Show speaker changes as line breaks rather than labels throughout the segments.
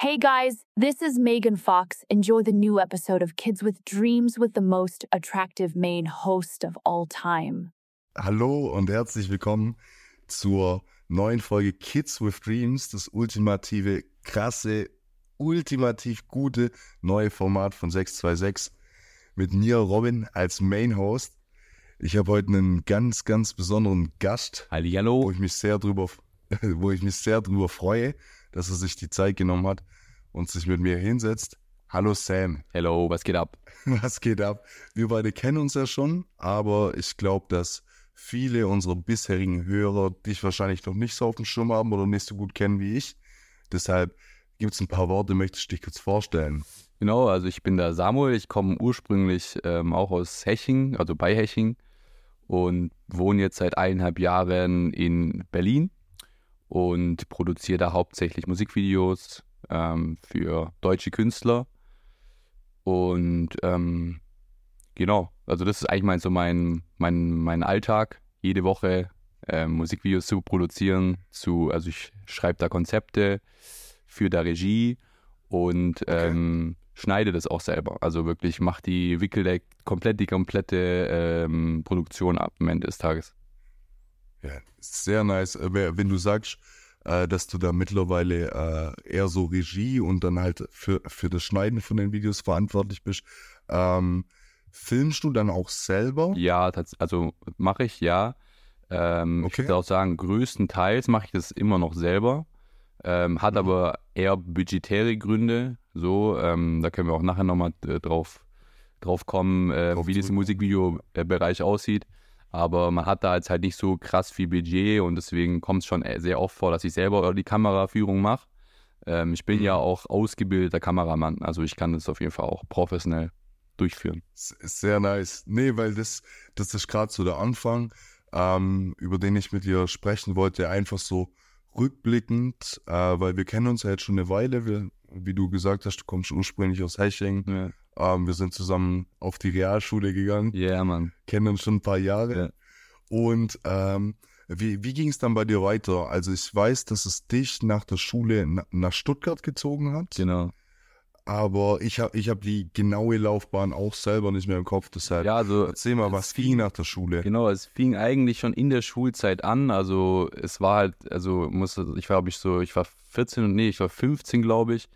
Hey guys, this is Megan Fox. Enjoy the new episode of Kids with Dreams with the most attractive main host of all time.
Hallo und herzlich willkommen zur neuen Folge Kids with Dreams, das ultimative, krasse, ultimativ gute neue Format von 626 mit mir, Robin, als Main Host. Ich habe heute einen ganz, ganz besonderen Gast,
Hallihallo.
wo ich mich sehr drüber, wo ich mich sehr drüber freue, dass er sich die Zeit genommen hat und sich mit mir hinsetzt. Hallo Sam,
Hello, was geht ab?
was geht ab? Wir beide kennen uns ja schon, aber ich glaube, dass viele unserer bisherigen Hörer dich wahrscheinlich noch nicht so auf dem Schirm haben oder nicht so gut kennen wie ich. Deshalb gibt es ein paar Worte, möchtest du dich kurz vorstellen?
Genau, also ich bin der Samuel, ich komme ursprünglich ähm, auch aus Heching, also bei Heching und wohne jetzt seit eineinhalb Jahren in Berlin und produziere da hauptsächlich Musikvideos ähm, für deutsche Künstler und ähm, genau, also das ist eigentlich mein, so mein, mein, mein Alltag, jede Woche ähm, Musikvideos zu produzieren, zu, also ich schreibe da Konzepte für da Regie und ähm, schneide das auch selber. Also wirklich mache die, wickel komplett die komplette ähm, Produktion ab am Ende des Tages.
Ja, sehr nice. Äh, Wenn du sagst, äh, dass du da mittlerweile äh, eher so Regie und dann halt für, für das Schneiden von den Videos verantwortlich bist, ähm, filmst du dann auch selber?
Ja, also mache ich, ja. Ähm,
Okay.
Ich würde auch sagen, größtenteils mache ich das immer noch selber. Ähm, hat
Mhm.
aber eher budgetäre Gründe. So, ähm, da können wir auch nachher nochmal drauf, drauf kommen, äh,
Drauf
wie das im. Musikvideo-Bereich aussieht. Aber man hat da jetzt halt nicht so krass viel Budget und deswegen kommt es schon äh, sehr oft vor, dass ich selber die Kameraführung mache. Ähm, ich bin
Mhm.
ja auch ausgebildeter Kameramann, also ich kann das auf jeden Fall auch professionell durchführen.
Sehr nice. Nee, weil das, das ist gerade so der Anfang, ähm, über den ich mit dir sprechen wollte, einfach so rückblickend, äh, weil wir kennen uns ja jetzt schon eine Weile. Wir, wie du gesagt hast, du kommst ursprünglich aus Heching.
Ja,
Ähm, wir sind zusammen auf die Realschule gegangen,
yeah, Mann.
kennen uns schon ein paar Jahre.
Ja.
Und ähm, wie, wie ging es dann bei dir weiter? Also ich weiß, dass es dich nach der Schule na, nach Stuttgart gezogen hat,
Genau.
Aber ich habe ich hab die genaue Laufbahn auch selber nicht mehr im Kopf. Deshalb
Ja, also
erzähl mal, was ging nach der Schule?
Genau, es fing eigentlich schon in der Schulzeit an. Also es war halt, also muss, ich war, glaube ich, so, ich war 14 und nee, ich war 15, glaube ich.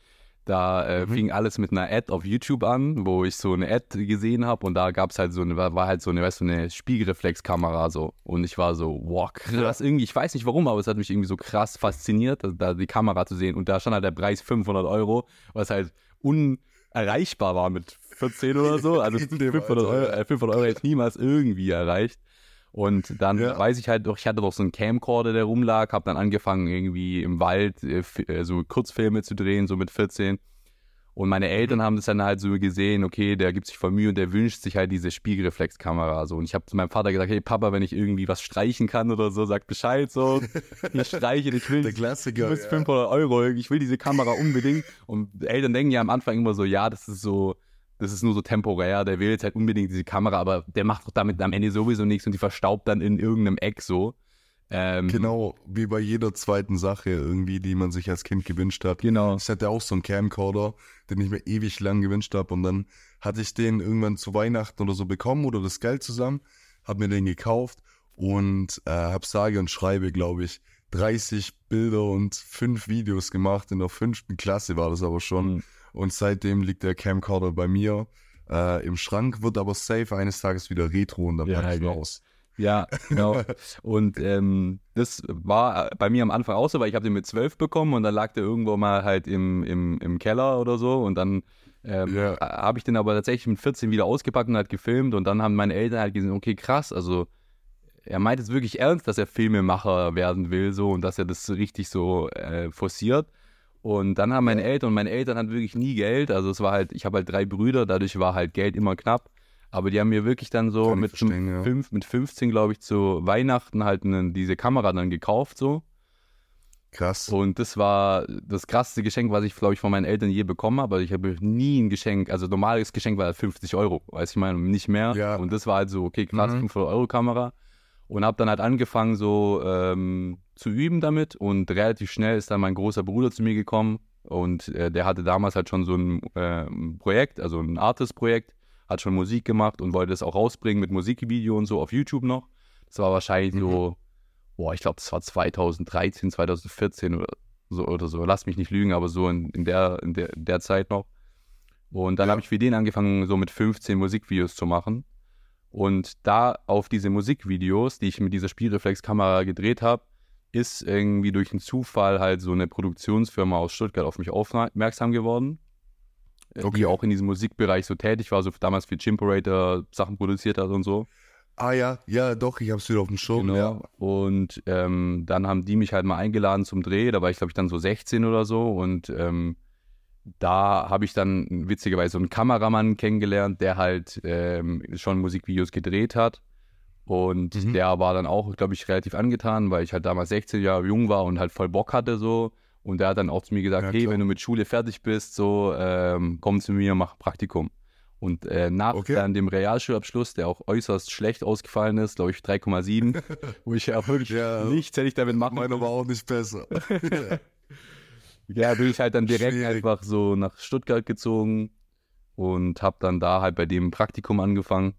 Da äh,
Mhm.
fing alles mit einer Ad auf YouTube an, wo ich so eine Ad gesehen habe und da gab es halt so eine, war halt so eine, weißt du, eine Spiegelreflexkamera so. Und ich war so, wow, krass, irgendwie, ich weiß nicht warum, aber es hat mich irgendwie so krass fasziniert, da die Kamera zu sehen. Und da stand halt der Preis 500 Euro, was halt unerreichbar war mit 14 oder so. Also
In dem
500 Euro, äh, 500 Euro jetzt niemals irgendwie erreicht. Und dann
Ja.
weiß ich halt doch, ich hatte doch so einen Camcorder, der rumlag, habe dann angefangen irgendwie im Wald äh, äh, so Kurzfilme zu drehen, so mit 14. Und meine Eltern haben das dann halt so gesehen, okay, der gibt sich voll Mühe und der wünscht sich halt diese Spiegelreflexkamera. So. Und ich habe zu meinem Vater gesagt, hey Papa, wenn ich irgendwie was streichen kann oder so, sag Bescheid. So, ich streiche, ich will,
Der Klassiker.
Du bist
ja.
500 Euro, ich will diese Kamera unbedingt. Und die Eltern denken ja am Anfang immer so, ja, das ist so, das ist nur so temporär, der will jetzt halt unbedingt diese Kamera, aber der macht doch damit am Ende sowieso nichts und die verstaubt dann in irgendeinem Eck so. Ähm,
Genau, wie bei jeder zweiten Sache irgendwie, die man sich als Kind gewünscht hat.
Genau.
Ich hatte auch so einen Camcorder, den ich mir ewig lang gewünscht habe und dann hatte ich den irgendwann zu Weihnachten oder so bekommen oder das Geld zusammen, habe mir den gekauft und äh, habe sage und schreibe, glaube ich, 30 Bilder und fünf Videos gemacht. In der fünften Klasse war das aber schon.
Mhm.
Und seitdem liegt der Camcorder bei mir äh, im Schrank, wird aber safe eines Tages wieder retro und dann
Ja,
pack ich ihn
geil. Ja, genau. Und ähm, das war bei mir am Anfang auch so, weil ich habe den mit 12 bekommen und dann lag der irgendwo mal halt im, im, im Keller oder so und dann ähm,
Ja.
habe ich den aber tatsächlich mit 14 wieder ausgepackt und halt gefilmt und dann haben meine Eltern halt gesehen, okay, krass, also er meint es wirklich ernst, dass er Filmemacher werden will so und dass er das richtig so äh, forciert. Und dann haben meine Eltern und meine Eltern hatten wirklich nie Geld. Also es war halt, ich habe halt drei Brüder, dadurch war halt Geld immer knapp. Aber die haben mir wirklich dann so
Kann
mit,
ja.
fünf, mit 15, glaube ich, zu Weihnachten halt ne, diese Kamera dann gekauft so.
Krass.
Und das war das krasseste Geschenk, was ich, glaube ich, von meinen Eltern je bekommen habe. Also ich habe nie ein Geschenk, also normales Geschenk war 50 Euro, weiß ich meine, nicht mehr.
Ja.
Und das war halt so, okay, krass,
Mhm.
500 Euro Kamera. Und habe dann halt angefangen so ähm, zu üben damit und relativ schnell ist dann mein großer Bruder zu mir gekommen Und äh, der hatte damals halt schon so ein äh, Projekt, also ein Artist-Projekt, hat schon Musik gemacht und wollte es auch rausbringen mit Musikvideo und so auf YouTube noch. Das war wahrscheinlich
Mhm.
so, boah, ich glaube, das war 2013, 2014 oder so oder so. Lass mich nicht lügen, aber so in, in, der, in, der, in der Zeit noch. Und dann
Ja.
habe ich für den angefangen, so mit 15 Musikvideos zu machen. Und da auf diese Musikvideos, die ich mit dieser Spielreflexkamera gedreht habe, ist irgendwie durch einen Zufall halt so eine Produktionsfirma aus Stuttgart auf mich aufmerksam geworden,
Okay.
die auch in diesem Musikbereich so tätig war, so damals für Chimperator Sachen produziert hat und so.
Ah ja, ja, doch, ich hab's wieder auf dem Schirm.
Genau.
Ja.
Und ähm, dann haben die mich halt mal eingeladen zum Dreh. Da war ich, glaube ich, dann so 16 oder so. Und ähm, da habe ich dann witzigerweise so einen Kameramann kennengelernt, der halt ähm, schon Musikvideos gedreht hat. Und
Mhm.
der war dann auch, glaube ich, relativ angetan, weil ich halt damals 16 Jahre jung war und halt voll Bock hatte so. Und der hat dann auch zu mir gesagt,
Ja,
hey, wenn du mit Schule fertig bist, so ähm, komm zu mir, mach Praktikum. Und äh, nach
Okay.
dann dem Realschulabschluss, der auch äußerst schlecht ausgefallen ist, glaube ich 3,7, wo ich ja wirklich
Ja.
nichts hätte ich damit machen
Meiner war auch nicht besser.
Ja, bin ich halt dann direkt
Schwierig.
einfach so nach Stuttgart gezogen und habe dann da halt bei dem Praktikum angefangen.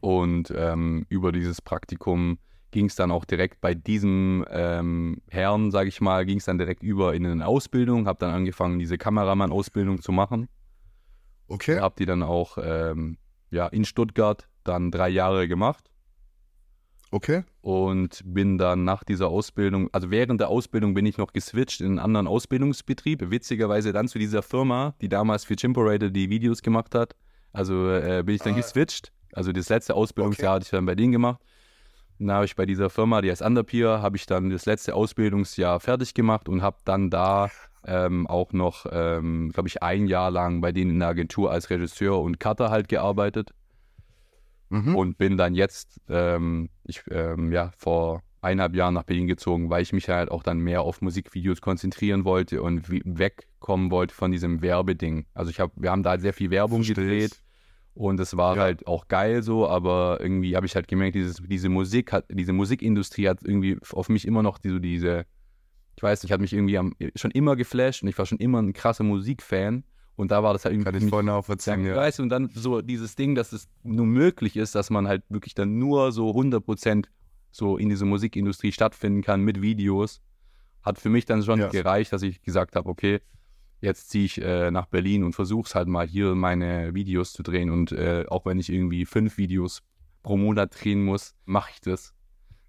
Und ähm, über dieses Praktikum ging es dann auch direkt bei diesem ähm, Herrn, sage ich mal, ging es dann direkt über in eine Ausbildung, habe dann angefangen, diese Kameramann-Ausbildung zu machen.
Okay.
Habe die dann auch ähm, ja, in Stuttgart dann drei Jahre gemacht
Okay.
und bin dann nach dieser Ausbildung, also während der Ausbildung bin ich noch geswitcht in einen anderen Ausbildungsbetrieb, witzigerweise dann zu dieser Firma, die damals für Chimperator die Videos gemacht hat. Also äh, bin ich dann
Ah.
geswitcht, also das letzte Ausbildungsjahr hatte ich dann bei denen gemacht. Dann habe ich bei dieser Firma, die heißt Underpeer, habe ich dann das letzte Ausbildungsjahr fertig gemacht und habe dann da ähm, auch noch, ähm, glaube ich, ein Jahr lang bei denen in der Agentur als Regisseur und Cutter halt gearbeitet
Mhm.
und bin dann jetzt, ähm, ich, ähm, ja, vor eineinhalb Jahren nach Berlin gezogen, weil ich mich halt auch dann mehr auf Musikvideos konzentrieren wollte und wegkommen wollte von diesem Werbeding. Also ich habe, wir haben da halt sehr viel Werbung
Versteh
gedreht. Und es war
Ja.
halt auch geil so, aber irgendwie habe ich halt gemerkt, dieses, diese Musik hat, diese Musikindustrie hat irgendwie auf mich immer noch so diese, ich weiß nicht, hat mich irgendwie am, schon immer geflasht und ich war schon immer ein krasser Musikfan und da war das halt irgendwie
Kann ich
mich
voll nachvollziehen, ja.
Weißt du, und dann so dieses Ding, dass es nur möglich ist, dass man halt wirklich dann nur so 100% so in dieser Musikindustrie stattfinden kann mit Videos, hat für mich dann schon
Ja.
gereicht, dass ich gesagt habe, okay, jetzt ziehe ich äh, nach Berlin und versuche es halt mal hier meine Videos zu drehen und äh, auch wenn ich irgendwie fünf Videos pro Monat drehen muss, mache ich das,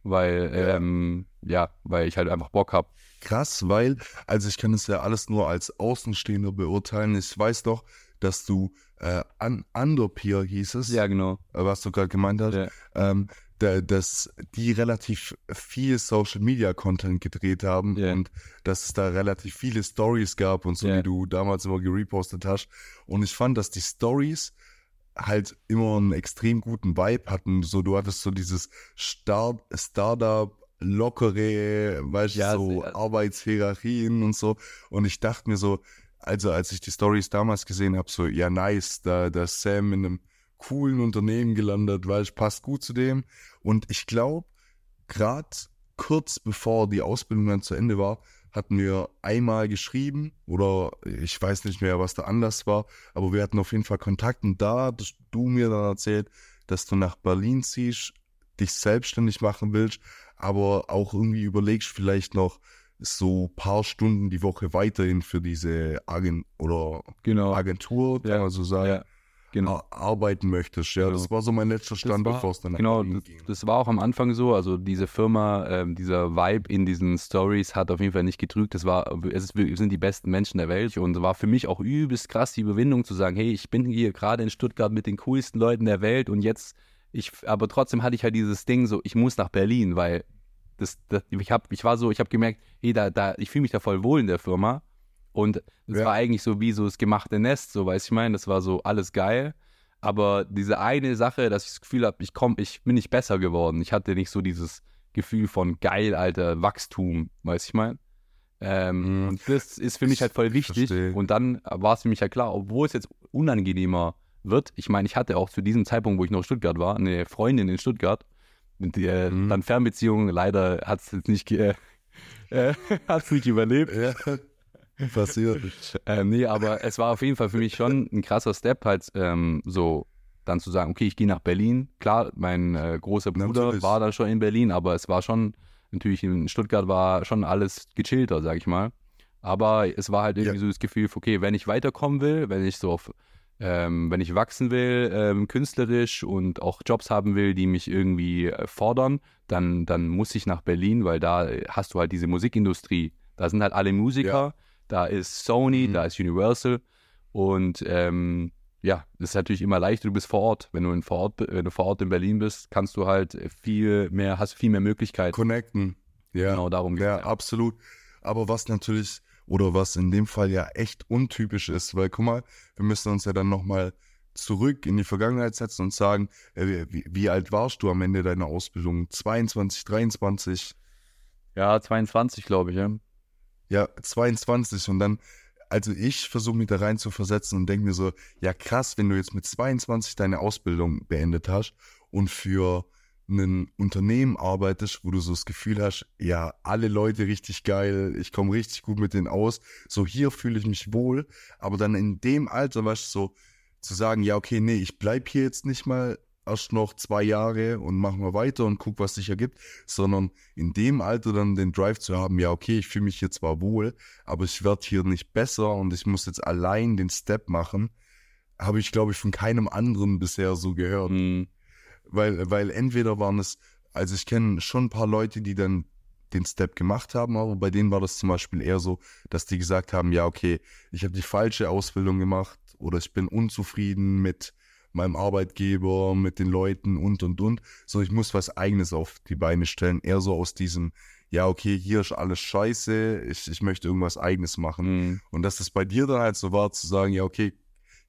weil
Ja.
ähm, ja, weil ich halt einfach Bock habe.
Krass, weil, also ich kann es ja alles nur als Außenstehender beurteilen. Ich weiß doch, dass du äh, an Underpeer hieß es,
Ja, genau.
äh, was du gerade gemeint hast,
Ja.
ähm, dass die relativ viel Social Media Content gedreht haben
Ja.
und dass es da relativ viele Stories gab und so,
Ja.
die du damals immer gerepostet hast. Und ich fand, dass die Stories halt immer einen extrem guten Vibe hatten. So, du hattest so dieses Start, Startup, lockere, weißt du,
Ja,
so
sehr.
Arbeitshierarchien und so. Und ich dachte mir so, also als ich die Stories damals gesehen habe, so, ja, nice, da, da ist Sam in einem coolen Unternehmen gelandet, weil ich passt gut zu dem. Und ich glaube, gerade kurz bevor die Ausbildung dann zu Ende war, hatten wir einmal geschrieben oder ich weiß nicht mehr, was der Anlass war, aber wir hatten auf jeden Fall Kontakt und da hattest du mir dann erzählt, dass du nach Berlin ziehst, dich selbstständig machen willst, aber auch irgendwie überlegst, vielleicht noch so paar Stunden die Woche weiterhin für diese Agent oder
Genau.
Agentur, kann
Ja.
man so sagen,
Ja, genau.
ar- arbeiten möchtest. Ja,
Genau.
das war so mein letzter Stand, bevor es dann
Genau, das,
ging.
das war auch am Anfang so. Also diese Firma, ähm, dieser Vibe in diesen Stories hat auf jeden Fall nicht getrügt. Das war, es ist, wir sind die besten Menschen der Welt und war für mich auch übelst krass die Überwindung zu sagen, hey, ich bin hier gerade in Stuttgart mit den coolsten Leuten der Welt und jetzt, ich, aber trotzdem hatte ich halt dieses Ding so, ich muss nach Berlin, weil das, das ich habe, ich war so, ich habe gemerkt, hey, da, da, ich fühle mich da voll wohl in der Firma und es
Ja.
war eigentlich so wie so das gemachte Nest, so weiß ich meine, das war so alles geil. Aber diese eine Sache, dass ich das Gefühl habe, ich komm, ich bin nicht besser geworden. Ich hatte nicht so dieses Gefühl von geil, alter Wachstum, weiß ich mein. Ähm,
Mhm.
Und das ist für mich halt voll wichtig. Und dann war es für mich ja klar, obwohl es jetzt unangenehmer wird. Ich meine, ich hatte auch zu diesem Zeitpunkt, wo ich noch in Stuttgart war, eine Freundin in Stuttgart. Und die, äh,
Mhm.
dann Fernbeziehung, leider hat es jetzt nicht, ge- äh, hat's nicht überlebt.
Ja, passiert.
ähm, nee, aber es war auf jeden Fall für mich schon ein krasser Step, halt ähm, so dann zu sagen, okay, ich gehe nach Berlin. Klar, mein äh, großer Bruder
Natürlich.
war da schon in Berlin, aber es war schon, natürlich in Stuttgart war schon alles gechillter, sag ich mal. Aber es war halt irgendwie
Ja.
so das Gefühl, okay, wenn ich weiterkommen will, wenn ich so auf, ähm, wenn ich wachsen will, ähm, künstlerisch und auch Jobs haben will, die mich irgendwie äh, fordern, dann, dann muss ich nach Berlin, weil da äh, hast du halt diese Musikindustrie. Da sind halt alle Musiker, da ist Sony,
Mhm.
da ist Universal und ähm, ja, das ist natürlich immer leichter, du bist vor Ort. Wenn du, in vor Ort, wenn du vor Ort in Berlin bist, kannst du halt viel mehr, hast viel mehr Möglichkeiten.
Connecten. Ja,
Genau darum geht's.
ja, absolut. Aber was natürlich, oder was in dem Fall ja echt untypisch ist, weil guck mal, wir müssen uns ja dann nochmal zurück in die Vergangenheit setzen und sagen, äh, wie, wie alt warst du am Ende deiner Ausbildung? 22, 23?
Ja, 22, glaube ich, ja.
Ja, 22 und dann, also ich versuche mich da rein zu versetzen und denke mir so, ja krass, wenn du jetzt mit 22 deine Ausbildung beendet hast und für ein Unternehmen arbeitest, wo du so das Gefühl hast, ja, alle Leute richtig geil, ich komme richtig gut mit denen aus, so hier fühle ich mich wohl, aber dann in dem Alter, weißt du, so zu sagen, ja, okay, nee, ich bleib hier jetzt nicht mal erst noch zwei Jahre und mach mal weiter und guck, was sich ergibt, sondern in dem Alter dann den Drive zu haben, ja, okay, ich fühle mich hier zwar wohl, aber ich werde hier nicht besser und ich muss jetzt allein den Step machen, habe ich, glaube ich, von keinem anderen bisher so gehört.
Mhm.
Weil, weil entweder waren es, also ich kenne schon ein paar Leute, die dann den Step gemacht haben, aber bei denen war das zum Beispiel eher so, dass die gesagt haben, ja, okay, ich habe die falsche Ausbildung gemacht oder ich bin unzufrieden mit meinem Arbeitgeber, mit den Leuten und und und. So, ich muss was eigenes auf die Beine stellen. Eher so aus diesem, ja, okay, hier ist alles scheiße, ich, ich möchte irgendwas eigenes machen.
Mhm.
Und dass es bei dir dann halt so war, zu sagen, ja, okay,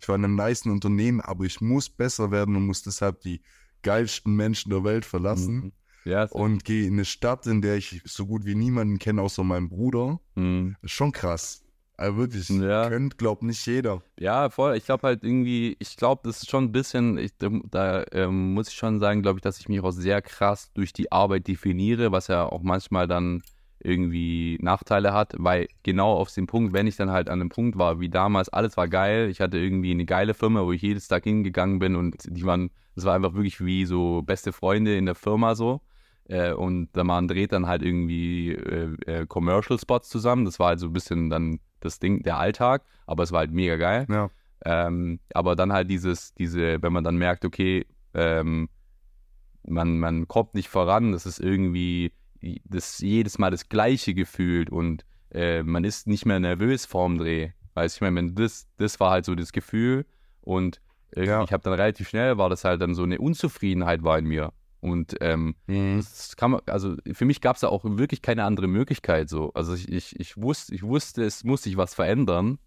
ich war in einem niceen Unternehmen, aber ich muss besser werden und muss deshalb die geilsten Menschen der Welt verlassen
Mhm. Ja,
und gehe in eine Stadt, in der ich so gut wie niemanden kenne, außer meinem Bruder.
Mhm.
Ist schon krass. Also wirklich,
Ja.
könnt, glaubt nicht jeder.
Ja, voll. Ich glaube halt irgendwie, ich glaube, das ist schon ein bisschen, ich, da ähm, muss ich schon sagen, glaube ich, dass ich mich auch sehr krass durch die Arbeit definiere, was ja auch manchmal dann irgendwie Nachteile hat, weil genau auf dem Punkt, wenn ich dann halt an dem Punkt war, wie damals, alles war geil, ich hatte irgendwie eine geile Firma, wo ich jedes Tag hingegangen bin und die waren, das war einfach wirklich wie so beste Freunde in der Firma so. Äh, und der Mann dreht dann halt irgendwie äh, äh, Commercial Spots zusammen. Das war halt so ein bisschen dann das Ding, der Alltag, aber es war halt mega geil.
Ja.
Ähm, aber dann halt dieses, diese, wenn man dann merkt, okay, ähm, man, man kommt nicht voran, das ist irgendwie das jedes Mal das gleiche gefühlt und äh, man ist nicht mehr nervös vorm Dreh. Weißt du, ich meine, das, das war halt so das Gefühl und irgendwie,
Ja.
ich habe dann relativ schnell, war das halt dann so eine Unzufriedenheit war in mir. Und ähm,
Mhm.
das kann man, also für mich gab es da auch wirklich keine andere Möglichkeit so. Also ich, ich, ich wusste, ich wusste, es muss sich was verändern.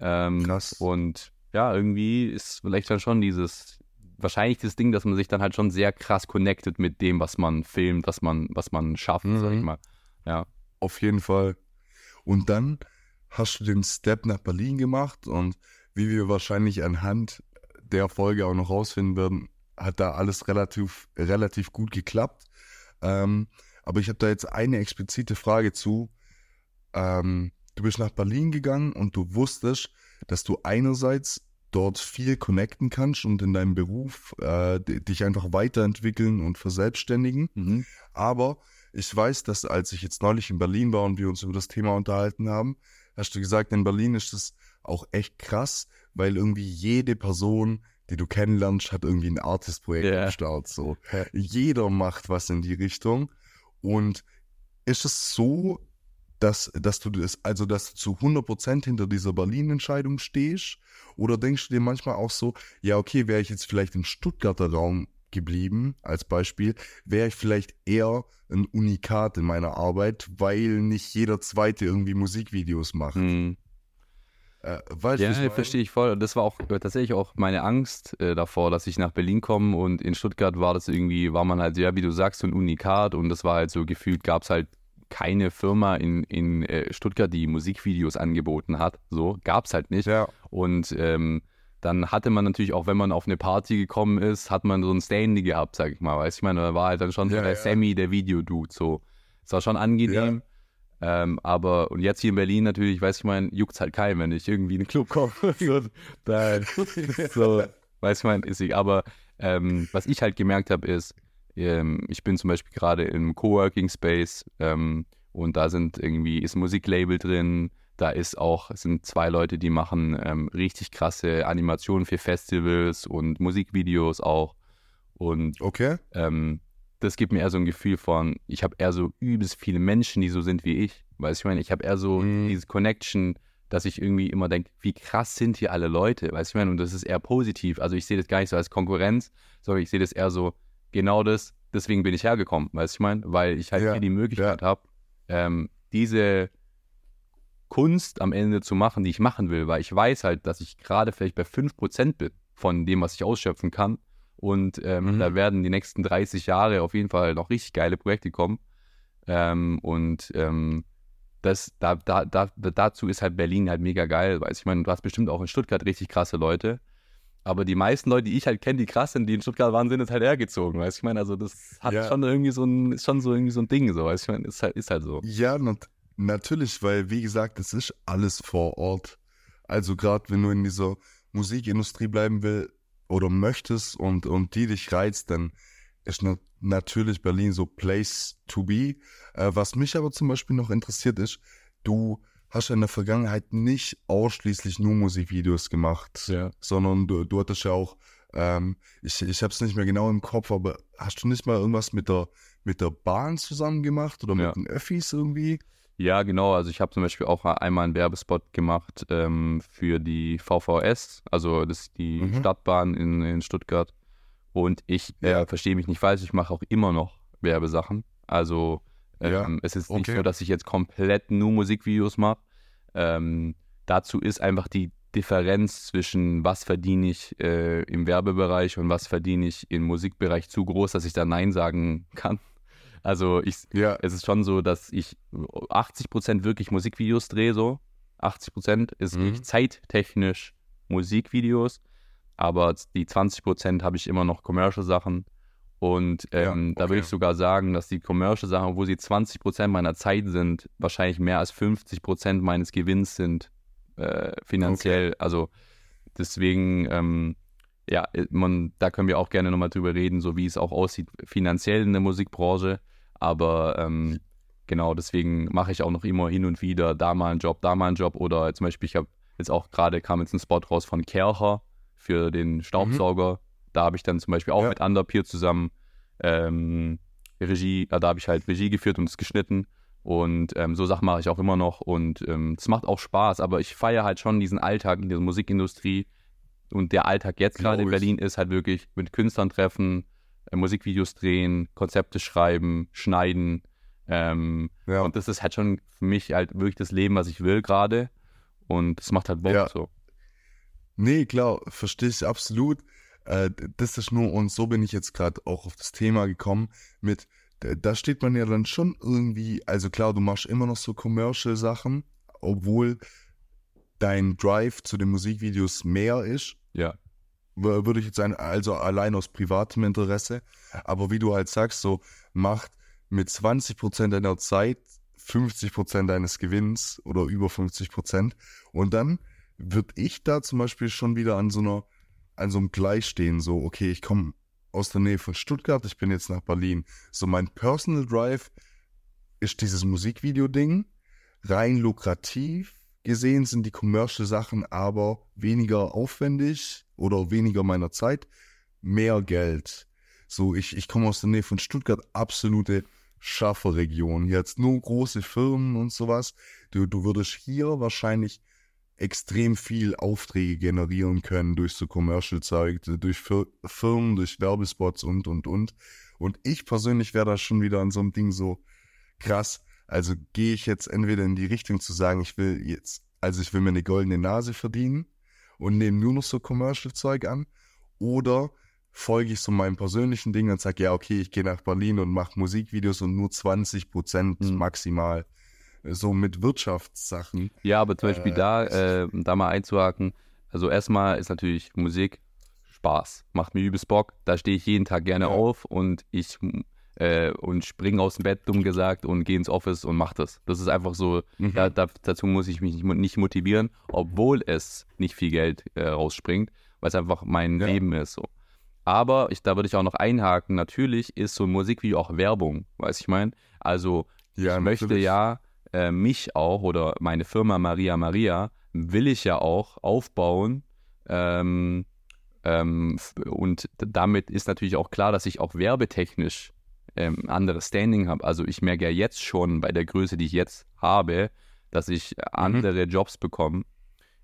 Ähm,
Krass.
Und ja, irgendwie ist vielleicht dann schon dieses, wahrscheinlich das Ding, dass man sich dann halt schon sehr krass connected mit dem, was man filmt, was man, was man schafft, sag ich
Mhm.
mal. Ja.
Auf jeden Fall. Und dann hast du den Step nach Berlin gemacht und wie wir wahrscheinlich anhand der Folge auch noch rausfinden werden, hat da alles relativ, relativ gut geklappt. Ähm, aber ich habe da jetzt eine explizite Frage zu. Ähm, du bist nach Berlin gegangen und du wusstest, dass du einerseits dort viel connecten kannst und in deinem Beruf äh, dich einfach weiterentwickeln und verselbstständigen.
Mhm.
Aber ich weiß, dass als ich jetzt neulich in Berlin war und wir uns über das Thema unterhalten haben, hast du gesagt, in Berlin ist es auch echt krass, weil irgendwie jede Person, die du kennenlernst, hat irgendwie ein Artist-Projekt
Ja.
am Start. So. Jeder macht was in die Richtung. Und ist es so, dass, dass du das, also dass du zu 100% hinter dieser Berlin-Entscheidung stehst? Oder denkst du dir manchmal auch so, ja, okay, wäre ich jetzt vielleicht im Stuttgarter Raum geblieben, als Beispiel, wäre ich vielleicht eher ein Unikat in meiner Arbeit, weil nicht jeder Zweite irgendwie Musikvideos macht.
Mhm.
Äh, weißt
Ja,
meine?
verstehe ich voll. Und das war auch äh, tatsächlich auch meine Angst äh, davor, dass ich nach Berlin komme und in Stuttgart war das irgendwie, war man halt, ja, wie du sagst, so ein Unikat und das war halt so gefühlt, gab es halt keine Firma in, in äh, Stuttgart, die Musikvideos angeboten hat. So, gab es halt nicht.
Ja,
Und ähm, dann hatte man natürlich auch, wenn man auf eine Party gekommen ist, hat man so ein Standy gehabt, sag ich mal. Weißt du, ich meine, da war halt dann schon so
Ja,
der
ja.
Sammy, der Videodude, so. Es war schon angenehm. Ähm, aber, und jetzt hier in Berlin natürlich, weiß ich mein, juckt's halt keinen, wenn ich irgendwie in den Club komme. so, weiß ich mein, ist ich. Aber ähm, was ich halt gemerkt habe, ist, ähm, ich bin zum Beispiel gerade im Coworking Space ähm, und da sind irgendwie, ist ein Musiklabel drin, da ist auch, es sind zwei Leute, die machen ähm, richtig krasse Animationen für Festivals und Musikvideos auch. Und
Okay.
ähm, das gibt mir eher so ein Gefühl von, ich habe eher so übelst viele Menschen, die so sind wie ich. Weißt du, ich meine, ich habe eher so
Mhm.
diese Connection, dass ich irgendwie immer denke, wie krass sind hier alle Leute, weißt du, ich meine, und das ist eher positiv. Also ich sehe das gar nicht so als Konkurrenz, sondern ich sehe das eher so, genau das, deswegen bin ich hergekommen, weißt du, ich meine, weil ich halt
Ja,
hier die Möglichkeit habe, ähm, diese Kunst am Ende zu machen, die ich machen will, weil ich weiß halt, dass ich gerade vielleicht bei 5% bin von dem, was ich ausschöpfen kann. Und ähm,
Mhm.
da werden die nächsten 30 Jahre auf jeden Fall noch richtig geile Projekte kommen. Ähm, und ähm, das, da, da, da, dazu ist halt Berlin halt mega geil. Weiß ich meine, du hast bestimmt auch in Stuttgart richtig krasse Leute. Aber die meisten Leute, die ich halt kenne, die krass sind, die in Stuttgart waren, sind jetzt halt hergezogen. Weißt du, ich meine, also das hat
Ja.
schon irgendwie so ein, ist schon so irgendwie so ein Ding, so, weißt du, ich meine, ist halt, ist halt so.
Ja, nat natürlich, weil wie gesagt, es ist alles vor Ort. Also gerade wenn du in dieser Musikindustrie bleiben will oder möchtest und, und die dich reizt, dann ist na natürlich Berlin so Place to be. Äh, was mich aber zum Beispiel noch interessiert ist, du hast ja in der Vergangenheit nicht ausschließlich nur Musikvideos gemacht,
Ja.
sondern du, du hattest ja auch, ähm, ich, ich habe es nicht mehr genau im Kopf, aber hast du nicht mal irgendwas mit der, mit der Bahn zusammen gemacht oder
Ja.
mit den Öffis irgendwie?
Ja, genau. Also ich habe zum Beispiel auch einmal einen Werbespot gemacht ähm, für die VVS, also das ist die
Mhm.
Stadtbahn in, in Stuttgart. Und ich
Ja.
äh, verstehe mich nicht falsch, ich mache auch immer noch Werbesachen. Also ähm,
Ja,
es ist nicht
okay.
so, dass ich jetzt komplett nur Musikvideos mache. Ähm, dazu ist einfach die Differenz zwischen was verdiene ich äh, im Werbebereich und was verdiene ich im Musikbereich zu groß, dass ich da Nein sagen kann. Also ich,
Ja,
es ist schon so, dass ich 80% wirklich Musikvideos drehe, so. 80% ist
Mhm.
zeittechnisch Musikvideos, aber die 20% habe ich immer noch Commercial-Sachen. Und
Ja,
ähm, da würde
okay.
ich sogar sagen, dass die Commercial-Sachen, obwohl sie 20% meiner Zeit sind, wahrscheinlich mehr als 50% meines Gewinns sind, äh, finanziell. Also deswegen, ähm, ja, man, da können wir auch gerne nochmal drüber reden, so wie es auch aussieht finanziell in der Musikbranche. Aber ähm, genau, deswegen mache ich auch noch immer hin und wieder da mal einen Job, da mal einen Job. Oder zum Beispiel, ich habe jetzt auch gerade kam jetzt ein Spot raus von Kercher für den Staubsauger. Da habe ich dann zum Beispiel auch
Ja.
mit Underpeer zusammen ähm, Regie, äh, da habe ich halt Regie geführt und es geschnitten. Und ähm, so Sachen mache ich auch immer noch und ähm, es macht auch Spaß, aber ich feiere halt schon diesen Alltag in der Musikindustrie. Und der Alltag jetzt gerade in. Berlin ist halt wirklich mit Künstlern treffen, Musikvideos drehen, Konzepte schreiben, schneiden. Ähm,
ja.
Und das ist halt schon für mich halt wirklich das Leben, was ich will gerade. Und es macht halt Bock
Ja.
so.
Nee, klar, verstehe ich absolut. Äh, das ist nur, und so bin ich jetzt gerade auch auf das Thema gekommen, mit, da steht man ja dann schon irgendwie, also klar, du machst immer noch so Commercial-Sachen, obwohl dein Drive zu den Musikvideos mehr ist,
Ja.
Würde ich jetzt sagen, also allein aus privatem Interesse. Aber wie du halt sagst, so macht mit 20% deiner Zeit 50% deines Gewinns oder über 50%. Und dann würde ich da zum Beispiel schon wieder an so einer, an so einem Gleich stehen, so, okay, ich komme aus der Nähe von Stuttgart, ich bin jetzt nach Berlin. So mein Personal Drive ist dieses Musikvideo-Ding. Rein lukrativ gesehen sind die Commercial-Sachen aber weniger aufwendig oder weniger meiner Zeit, mehr Geld. So, ich, ich komme aus der Nähe von Stuttgart, absolute Schafferregion. Jetzt nur große Firmen und sowas. Du, du würdest hier wahrscheinlich extrem viel Aufträge generieren können durch so Commercial-Zeug, durch Fir Firmen, durch Werbespots und, und, und. Und ich persönlich wäre da schon wieder an so einem Ding so krass. Also gehe ich jetzt entweder in die Richtung zu sagen, ich will jetzt, also ich will mir eine goldene Nase verdienen und nehme nur noch so Commercial-Zeug an, oder folge ich so meinem persönlichen Ding und sage, ja, okay, ich gehe nach Berlin und mache Musikvideos und nur 20 Prozent
Mhm.
maximal. So mit Wirtschaftssachen.
Ja, aber zum Beispiel
Äh,
da, äh, da mal einzuhaken, also erstmal ist natürlich Musik Spaß, macht mir übelst Bock, da stehe ich jeden Tag gerne
Ja.
auf und ich äh, und spring aus dem Bett, dumm gesagt, und geh ins Office und mach das. Das ist einfach so,
Mhm.
da, da, dazu muss ich mich nicht, nicht motivieren, obwohl es nicht viel Geld äh, rausspringt, weil es einfach mein
Ja.
Leben ist. So. Aber ich, da würde ich auch noch einhaken, natürlich ist so ein Musikvideo auch Werbung, weiß ich mein. Also
Ja,
ich möchte
natürlich.
ja äh, mich auch oder meine Firma Maria Maria will ich ja auch aufbauen. Ähm, ähm, und damit ist natürlich auch klar, dass ich auch werbetechnisch ähm, anderes Standing habe. Also ich merke ja jetzt schon bei der Größe, die ich jetzt habe, dass ich
Mhm.
andere Jobs bekomme.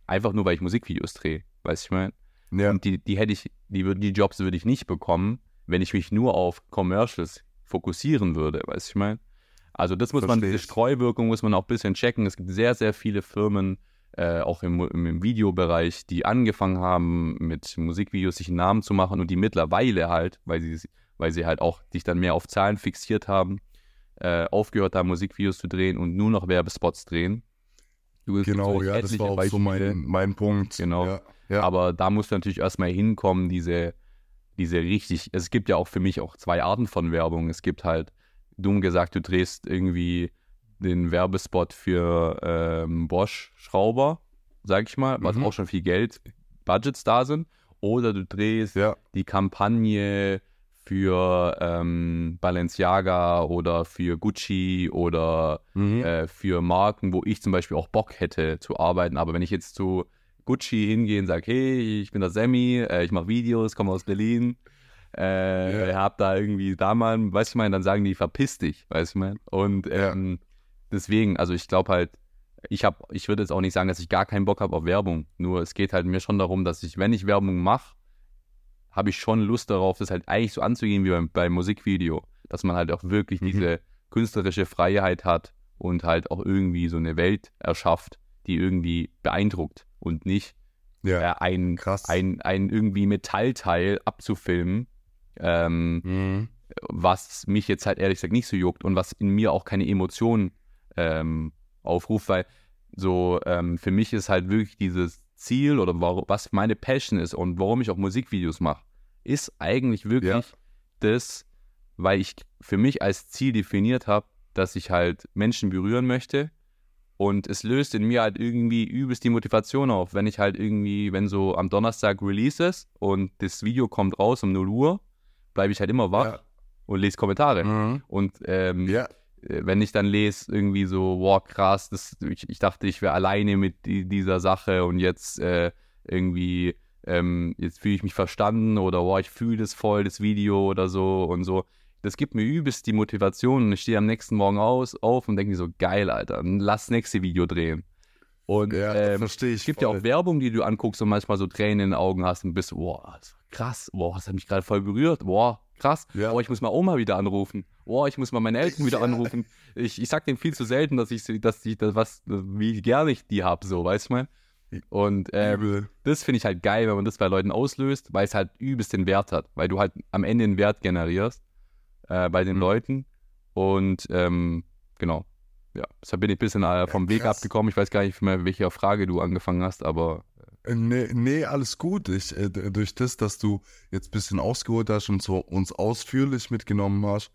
Einfach nur, weil ich Musikvideos drehe. Weiß ich mein.
Ja,
Und die, die hätte ich, die, die Jobs würde ich nicht bekommen, wenn ich mich nur auf Commercials fokussieren würde, weißt du, ich meine? Also das muss man,
Versteh
diese
ich.
Streuwirkung muss man auch ein bisschen checken. Es gibt sehr, sehr viele Firmen, äh, auch im, im, im Videobereich, die angefangen haben, mit Musikvideos sich einen Namen zu machen und die mittlerweile halt, weil sie, weil sie halt auch sich dann mehr auf Zahlen fixiert haben, äh, aufgehört haben, Musikvideos zu drehen und nur noch Werbespots drehen.
Genau,
so
ja, das war auch so
Beispiele.
mein, mein Punkt.
Genau.
Ja, ja.
Aber da musst du natürlich erstmal hinkommen, diese, diese richtig, es gibt ja auch für mich auch zwei Arten von Werbung. Es gibt halt, dumm gesagt, du drehst irgendwie den Werbespot für ähm, Bosch-Schrauber, sag ich mal, was
Mhm.
auch schon viel Geld, Budgets da sind. Oder du drehst
ja,
die Kampagne für ähm, Balenciaga oder für Gucci oder
mhm.
äh, für Marken, wo ich zum Beispiel auch Bock hätte zu arbeiten. Aber wenn ich jetzt zu Gucci hingehe und sage, hey, ich bin der Sammy, äh, ich mache Videos, komme aus Berlin, äh,
Ja.
hab da irgendwie da mal, weißt du, ich meine, dann sagen die, verpiss dich, weißt du, ich meine. Und
Ja.
ähm, deswegen, also ich glaube halt, ich habe, ich würde jetzt auch nicht sagen, dass ich gar keinen Bock habe auf Werbung. Nur es geht halt mir schon darum, dass ich, wenn ich Werbung mache, habe ich schon Lust darauf, das halt eigentlich so anzugehen wie beim, beim Musikvideo. Dass man halt auch wirklich
Mhm.
diese künstlerische Freiheit hat und halt auch irgendwie so eine Welt erschafft, die irgendwie beeindruckt und nicht
ja.
äh, ein,
Krass.
ein, ein irgendwie Metallteil abzufilmen, ähm,
Mhm.
was mich jetzt halt ehrlich gesagt nicht so juckt und was in mir auch keine Emotionen ähm, aufruft, weil so ähm, für mich ist halt wirklich dieses Ziel oder warum, was meine Passion ist und warum ich auch Musikvideos mache, ist eigentlich wirklich
Ja.
das, weil ich für mich als Ziel definiert habe, dass ich halt Menschen berühren möchte und es löst in mir halt irgendwie übelst die Motivation auf, wenn ich halt irgendwie, wenn so am Donnerstag Release ist und das Video kommt raus um 0 Uhr, bleibe ich halt immer wach
Ja.
und lese Kommentare.
Mhm.
Und ähm,
Ja,
wenn ich dann lese, irgendwie so, wow, krass, das, ich, ich dachte, ich wäre alleine mit die, dieser Sache und jetzt äh, irgendwie, ähm, jetzt fühle ich mich verstanden oder wow, ich fühle das voll, das Video oder so und so. Das gibt mir übelst die Motivation und ich stehe am nächsten Morgen aus, auf und denke mir so, geil, Alter, lass nächste Video drehen. Und
ja
ähm,
ich.
es gibt ja
voll.
auch Werbung, die du anguckst und manchmal so Tränen in den Augen hast und bist, das war krass, boah, das hat mich gerade voll berührt, boah, krass,
Ja.
boah, ich muss mal Oma wieder anrufen, boah, ich muss mal meine Eltern wieder
Ja.
anrufen. Ich, ich sag denen viel zu selten, dass ich, dass ich das was, wie gerne ich die hab, so, weißt du mal. Und ähm, das finde ich halt geil, wenn man das bei Leuten auslöst, weil es halt übelst den Wert hat, weil du halt am Ende einen Wert generierst äh, bei den
Mhm.
Leuten. Und ähm, genau, ja, deshalb bin ich ein bisschen äh, vom Weg
krass.
abgekommen. Ich weiß gar nicht mehr, welche Frage du angefangen hast, aber
Nee, nee, alles gut. Ich, äh, durch das, dass du jetzt ein bisschen ausgeholt hast und so uns ausführlich mitgenommen hast,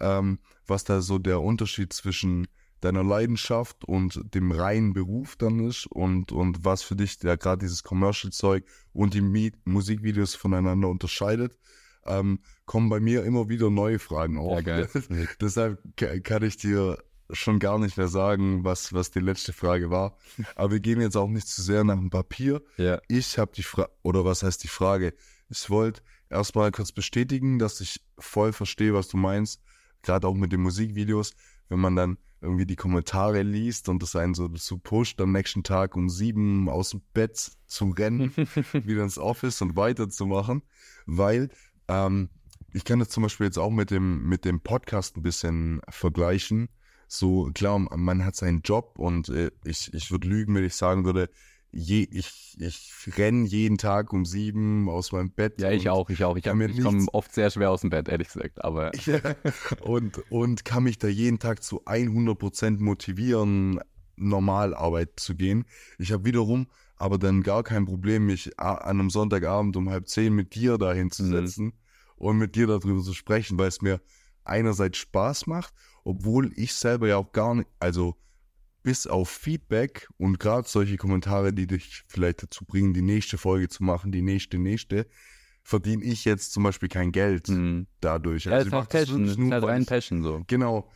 ähm, was da so der Unterschied zwischen deiner Leidenschaft und dem reinen Beruf dann ist und, und was für dich da gerade dieses Commercial-Zeug und die Mi Musikvideos voneinander unterscheidet, ähm, kommen bei mir immer wieder neue Fragen auf.
ja.
Deshalb ka- kann ich dir schon gar nicht mehr sagen, was, was die letzte Frage war. Aber wir gehen jetzt auch nicht zu sehr nach dem Papier.
ja.
Ich habe die Frage, oder was heißt die Frage? Ich wollte erstmal kurz bestätigen, dass ich voll verstehe, was du meinst. Gerade auch mit den Musikvideos, wenn man dann irgendwie die Kommentare liest und das einen so dazu pusht, am nächsten Tag um sieben aus dem Bett zu rennen, wieder ins Office und weiterzumachen. Weil ähm, ich kann das zum Beispiel jetzt auch mit dem, mit dem Podcast ein bisschen vergleichen. So, klar, man hat seinen Job und äh, ich, ich würde lügen, wenn ich sagen würde, je, ich, ich renne jeden Tag um sieben aus meinem Bett.
Ja, ich auch, ich auch. Ich, hab- ich komme oft sehr schwer aus dem Bett, ehrlich gesagt. Aber
und, und kann mich da jeden Tag zu 100% motivieren, normal Arbeit zu gehen. Ich habe wiederum aber dann gar kein Problem, mich an einem Sonntagabend um halb zehn mit dir da hinzusetzen und mit dir darüber zu sprechen, weil es mir einerseits Spaß macht, obwohl ich selber ja auch gar nicht, also bis auf Feedback und gerade solche Kommentare, die dich vielleicht dazu bringen, die nächste Folge zu machen, die nächste, nächste, verdiene ich jetzt zum Beispiel kein Geld
Mhm.
dadurch.
Ja,
Also
ist
das
Passion,
wirklich
ist halt rein Passion so.
Genau.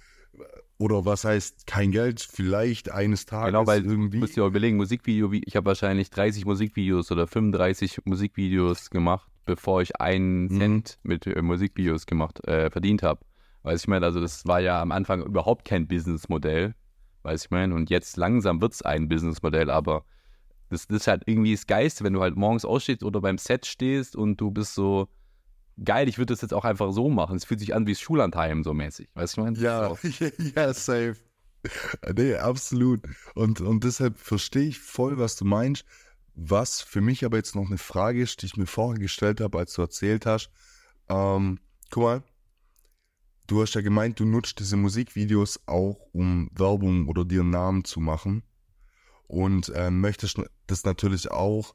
Oder was heißt kein Geld? Vielleicht eines Tages
Genau, weil du
irgendwie.
musst dir auch überlegen, Musikvideo, wie- ich habe wahrscheinlich 30 Musikvideos oder 35 Musikvideos gemacht, bevor ich einen
Mhm.
Cent mit äh, Musikvideos gemacht, äh, verdient habe. Weiß ich meine, also das war ja am Anfang überhaupt kein Businessmodell, weiß ich meine, und jetzt langsam wird es ein Businessmodell, aber das, das ist halt irgendwie das Geiste, wenn du halt morgens ausstehst oder beim Set stehst und du bist so, geil, ich würde das jetzt auch einfach so machen. Es fühlt sich an wie Schullandheim so mäßig, weißt du, ich meine?
Ja, ja, safe. Nee, absolut. Und, und deshalb verstehe ich voll, was du meinst. Was für mich aber jetzt noch eine Frage ist, die ich mir vorher gestellt habe, als du erzählt hast. Ähm, guck mal, du hast ja gemeint, du nutzt diese Musikvideos auch, um Werbung oder dir einen Namen zu machen. Und ähm, möchtest das natürlich auch,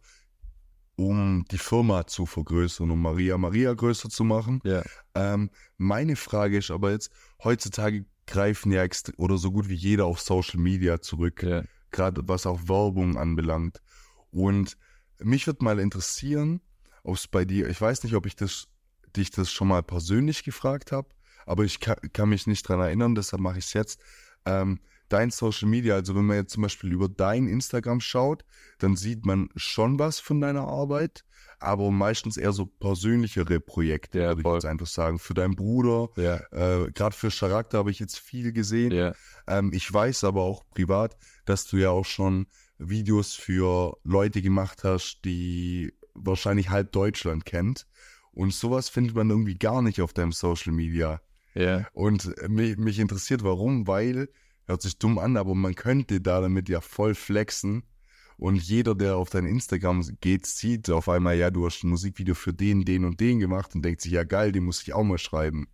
um die Firma zu vergrößern, um Maria Maria größer zu machen.
Ja.
Ähm, meine Frage ist aber jetzt, heutzutage greifen ja oder so gut wie jeder auf Social Media zurück,
Ja.
gerade was auch Werbung anbelangt. Und mich würde mal interessieren, ob es bei dir, ich weiß nicht, ob ich das, dich das schon mal persönlich gefragt habe, aber ich kann, kann mich nicht dran erinnern, deshalb mache ich es jetzt. Ähm, dein Social Media, also wenn man jetzt zum Beispiel über dein Instagram schaut, dann sieht man schon was von deiner Arbeit, aber meistens eher so persönlichere Projekte,
Ja,
würde ich
voll.
jetzt einfach sagen. Für deinen Bruder,
Ja.
äh, gerade für Charakter habe ich jetzt viel gesehen.
Ja.
Ähm, ich weiß aber auch privat, dass du ja auch schon Videos für Leute gemacht hast, die wahrscheinlich halb Deutschland kennt. Und sowas findet man irgendwie gar nicht auf deinem Social Media.
Ja.
Und äh, mich, mich interessiert, warum, weil, hört sich dumm an, aber man könnte da damit ja voll flexen. Und jeder, der auf dein Instagram geht, sieht auf einmal, ja, du hast ein Musikvideo für den, den und den gemacht und denkt sich, ja geil, den muss ich auch mal schreiben.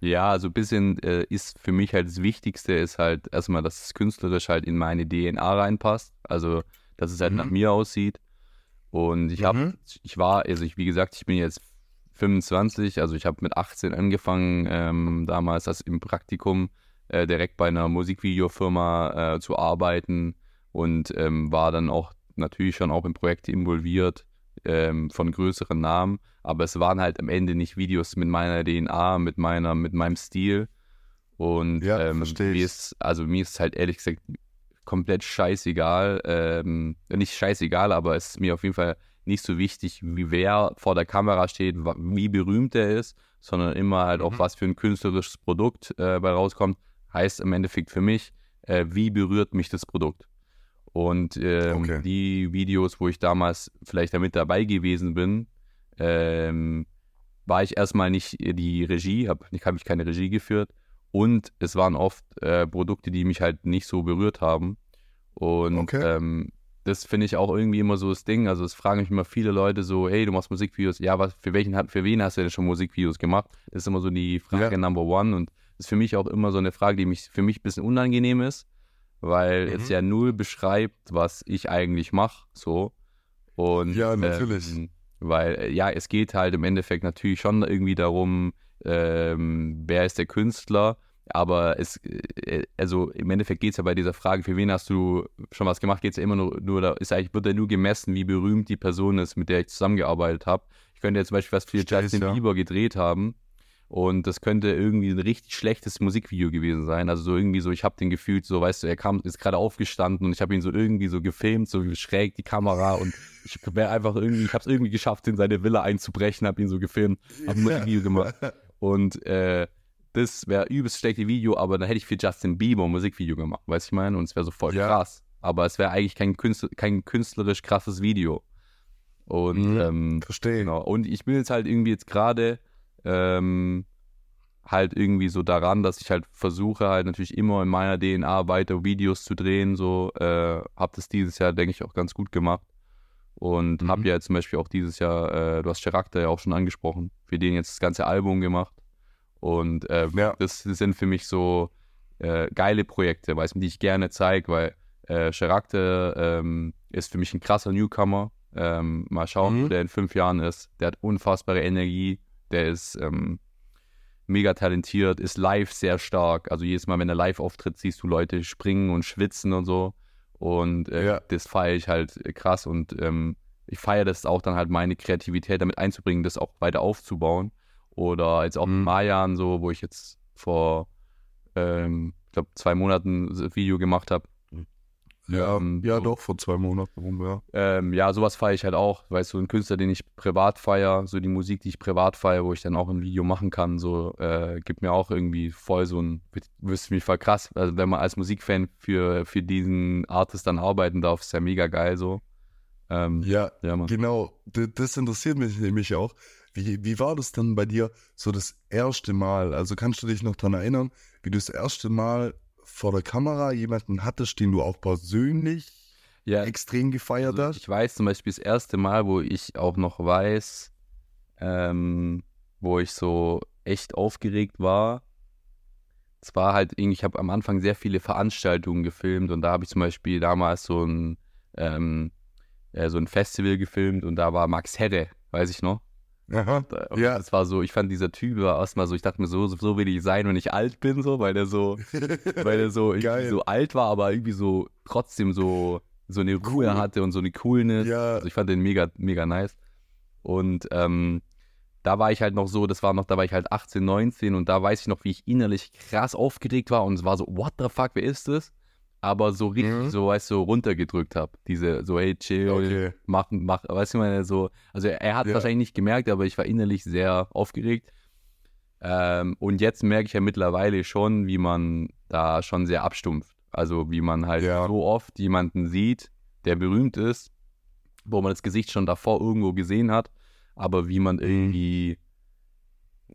Ja, also ein bisschen äh, ist für mich halt das Wichtigste, ist halt erstmal, dass es künstlerisch halt in meine DNA reinpasst. Also, dass es halt
Mhm.
nach mir aussieht. Und ich habe,
Mhm.
ich war, also ich, wie gesagt, ich bin jetzt 25, also ich habe mit 18 angefangen, ähm, damals das im Praktikum äh, direkt bei einer Musikvideofirma äh, zu arbeiten und ähm, war dann auch natürlich schon auch in Projekte involviert ähm, von größeren Namen, aber es waren halt am Ende nicht Videos mit meiner DNA, mit meiner, mit meinem Stil. Und
Ja,
ähm, mir ist, also mir ist halt ehrlich gesagt komplett scheißegal, ähm, nicht scheißegal, aber es ist mir auf jeden Fall nicht so wichtig, wie wer vor der Kamera steht, wie berühmt er ist, sondern immer halt auch,
Mhm.
was für ein künstlerisches Produkt äh, bei rauskommt. Heißt im Endeffekt für mich, äh, wie berührt mich das Produkt. Und ähm,
Okay.
die Videos, wo ich damals vielleicht damit dabei gewesen bin, ähm, war ich erstmal nicht die Regie, habe hab ich keine Regie geführt und es waren oft äh, Produkte, die mich halt nicht so berührt haben. Und
Okay.
ähm, das finde ich auch irgendwie immer so das Ding. Also es fragen mich immer viele Leute so, hey, du machst Musikvideos, ja, was, für welchen hat- für wen hast du denn schon Musikvideos gemacht? Das ist immer so die Frage
Ja.
Number One und das ist für mich auch immer so eine Frage, die mich für mich ein bisschen unangenehm ist, weil
Mhm.
es ja null beschreibt, was ich eigentlich mache. So. Und
Ja, natürlich.
ähm, weil, äh, ja, es geht halt im Endeffekt natürlich schon irgendwie darum, ähm, wer ist der Künstler, aber es, äh, also im Endeffekt geht es ja bei dieser Frage, für wen hast du schon was gemacht, geht es ja immer nur, nur da ist eigentlich, wird ja nur gemessen, wie berühmt die Person ist, mit der ich zusammengearbeitet habe. Ich könnte jetzt zum Beispiel was für Justin
ja.
Bieber gedreht haben. Und das könnte irgendwie ein richtig schlechtes Musikvideo gewesen sein. Also so irgendwie so, ich habe den gefühlt, so weißt du, er kam, ist gerade aufgestanden und ich habe ihn so irgendwie so gefilmt, so schräg die Kamera und ich wäre einfach irgendwie, ich habe es irgendwie geschafft, in seine Villa einzubrechen, habe ihn so gefilmt, habe ein Musikvideo gemacht. Und äh, das wäre übelst schlechte Video, aber dann hätte ich für Justin Bieber ein Musikvideo gemacht, weißt du, ich meine? Und es wäre so voll
Ja.
krass. Aber es wäre eigentlich kein, Künstler, kein künstlerisch krasses Video. Und
Mhm.
ähm,
Verstehe.
Genau. Und ich bin jetzt halt irgendwie jetzt gerade ähm, halt irgendwie so daran, dass ich halt versuche, halt natürlich immer in meiner DNA weiter Videos zu drehen. So äh, habe das dieses Jahr, denke ich, auch ganz gut gemacht. Und
Mhm.
habe ja zum Beispiel auch dieses Jahr, äh, du hast Charakter ja auch schon angesprochen, für den jetzt das ganze Album gemacht. Und äh,
Ja.
das, sind für mich so äh, geile Projekte, weißt du, die ich gerne zeige, weil äh, Charakter ähm, ist für mich ein krasser Newcomer. Ähm, mal schauen,
Mhm.
wo der in fünf Jahren ist. Der hat unfassbare Energie. Der ist ähm, mega talentiert, ist live sehr stark. Also jedes Mal, wenn er live auftritt, siehst du Leute springen und schwitzen und so. Und äh,
Ja.
das feiere ich halt krass und ähm, ich feiere das auch dann halt meine Kreativität damit einzubringen, das auch weiter aufzubauen. Oder jetzt auch
Mhm.
mit Mayan so, wo ich jetzt vor, ähm, ich glaube, zwei Monaten ein Video gemacht habe.
Ja,
Ähm,
ja
so.
doch, vor zwei Monaten rum, ja.
Ähm, ja, sowas feiere ich halt auch. Weißt du, ein Künstler, den ich privat feiere, so die Musik, die ich privat feiere, wo ich dann auch ein Video machen kann, so äh, gibt mir auch irgendwie voll so ein, wüsste mich voll krass. Also wenn man als Musikfan für, für diesen Artist dann arbeiten darf, ist ja mega geil so. Ähm,
Ja,
ja.
Genau, D das interessiert mich nämlich auch. Wie, wie war das dann bei dir so das erste Mal? Also kannst du dich noch daran erinnern, wie du das erste Mal vor der Kamera jemanden hattest, den du auch persönlich
Ja,
extrem gefeiert
Also
hast?
ich weiß zum Beispiel das erste Mal, wo ich auch noch weiß, ähm, wo ich so echt aufgeregt war. Es war halt irgendwie, ich habe am Anfang sehr viele Veranstaltungen gefilmt und da habe ich zum Beispiel damals so ein, ähm, äh, so ein Festival gefilmt und da war Max Herre, weiß ich noch.
Aha.
Da-
Ja.
Das war so, ich fand dieser Typ war erstmal so, ich dachte mir so, so will ich sein, wenn ich alt bin, so, weil der so, weil er so so alt war, aber irgendwie so trotzdem so, so eine Ruhe
Cool.
hatte und so eine Coolness.
Ja.
Also ich fand den mega, mega nice. Und ähm, da war ich halt noch so, das war noch, da war ich halt 18, 19 und da weiß ich noch, wie ich innerlich krass aufgeregt war und es war so, what the fuck, wer ist das? Aber so richtig,
Mhm.
so, weißt du, so runtergedrückt habe. Diese, so, hey, chill,
Okay.
mach, mach, weißt du, meine, so, also er hat
Ja.
wahrscheinlich nicht gemerkt, aber ich war innerlich sehr aufgeregt. Ähm, und jetzt merke ich ja mittlerweile schon, wie man da schon sehr abstumpft. Also wie man halt
Ja.
so oft jemanden sieht, der berühmt ist, wo man das Gesicht schon davor irgendwo gesehen hat, aber wie man irgendwie,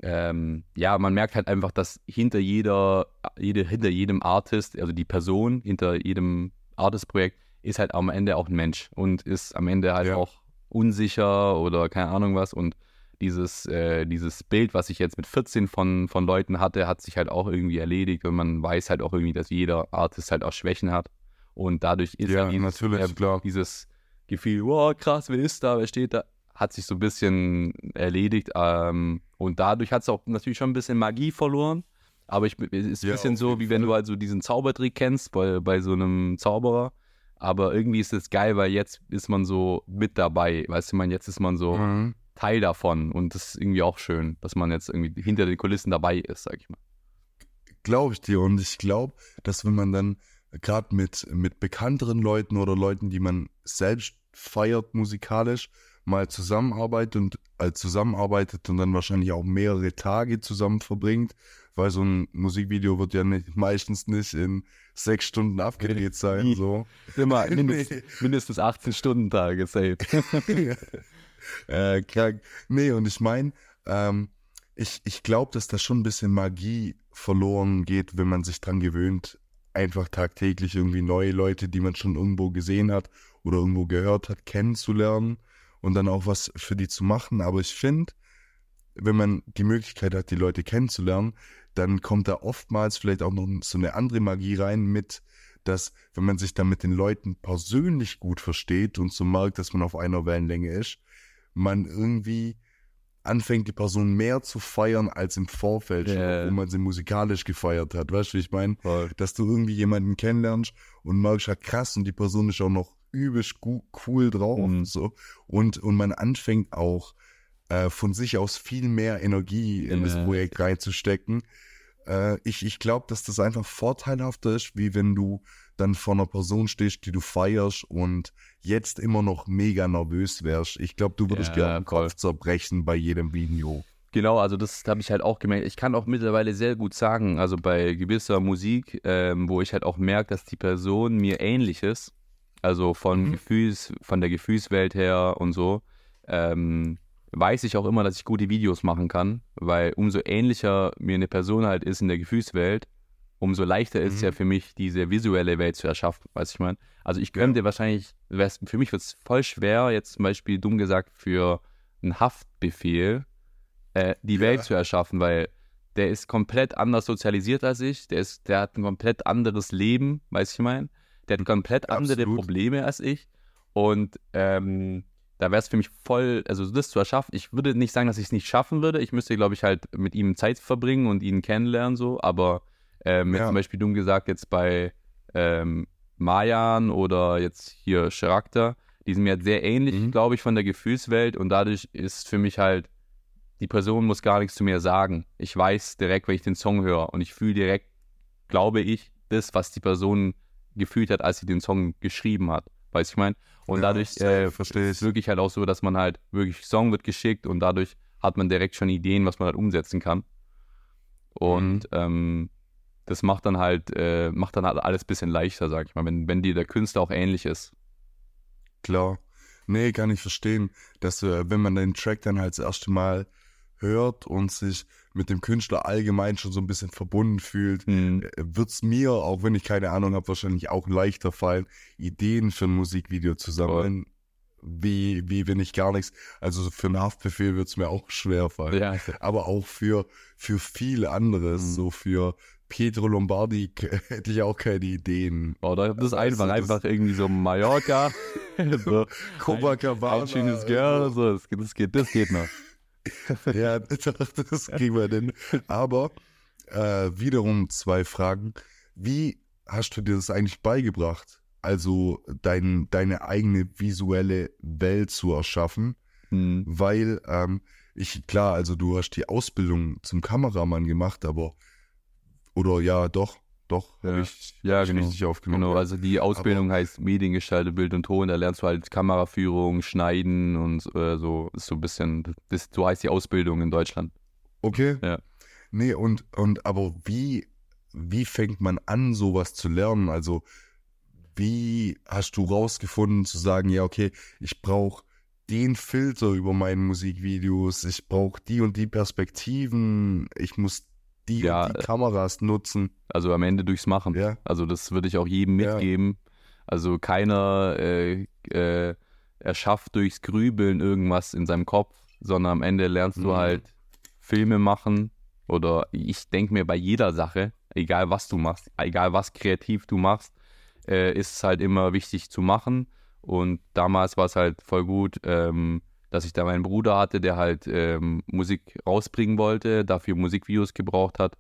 ähm, ja, man merkt halt einfach, dass hinter jeder, jede, hinter jedem Artist, also die Person, hinter jedem Artist-Projekt ist halt am Ende auch ein Mensch und ist am Ende halt
Ja.
auch unsicher oder keine Ahnung was. Und dieses, äh, dieses Bild, was ich jetzt mit 14 von, von Leuten hatte, hat sich halt auch irgendwie erledigt und man weiß halt auch irgendwie, dass jeder Artist halt auch Schwächen hat. Und dadurch ist
Ja,
halt dieses,
natürlich,
äh, dieses Gefühl, wow, krass, wer ist da, wer steht da, hat sich so ein bisschen erledigt ähm, und dadurch hat es auch natürlich schon ein bisschen Magie verloren, aber ich, es ist ein
Ja,
bisschen so, wie wenn du halt so diesen Zaubertrick kennst bei, bei so einem Zauberer, aber irgendwie ist es geil, weil jetzt ist man so mit dabei, weißt du, man, jetzt ist man so
Mhm.
Teil davon und das ist irgendwie auch schön, dass man jetzt irgendwie hinter den Kulissen dabei ist, sag ich mal.
Glaube ich dir. Und ich glaube, dass wenn man dann gerade mit, mit bekannteren Leuten oder Leuten, die man selbst feiert musikalisch, mal zusammenarbeitet und äh, zusammenarbeitet und dann wahrscheinlich auch mehrere Tage zusammen verbringt, weil so ein Musikvideo wird ja nicht, meistens nicht in sechs Stunden abgedreht sein. So.
Immer
mindestens-
mindestens 18 Stunden Tage, safe.
äh, krank. Nee, und ich meine, ähm, ich, ich glaube, dass da schon ein bisschen Magie verloren geht, wenn man sich dran gewöhnt, einfach tagtäglich irgendwie neue Leute, die man schon irgendwo gesehen hat oder irgendwo gehört hat, kennenzulernen und dann auch was für die zu machen. Aber ich finde, wenn man die Möglichkeit hat, die Leute kennenzulernen, dann kommt da oftmals vielleicht auch noch so eine andere Magie rein mit, dass wenn man sich dann mit den Leuten persönlich gut versteht und so merkt, dass man auf einer Wellenlänge ist, man irgendwie anfängt, die Person mehr zu feiern als im Vorfeld, schon,
Ja.
wo man sie musikalisch gefeiert hat. Weißt du, wie ich meine? Dass du irgendwie jemanden kennenlernst und merkst, ja krass, und die Person ist auch noch gu- cool drauf.
Mhm.
So. Und, und man anfängt auch äh, von sich aus viel mehr Energie in das
Ja.
Projekt reinzustecken. Äh, ich ich glaube, dass das einfach vorteilhafter ist, wie wenn du dann vor einer Person stehst, die du feierst und jetzt immer noch mega nervös wärst. Ich glaube, du würdest
Ja,
dir den. Kopf zerbrechen bei jedem Video.
Genau, also das habe ich halt auch gemerkt. Ich kann auch mittlerweile sehr gut sagen, also bei gewisser Musik, ähm, wo ich halt auch merke, dass die Person mir ähnlich ist, also von
Mhm.
Gefühls, von der Gefühlswelt her und so, ähm, weiß ich auch immer, dass ich gute Videos machen kann, weil umso ähnlicher mir eine Person halt ist in der Gefühlswelt, umso leichter ist es
Mhm.
ja für mich, diese visuelle Welt zu erschaffen, weißt du, ich meine. Also ich könnte wahrscheinlich, wär's- für mich wird es voll schwer, jetzt zum Beispiel dumm gesagt, für einen Haftbefehl äh, die
Ja.
Welt zu erschaffen, weil der ist komplett anders sozialisiert als ich, der, ist, der hat ein komplett anderes Leben, weiß ich mein. Der hat komplett andere
Absolut.
Probleme als ich. Und ähm, da wäre es für mich voll, also das zu erschaffen. Ich würde nicht sagen, dass ich es nicht schaffen würde. Ich müsste, glaube ich, halt mit ihm Zeit verbringen und ihn kennenlernen, so. Aber ähm,
Ja.
zum Beispiel dumm gesagt, jetzt bei ähm, Mayan oder jetzt hier Charakter, die sind mir halt sehr ähnlich,
Mhm.
glaube ich, von der Gefühlswelt und dadurch ist für mich halt, die Person muss gar nichts zu mir sagen. Ich weiß direkt, wenn ich den Song höre und ich fühle direkt, glaube ich, das, was die Person gefühlt hat, als sie den Song geschrieben hat. Weißt du, ich meine? Und
Ja,
dadurch äh,
verstehe
ist
ich.
wirklich halt auch so, dass man halt wirklich Song wird geschickt und dadurch hat man direkt schon Ideen, was man halt umsetzen kann. Und
Mhm.
ähm, das macht dann halt, äh, macht dann halt alles ein bisschen leichter, sag ich mal, wenn, wenn dir der Künstler auch ähnlich ist.
Klar. Nee, kann ich verstehen, dass äh, wenn man den Track dann halt das erste Mal hört und sich mit dem Künstler allgemein schon so ein bisschen verbunden fühlt,
Hm.
wird es mir, auch wenn ich keine Ahnung habe, wahrscheinlich auch leichter fallen, Ideen für ein Musikvideo zu sammeln, wie, wie wenn ich gar nichts, also für einen Haftbefehl wird es mir auch schwer fallen.
Ja,
Aber auch für, für viel anderes,
Mhm.
so für Pietro Lombardi hätte ich auch keine Ideen.
oder das ist
Also,
einfach,
das-
einfach irgendwie so Mallorca. so,
Copacabana.
ein schönes Girl, so, das, geht- das geht, das geht noch.
Ja, das kriegen wir denn. Aber äh, wiederum zwei Fragen. Wie hast du dir das eigentlich beigebracht? Also dein, deine eigene visuelle Welt zu erschaffen,
Hm.
weil ähm, ich, klar, also du hast die Ausbildung zum Kameramann gemacht, aber, oder ja, doch, doch,
Ja.
habe ich,
Ja,
hab
genau.
richtig aufgenommen.
Genau,
ja.
also die Ausbildung heißt Mediengestaltung, Bild und Ton. Da lernst du halt Kameraführung, Schneiden und äh, so ist so ein bisschen, das, so heißt die Ausbildung in Deutschland.
Okay.
Ja.
Nee, und, und aber wie, wie fängt man an, sowas zu lernen? Also, wie hast du rausgefunden, zu sagen, ja, okay, ich brauche den Filter über meine Musikvideos, ich brauche die und die Perspektiven, ich muss die
Ja,
die
äh,
Kameras nutzen.
Also am Ende durchs Machen.
Ja.
Also das würde ich auch jedem
Ja.
mitgeben. Also keiner äh, äh, erschafft durchs Grübeln irgendwas in seinem Kopf, sondern am Ende lernst du
Mhm.
halt Filme machen oder ich denke mir bei jeder Sache, egal was du machst, egal was kreativ du machst, äh, ist es halt immer wichtig zu machen. Und damals war es halt voll gut, ähm, dass ich da meinen Bruder hatte, der halt ähm, Musik rausbringen wollte, dafür Musikvideos gebraucht hat.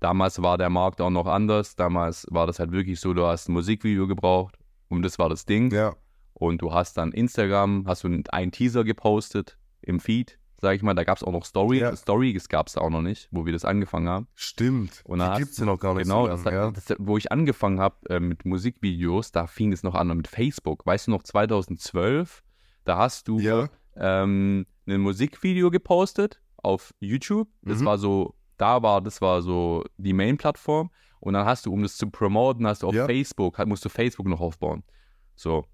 Damals war der Markt auch noch anders. Damals war das halt wirklich so, du hast ein Musikvideo gebraucht und das war das Ding.
Ja,
Und du hast dann Instagram, hast du einen Teaser gepostet im Feed, sag ich mal. Da gab es auch noch Story.
Ja.
Story gab es da auch noch nicht, wo wir das angefangen haben.
stimmt.
Und
die
hast
gibt's ja noch gar nicht
Genau,
so
das,
lange, ja.
das, wo ich angefangen habe äh, mit Musikvideos, da fing es noch an mit Facebook. Weißt du noch, 2012, da hast du
Ja,
ähm, ein Musikvideo gepostet auf YouTube. Das
Mhm.
war so, da war, das war so die Main-Plattform. Und dann hast du, um das zu promoten, hast du auf
Ja.
Facebook, halt, musst du Facebook noch aufbauen. So.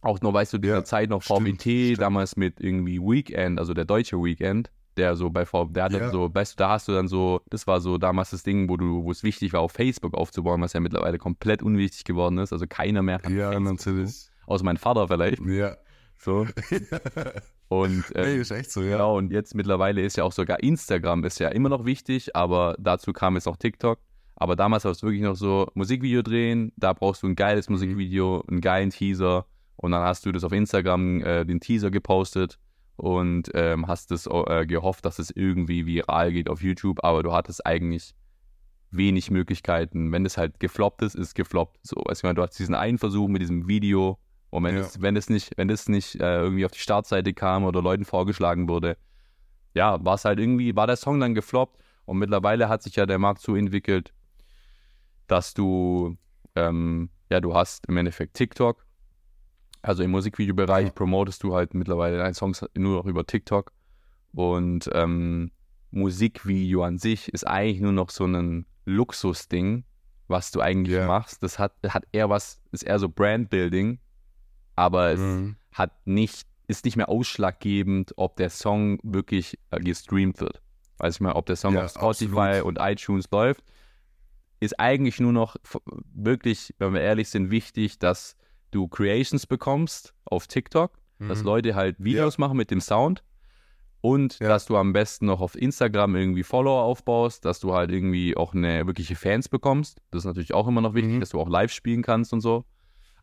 Auch noch, weißt du, dieser
Ja,
Zeit noch
stimmt,
VBT,
stimmt.
damals mit irgendwie Weekend, also der deutsche Weekend, der so bei VB, der hatte
Ja.
so, weißt du, da hast du dann so, das war so damals das Ding, wo du, wo es wichtig war, auf Facebook aufzubauen, was ja mittlerweile komplett unwichtig geworden ist. Also keiner mehr hat
ja,
Facebook,
natürlich.
außer mein Vater vielleicht.
Ja.
So. Und äh,
nee, ist echt so, ja.
Genau, und jetzt mittlerweile ist ja auch sogar Instagram ist ja immer noch wichtig, aber dazu kam jetzt noch TikTok. Aber damals war es wirklich noch so, Musikvideo drehen, da brauchst du ein geiles Musikvideo, einen geilen Teaser und dann hast du das auf Instagram, äh, den Teaser gepostet und ähm, hast es äh, gehofft, dass es irgendwie viral geht auf YouTube, aber du hattest eigentlich wenig Möglichkeiten. Wenn es halt gefloppt ist, ist gefloppt. So, weißt du, ich meine, du hast diesen einen Versuch mit diesem Video und wenn
Ja.
es, wenn es nicht, wenn es nicht äh, irgendwie auf die Startseite kam oder Leuten vorgeschlagen wurde, ja, war es halt irgendwie, war der Song dann gefloppt und mittlerweile hat sich ja der Markt so entwickelt, dass du, ähm, ja, du hast im Endeffekt TikTok, also im Musikvideobereich
Ja.
promotest du halt mittlerweile deine Songs nur noch über TikTok und ähm, Musikvideo an sich ist eigentlich nur noch so ein Luxusding, was du eigentlich
Ja.
machst. Das hat, hat eher was, ist eher so Brandbuilding, aber es
Mhm.
hat nicht, ist nicht mehr ausschlaggebend, ob der Song wirklich äh, gestreamt wird. Weiß ich mal, ob der Song
Ja,
auf Spotify
absolut.
und iTunes läuft, ist eigentlich nur noch wirklich, wenn wir ehrlich sind, wichtig, dass du Creations bekommst auf TikTok, dass
Mhm.
Leute halt Videos machen mit dem Sound und
Ja.
dass du am besten noch auf Instagram irgendwie Follower aufbaust, dass du halt irgendwie auch eine wirkliche Fans bekommst. Das ist natürlich auch immer noch wichtig,
Mhm.
dass du auch live spielen kannst und so.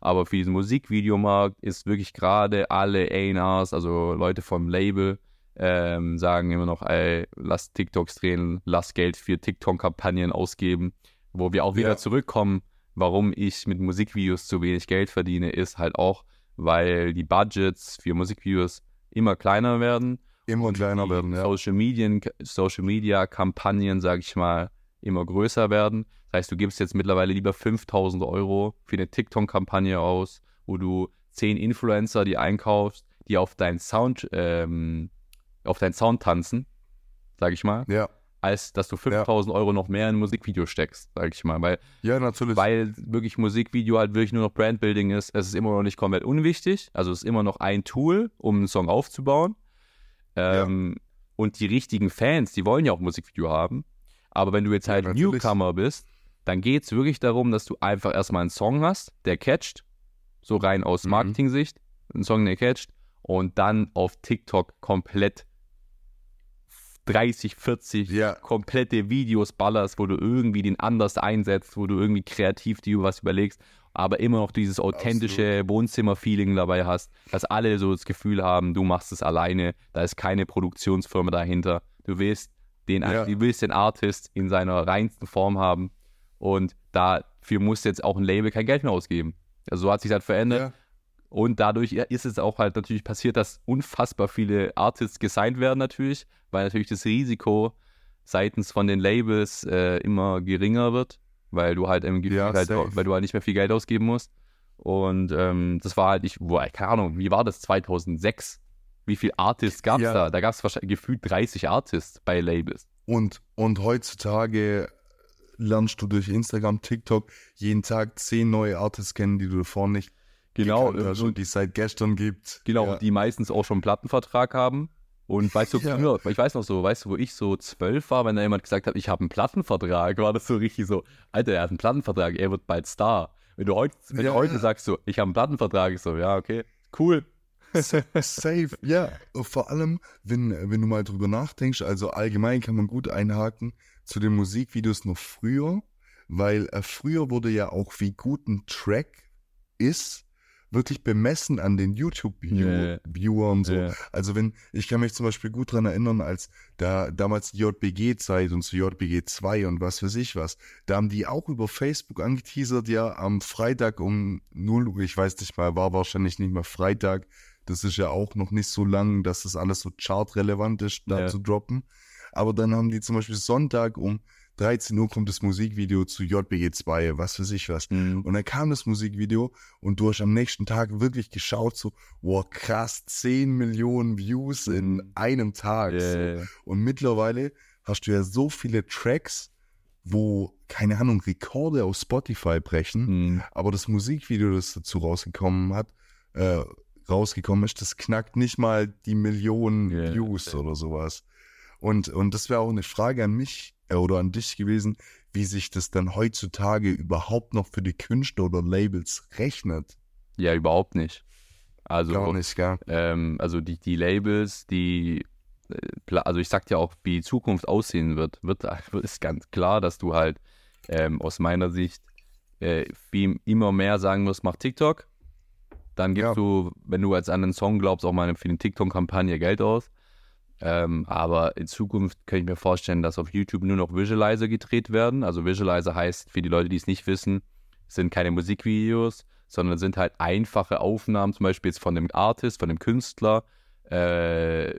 Aber für diesen Musikvideomarkt ist wirklich gerade alle A&Rs, also Leute vom Label, ähm, sagen immer noch, ey, lass TikToks drehen, lass Geld für TikTok-Kampagnen ausgeben. Wo wir auch wieder
Ja.
zurückkommen, warum ich mit Musikvideos zu wenig Geld verdiene, ist halt auch, weil die Budgets für Musikvideos immer kleiner werden
Immer kleiner werden, ja.
Social, Medien, Social Media Kampagnen, sag ich mal, immer größer werden. Das heißt, du gibst jetzt mittlerweile lieber 5000 Euro für eine TikTok-Kampagne aus, wo du 10 Influencer, die einkaufst, die auf deinen Sound, ähm, auf deinen Sound tanzen, sag ich mal,
Ja,
als dass du 5000 Euro noch mehr in ein Musikvideo steckst, sag ich mal. Weil
ja, natürlich.
weil wirklich Musikvideo halt wirklich nur noch Brandbuilding ist. Es ist immer noch nicht komplett unwichtig. Also es ist immer noch ein Tool, um einen Song aufzubauen. Ähm, Und die richtigen Fans, die wollen ja auch Musikvideo haben. Aber wenn du jetzt
Ja,
halt
natürlich.
Newcomer bist, dann geht es wirklich darum, dass du einfach erstmal einen Song hast, der catcht. So rein aus
Mhm.
Marketing-Sicht. Ein Song, der catcht. Und dann auf TikTok komplett 30, 40
Ja.
komplette Videos ballerst, wo du irgendwie den anders einsetzt, wo du irgendwie kreativ dir was überlegst, aber immer noch dieses authentische Wohnzimmer-Feeling dabei hast, dass alle so das Gefühl haben, du machst es alleine, da ist keine Produktionsfirma dahinter. Du willst den,
Ja.
willst den Artist in seiner reinsten Form haben und dafür musst du jetzt auch ein Label kein Geld mehr ausgeben. Also so hat sich halt verändert.
Ja.
Und dadurch ist es auch halt natürlich passiert, dass unfassbar viele Artists gesigned werden natürlich, weil natürlich das Risiko seitens von den Labels äh, immer geringer wird, weil du halt im Gefühl
Ja,
halt, weil du halt nicht mehr viel Geld ausgeben musst. Und ähm, das war halt, ich, boah, keine Ahnung, wie war das 2006? Wie viele Artists gab es
Ja.
da? Da gab es wahrscheinlich gefühlt 30 Artists bei Labels.
Und, und heutzutage lernst du durch Instagram, TikTok jeden Tag zehn neue Artists kennen, die du davor nicht
Genau,
hast
und-
und die es seit gestern gibt.
Genau,
Ja.
die meistens auch schon einen Plattenvertrag haben. Und weißt du,
Ja.
früher, ich weiß noch so, weißt du, wo ich so zwölf war, wenn da jemand gesagt hat, ich habe einen Plattenvertrag, war das so richtig so, Alter, er hat einen Plattenvertrag, er wird bald Star. Wenn du heute, wenn
Ja.
du heute sagst so, ich habe einen Plattenvertrag, ich so, ja, okay, cool.
Safe, ja. Vor allem, wenn, wenn du mal drüber nachdenkst, also allgemein kann man gut einhaken zu den Musikvideos noch früher, weil äh, früher wurde ja auch, wie gut ein Track ist, wirklich bemessen an den YouTube-Viewern.
Ja.
so.
Ja.
Also wenn, ich kann mich zum Beispiel gut dran erinnern, als da damals die JBG-Zeit und zu JBG 2 und was weiß ich was, da haben die auch über Facebook angeteasert, ja, am Freitag um 0 Uhr, ich weiß nicht mal, war wahrscheinlich nicht mal Freitag, das ist ja auch noch nicht so lang, dass das alles so chartrelevant ist, da
Ja.
zu droppen. Aber dann haben die zum Beispiel Sonntag um 13 Uhr kommt das Musikvideo zu JBG 2, was weiß ich was.
Mhm.
Und dann kam das Musikvideo und du hast am nächsten Tag wirklich geschaut, so, wow, krass, 10 Millionen Views in
Mhm.
einem Tag.
Ja,
so. Und mittlerweile hast du ja so viele Tracks, wo, keine Ahnung, Rekorde auf Spotify brechen,
Mhm.
aber das Musikvideo, das dazu rausgekommen hat, äh, rausgekommen ist, das knackt nicht mal die Millionen
Ja,
Views
ja.
oder sowas. Und, und das wäre auch eine Frage an mich äh, oder an dich gewesen, wie sich das dann heutzutage überhaupt noch für die Künstler oder Labels rechnet.
ja, überhaupt nicht. Also,
Gar nicht, gell?
ähm, also die, die Labels, die, äh, also ich sag dir auch, wie die Zukunft aussehen wird, wird ist ganz klar, dass du halt ähm, aus meiner Sicht äh, immer mehr sagen musst, mach TikTok. Dann gibst
Ja.
du, wenn du als an einen Song glaubst, auch mal für eine TikTok-Kampagne Geld aus. Ähm, aber in Zukunft kann ich mir vorstellen, dass auf YouTube nur noch Visualizer gedreht werden. Also Visualizer heißt, für die Leute, die es nicht wissen, sind keine Musikvideos, sondern sind halt einfache Aufnahmen, zum Beispiel jetzt von dem Artist, von dem Künstler, äh,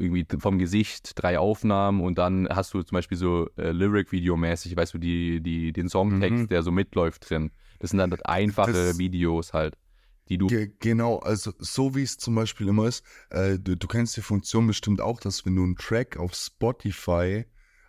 irgendwie vom Gesicht drei Aufnahmen und dann hast du zum Beispiel so äh, Lyric-Video-mäßig, weißt du, die, die, den Songtext,
Mhm.
der so mitläuft drin. Das sind dann halt einfache
Das-
Videos halt, die du.
Ge genau, also so wie es zum Beispiel immer ist, äh, du, du kennst die Funktion bestimmt auch, dass wenn du einen Track auf Spotify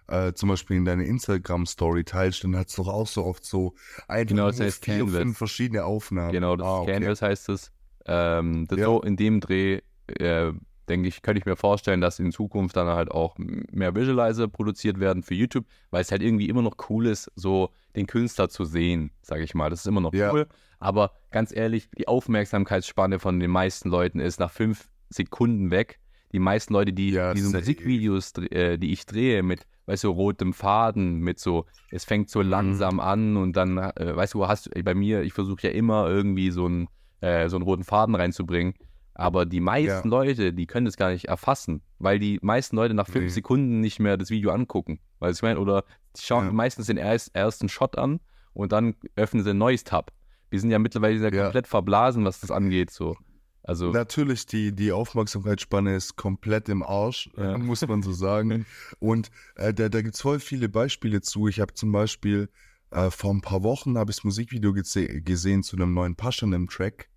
äh, zum Beispiel in deine Instagram-Story teilst, dann hat es doch auch so oft so einfach
Genau, das heißt
vier,
Canvas.
fünf verschiedene Aufnahmen.
Genau, das
ah,
ist Canvas heißt es. Ähm, das
Ja.
so in dem Dreh, äh, denke ich, könnte ich mir vorstellen, dass in Zukunft dann halt auch mehr Visualizer produziert werden für YouTube, weil es halt irgendwie immer noch cool ist, so den Künstler zu sehen, sage ich mal. Das ist immer noch
Ja.
cool. Aber ganz ehrlich, die Aufmerksamkeitsspanne von den meisten Leuten ist nach fünf Sekunden weg. die meisten Leute, die
Ja,
diese
safe.
Musikvideos, äh, die ich drehe, mit, weißt du, rotem Faden, mit so, es fängt so langsam an und dann, äh, weißt du, hast du, bei mir, ich versuche ja immer irgendwie so einen, äh, so einen roten Faden reinzubringen. Aber die meisten
Ja.
Leute, die können das gar nicht erfassen, weil die meisten Leute nach fünf
Nee.
Sekunden nicht mehr das Video angucken. Weil ich meine, oder die schauen
Ja.
meistens den erst, ersten Shot an und dann öffnen sie ein neues Tab. Wir sind ja mittlerweile ja
Ja.
komplett verblasen, was das angeht. So. Also,
Natürlich, die, die Aufmerksamkeitsspanne ist komplett im Arsch,
Ja.
äh, muss man so sagen. Und äh, da, da gibt es voll viele Beispiele zu. Ich habe zum Beispiel äh, vor ein paar Wochen habe ich das Musikvideo gese gesehen zu einem neuen Paschanem-Track.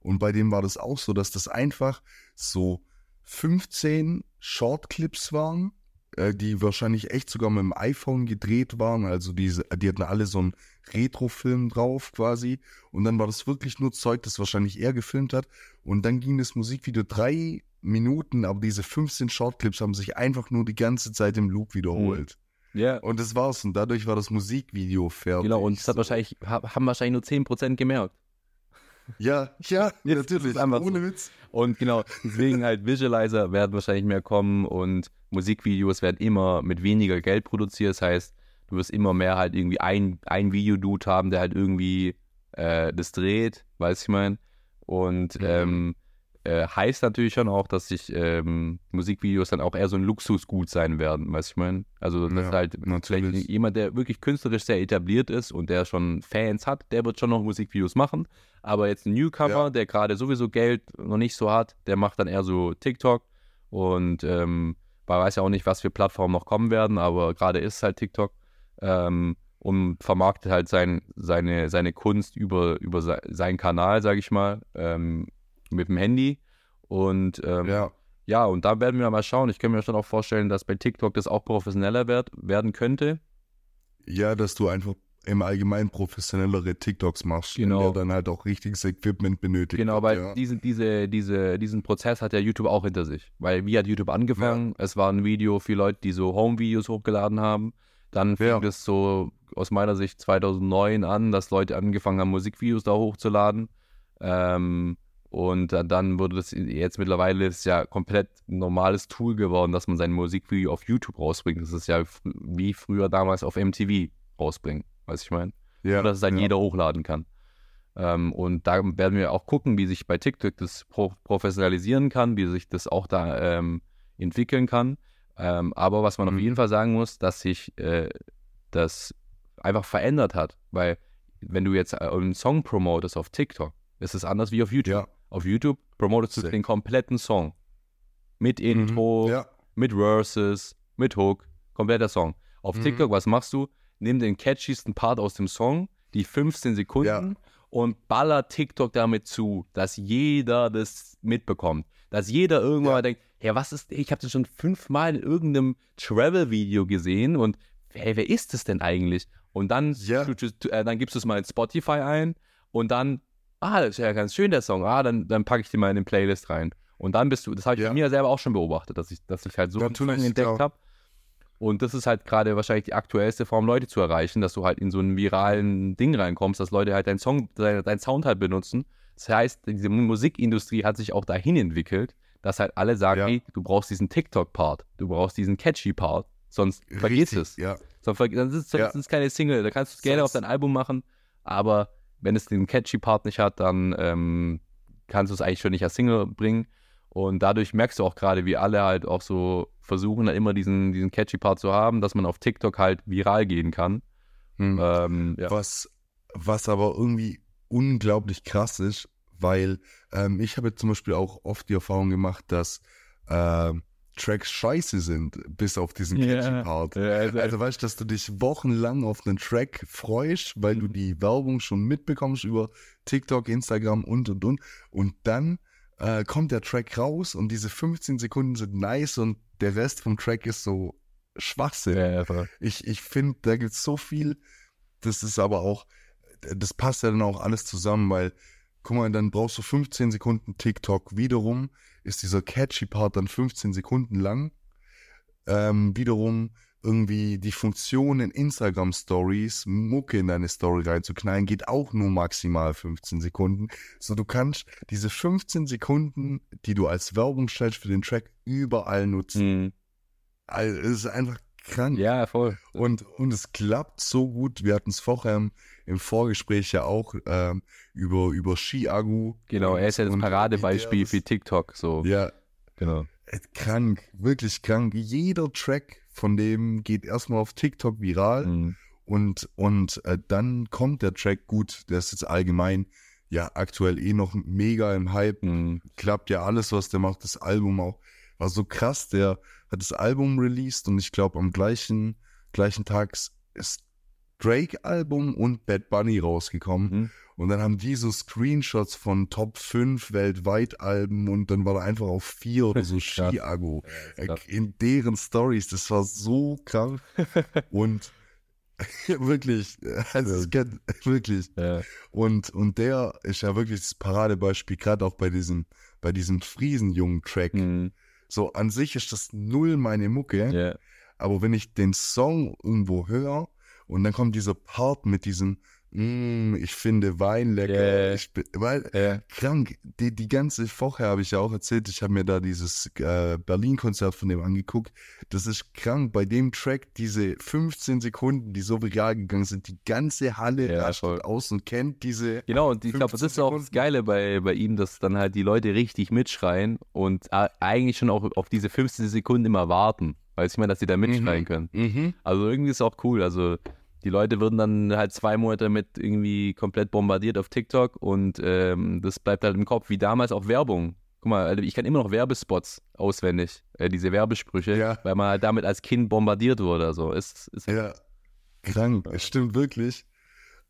Und bei dem war das auch so, dass das einfach so 15 Shortclips waren, äh, die wahrscheinlich echt sogar mit dem iPhone gedreht waren. Also diese, die hatten alle so einen Retro-Film drauf quasi. Und dann war das wirklich nur Zeug, das wahrscheinlich er gefilmt hat. Und dann ging das Musikvideo drei Minuten, aber diese 15 Shortclips haben sich einfach nur die ganze Zeit im Loop wiederholt.
ja.
Und das war's. Und dadurch war das Musikvideo fertig.
Genau, und es hat
So.
wahrscheinlich, ha- haben wahrscheinlich nur 10% gemerkt.
Ja, ja,
Jetzt
natürlich. Ohne
so.
Witz.
Und genau, deswegen halt Visualizer werden wahrscheinlich mehr kommen und Musikvideos werden immer mit weniger Geld produziert. Das heißt, du wirst immer mehr halt irgendwie ein, ein Videodude haben, der halt irgendwie äh, das dreht, weiß ich mein. Und
Mhm.
ähm, äh, heißt natürlich schon auch, dass sich ähm, Musikvideos dann auch eher so ein Luxusgut sein werden, weiß ich mein. Also das
Ja,
ist halt
natürlich.
vielleicht jemand, der wirklich künstlerisch sehr etabliert ist und der schon Fans hat, der wird schon noch Musikvideos machen. Aber jetzt ein Newcomer,
Ja.
der gerade sowieso Geld noch nicht so hat, der macht dann eher so TikTok und ähm, man weiß ja auch nicht, was für Plattformen noch kommen werden, aber gerade ist es halt TikTok ähm, und vermarktet halt sein, seine, seine Kunst über, über se- seinen Kanal, sage ich mal, ähm, mit dem Handy. Und ähm,
Ja.
ja, und da werden wir mal schauen. Ich kann mir schon auch vorstellen, dass bei TikTok das auch professioneller wird, werden könnte.
Ja, dass du einfach im Allgemeinen professionellere TikToks machst,
Genau.
der dann halt auch richtiges Equipment benötigt.
Genau, weil
ja.
diesen, diese, diese, diesen Prozess hat ja YouTube auch hinter sich. Weil wie hat YouTube angefangen? Es war ein Video für Leute, die so Home-Videos hochgeladen haben. Dann fing
Ja.
das so aus meiner Sicht 2009 an, dass Leute angefangen haben, Musikvideos da hochzuladen. Ähm, und dann- dann wurde das jetzt mittlerweile ist ja komplett ein normales Tool geworden, dass man sein Musikvideo auf YouTube rausbringt. Das ist ja wie früher damals auf MTV rausbringen, weiß ich meine.
ja,
dass es dann
ja.
jeder hochladen kann. Ähm, und da werden wir auch gucken, wie sich bei TikTok das pro professionalisieren kann, wie sich das auch da ähm, entwickeln kann. Ähm, aber was man
Mhm.
auf jeden Fall sagen muss, dass sich äh, das einfach verändert hat, weil wenn du jetzt äh, einen Song promotest auf TikTok, ist es anders wie auf YouTube.
Ja.
Auf YouTube promotest du
Safe.
den kompletten Song. Mit Intro,
Mhm. Ja.
mit Verses, mit Hook, kompletter Song. Auf
Mhm.
TikTok, was machst du? Nimm den catchiesten Part aus dem Song, die 15 Sekunden,
Ja.
und baller TikTok damit zu, dass jeder das mitbekommt. Dass jeder irgendwann
Ja.
mal denkt, ja, was ist, ich habe das schon fünfmal in irgendeinem Travel-Video gesehen und hey, wer ist das denn eigentlich? Und dann, tu- äh, dann gibst du es mal in Spotify ein und dann, ah, das ist ja ganz schön, der Song, ah, dann, dann packe ich den mal in den Playlist rein. Und dann bist du, das habe ich
Ja.
mir selber auch schon beobachtet, dass ich, dass ich halt so einen Song entdeckt habe. Und das ist halt gerade wahrscheinlich die aktuellste Form, Leute zu erreichen, dass du halt in so einen viralen Ding reinkommst, dass Leute halt deinen Song, deinen deinen Sound halt benutzen. Das heißt, diese Musikindustrie hat sich auch dahin entwickelt, dass halt alle sagen,
Ja.
hey, du brauchst diesen TikTok-Part, du brauchst diesen Catchy-Part, sonst vergiss es.
Ja.
Sonst, ist, sonst
Ja.
ist es keine Single, da kannst du es gerne auf dein Album machen, aber wenn es den Catchy-Part nicht hat, dann ähm, kannst du es eigentlich schon nicht als Single bringen. Und dadurch merkst du auch gerade, wie alle halt auch so versuchen, dann immer diesen, diesen Catchy-Part zu haben, dass man auf TikTok halt viral gehen kann.
Hm.
Ähm, ja.
Was, was aber irgendwie unglaublich krass ist, weil ähm, ich habe zum Beispiel auch oft die Erfahrung gemacht, dass ähm, Tracks scheiße sind, bis auf diesen
Ja.
catchy Part.
Ja, also-
Also weißt du, dass du dich wochenlang auf einen Track freust, weil du die Werbung schon mitbekommst über TikTok, Instagram und und und. Und dann äh, kommt der Track raus und diese 15 Sekunden sind nice und der Rest vom Track ist so Schwachsinn.
Voll.
Ich, ich finde, da gibt es so viel. Das ist aber auch, das passt ja dann auch alles zusammen, weil, guck mal, dann brauchst du 15 Sekunden TikTok. Wiederum ist dieser catchy Part dann 15 Sekunden lang. Ähm, wiederum irgendwie die Funktion in Instagram Stories, Mucke in deine Story reinzuknallen, geht auch nur maximal 15 Sekunden. So, du kannst diese 15 Sekunden, die du als Werbung stellst für den Track, überall nutzen.
Mhm.
Also, es ist einfach krank.
Ja, voll.
Und, und es klappt so gut. Wir hatten es vorher im, im Vorgespräch ja auch ähm, über, über Ski-Agu.
Genau, er ist ja das Paradebeispiel für TikTok. So.
Ja,
Genau.
äh, krank, wirklich krank. Jeder Track von dem geht erstmal auf TikTok viral
Mhm.
und, und äh, dann kommt der Track gut. Der ist jetzt allgemein ja aktuell eh noch mega im Hype.
Mhm.
Klappt ja alles, was der macht. Das Album auch war so krass. Der hat das Album released und ich glaube am gleichen, gleichen Tag ist Drake-Album und Bad Bunny rausgekommen.
Mhm.
Und dann haben die so Screenshots von Top 5 weltweit Alben und dann war er einfach auf 4 oder so. Chiago. In deren Stories, das war so krank. und wirklich, also wirklich.
Ja.
Und, und der ist ja wirklich das Paradebeispiel, gerade auch bei diesem, bei diesem Friesenjungen-Track.
Mhm.
So, an sich ist das null meine Mucke.
Ja.
Aber wenn ich den Song irgendwo höre und dann kommt dieser Part mit diesem, mm, ich finde Wein lecker,
Yeah.
ich bin, weil
Ja.
krank, die, die ganze Woche habe ich ja auch erzählt, ich habe mir da dieses äh, Berlin-Konzert von dem angeguckt. Das ist krank. Bei dem Track, diese 15 Sekunden, die so viral gegangen sind, die ganze Halle
Ja,
rastet aus und kennt diese.
Genau, und ich glaube, das
15
ist auch das. Geile bei, bei ihm, dass dann halt die Leute richtig mitschreien und äh, eigentlich schon auch auf diese 15 Sekunden immer warten. Du, ich meine, dass sie da mitschreien
Mhm.
können.
Mhm.
Also irgendwie ist es auch cool. Also die Leute würden dann halt zwei Monate mit irgendwie komplett bombardiert auf TikTok und ähm, das bleibt halt im Kopf, wie damals auch Werbung. Guck mal, ich kann immer noch Werbespots auswendig, äh, diese Werbesprüche,
Ja.
weil man halt damit als Kind bombardiert wurde. Also ist, ist
Ja, krank, es stimmt wirklich.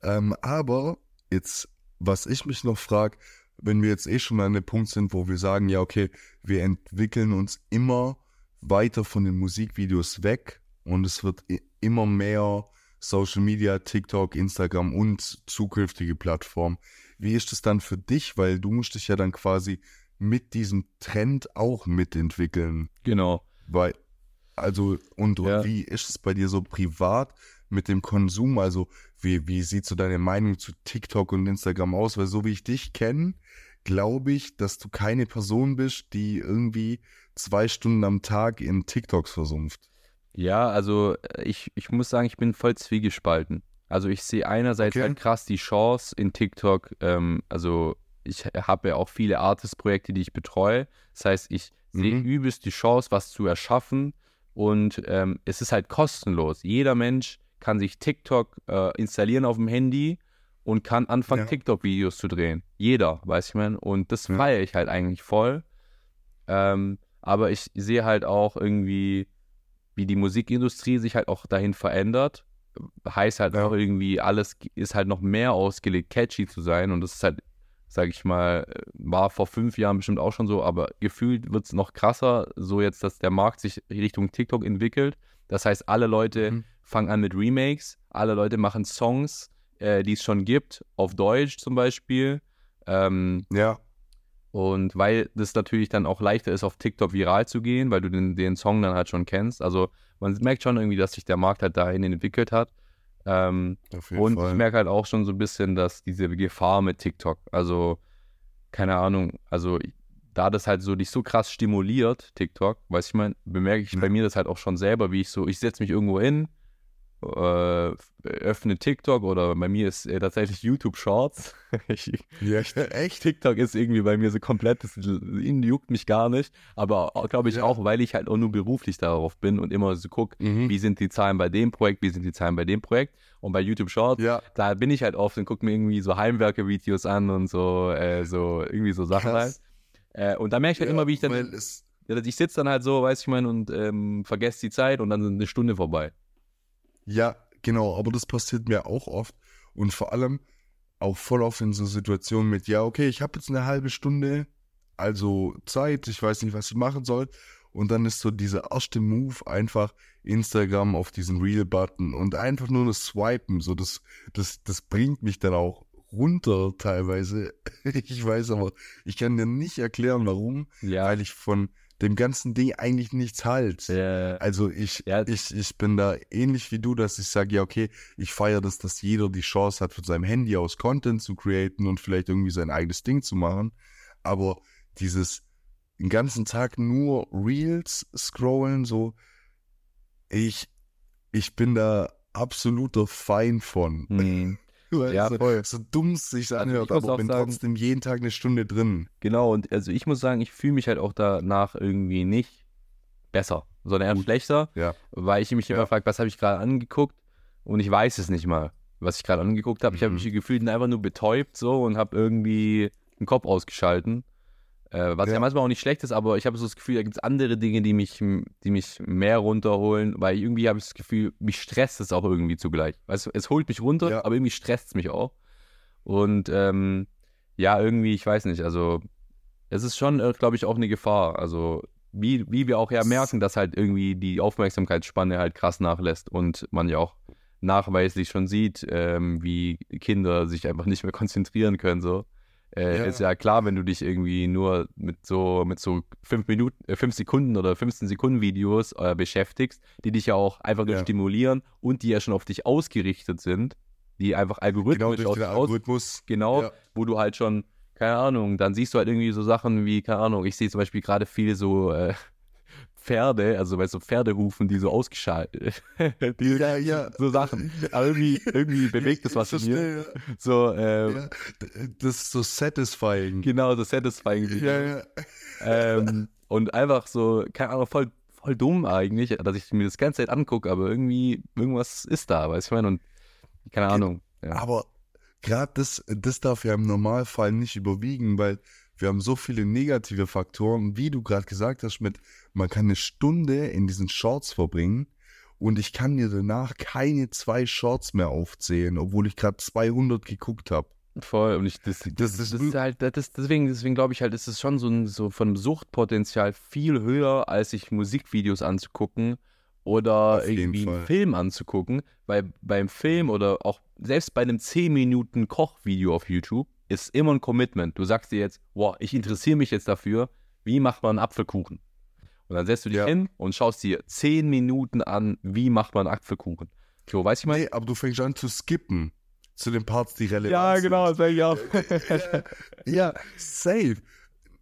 Ähm, aber jetzt, was ich mich noch frage, wenn wir jetzt eh schon an dem Punkt sind, wo wir sagen, ja, okay, wir entwickeln uns immer weiter von den Musikvideos weg und es wird immer mehr Social Media, TikTok, Instagram und zukünftige Plattformen. Wie ist es dann für dich? Weil du musst dich ja dann quasi mit diesem Trend auch mitentwickeln.
genau.
Weil, also, und,
Ja.
wie ist es bei dir so privat mit dem Konsum? Also, wie, wie sieht so deine Meinung zu TikTok und Instagram aus? Weil so wie ich dich kenne, glaube ich, dass du keine Person bist, die irgendwie zwei Stunden am Tag in TikToks versumpft.
Ja, also äh, ich, ich muss sagen, ich bin voll zwiegespalten. Also ich sehe einerseits
Okay.
halt krass die Chance in TikTok, ähm, also ich habe ja auch viele Artist-Projekte, die ich betreue. Das heißt, ich sehe
Mhm.
übelst die Chance, was zu erschaffen und ähm, es ist halt kostenlos. Jeder Mensch kann sich TikTok äh, installieren auf dem Handy und kann anfangen,
Ja.
TikTok-Videos zu drehen. Jeder, weiß ich mein. Und das
Ja.
feiere ich halt eigentlich voll. Ähm, aber ich sehe halt auch irgendwie, wie die Musikindustrie sich halt auch dahin verändert. Heißt halt
Ja.
auch irgendwie, alles ist halt noch mehr ausgelegt, catchy zu sein. Und das ist halt, sag ich mal, äh, war vor fünf Jahren bestimmt auch schon so, aber gefühlt wird es noch krasser, so jetzt, dass der Markt sich Richtung TikTok entwickelt. Das heißt, alle Leute
Mhm.
fangen an mit Remakes, alle Leute machen Songs, äh, die es schon gibt, auf Deutsch zum Beispiel. Ähm,
Ja,
und weil das natürlich dann auch leichter ist, auf TikTok viral zu gehen, weil du den, den Song dann halt schon kennst. Also man merkt schon irgendwie, dass sich der Markt halt dahin entwickelt hat. Ähm, und
Fall.
ich merke halt auch schon so ein bisschen, dass diese Gefahr mit TikTok, also keine Ahnung, also da das halt so dich so krass stimuliert, TikTok, weiß ich mein, bemerke ich
Ja.
bei mir das halt auch schon selber, wie ich so, ich setze mich irgendwo hin, äh, öffne TikTok oder bei mir ist äh, tatsächlich YouTube Shorts. ich,
ja, echt?
TikTok ist irgendwie bei mir so komplett, das juckt mich gar nicht. Aber glaube ich
Ja.
auch, weil ich halt auch nur beruflich darauf bin und immer so gucke,
Mhm.
wie sind die Zahlen bei dem Projekt, wie sind die Zahlen bei dem Projekt. Und bei YouTube Shorts,
Ja,
da bin ich halt oft und gucke mir irgendwie so Heimwerker-Videos an und so, äh, so irgendwie so Sachen
krass.
halt. Äh, und da merke ich halt immer, wie ich dann, ich sitze dann halt so, weiß ich mein, und ähm, vergesse die Zeit und dann sind eine Stunde vorbei.
Ja, genau, aber das passiert mir auch oft und vor allem auch voll oft in so Situationen mit, ja, okay, ich habe jetzt eine halbe Stunde, also Zeit, ich weiß nicht, was ich machen soll. Und dann ist so dieser erste Move einfach Instagram auf diesen Reel-Button und einfach nur das Swipen, so das, das, das bringt mich dann auch runter teilweise. Ich weiß aber, ich kann dir nicht erklären, warum,
Ja,
weil ich von dem ganzen Ding eigentlich nichts halt.
Ja.
Also ich,
Ja.
ich, ich bin da ähnlich wie du, dass ich sage, ja, okay, ich feiere das, dass jeder die Chance hat, von seinem Handy aus Content zu createn und vielleicht irgendwie sein eigenes Ding zu machen. Aber dieses den ganzen Tag nur Reels scrollen, so, ich, ich bin da absoluter Feind von.
Mhm. Ja, voll.
So dumm sich
Also
anhört,
muss
aber bin
sagen-
trotzdem jeden Tag eine Stunde drin.
Genau, und also ich muss sagen, ich fühle mich halt auch danach irgendwie nicht besser, sondern eher
Gut.
schlechter,
Ja.
weil ich mich
Ja.
immer frage, was habe ich gerade angeguckt und ich weiß es nicht mal, was ich gerade angeguckt habe. Ich habe
Mhm.
mich gefühlt einfach nur betäubt so und habe irgendwie den Kopf ausgeschalten. Äh, was ja.
Ja.
manchmal auch nicht schlecht ist, aber ich habe so das Gefühl, da gibt es andere Dinge, die mich, die mich mehr runterholen, weil irgendwie habe ich das Gefühl, mich stresst es auch irgendwie zugleich. Weißt du, es holt mich runter,
Ja.
aber irgendwie stresst es mich auch. Und ähm, ja, irgendwie, ich weiß nicht, also es ist schon, glaube ich, auch eine Gefahr. Also wie, wie wir auch ja merken, dass halt irgendwie die Aufmerksamkeitsspanne halt krass nachlässt und man ja auch nachweislich schon sieht, ähm, wie Kinder sich einfach nicht mehr konzentrieren können. So. Äh,
Ja.
Ist ja klar, wenn du dich irgendwie nur mit so mit so fünf Minuten, äh, fünf Sekunden oder 15 Sekunden Videos äh, beschäftigst, die dich ja auch einfach nur
Ja.
stimulieren und die ja schon auf dich ausgerichtet sind, die einfach
Genau
algorithmisch dich aus
Algorithmus.
Genau,
Ja.
wo du halt schon, keine Ahnung, dann siehst du halt irgendwie so Sachen wie, keine Ahnung, ich sehe zum Beispiel gerade viele so äh, Pferde, also bei so Pferdehufen, die so ausgeschaltet, die,
Ja, ja.
so Sachen. Aber irgendwie, irgendwie bewegt das was
so
in mir.
schnell,
So, äh,
ja. D- Das ist so satisfying.
genau, so satisfying.
Ja, ja.
ähm, und einfach so, keine Ahnung, voll, voll dumm eigentlich, dass ich mir das ganze Zeit angucke, aber irgendwie, irgendwas ist da, weißt du, ich meine, und keine Ahnung. Ja.
Aber gerade das, das darf ja im Normalfall nicht überwiegen, weil wir haben so viele negative Faktoren, wie du gerade gesagt hast, mit man kann eine Stunde in diesen Shorts verbringen und ich kann dir danach keine zwei Shorts mehr aufzählen, obwohl ich gerade 200 geguckt habe.
Voll. Und ich, das, das,
Das
das,
ist
halt, das, deswegen, deswegen glaube ich halt, ist es schon so, ein, so von Suchtpotenzial viel höher, als sich Musikvideos anzugucken oder irgendwie
Fall.
einen Film anzugucken. Weil beim Film oder auch selbst bei einem 10 Minuten Kochvideo auf YouTube ist immer ein Commitment. Du sagst dir jetzt, boah, ich interessiere mich jetzt dafür, wie macht man einen Apfelkuchen? Und dann setzt du dich
Ja.
hin und schaust dir 10 Minuten an, wie macht man Apfelkuchen. So, weißt du, ich meine?
Nee, aber du fängst an zu skippen zu den Parts, die relevant sind.
das sag ich auch.
Ja, safe.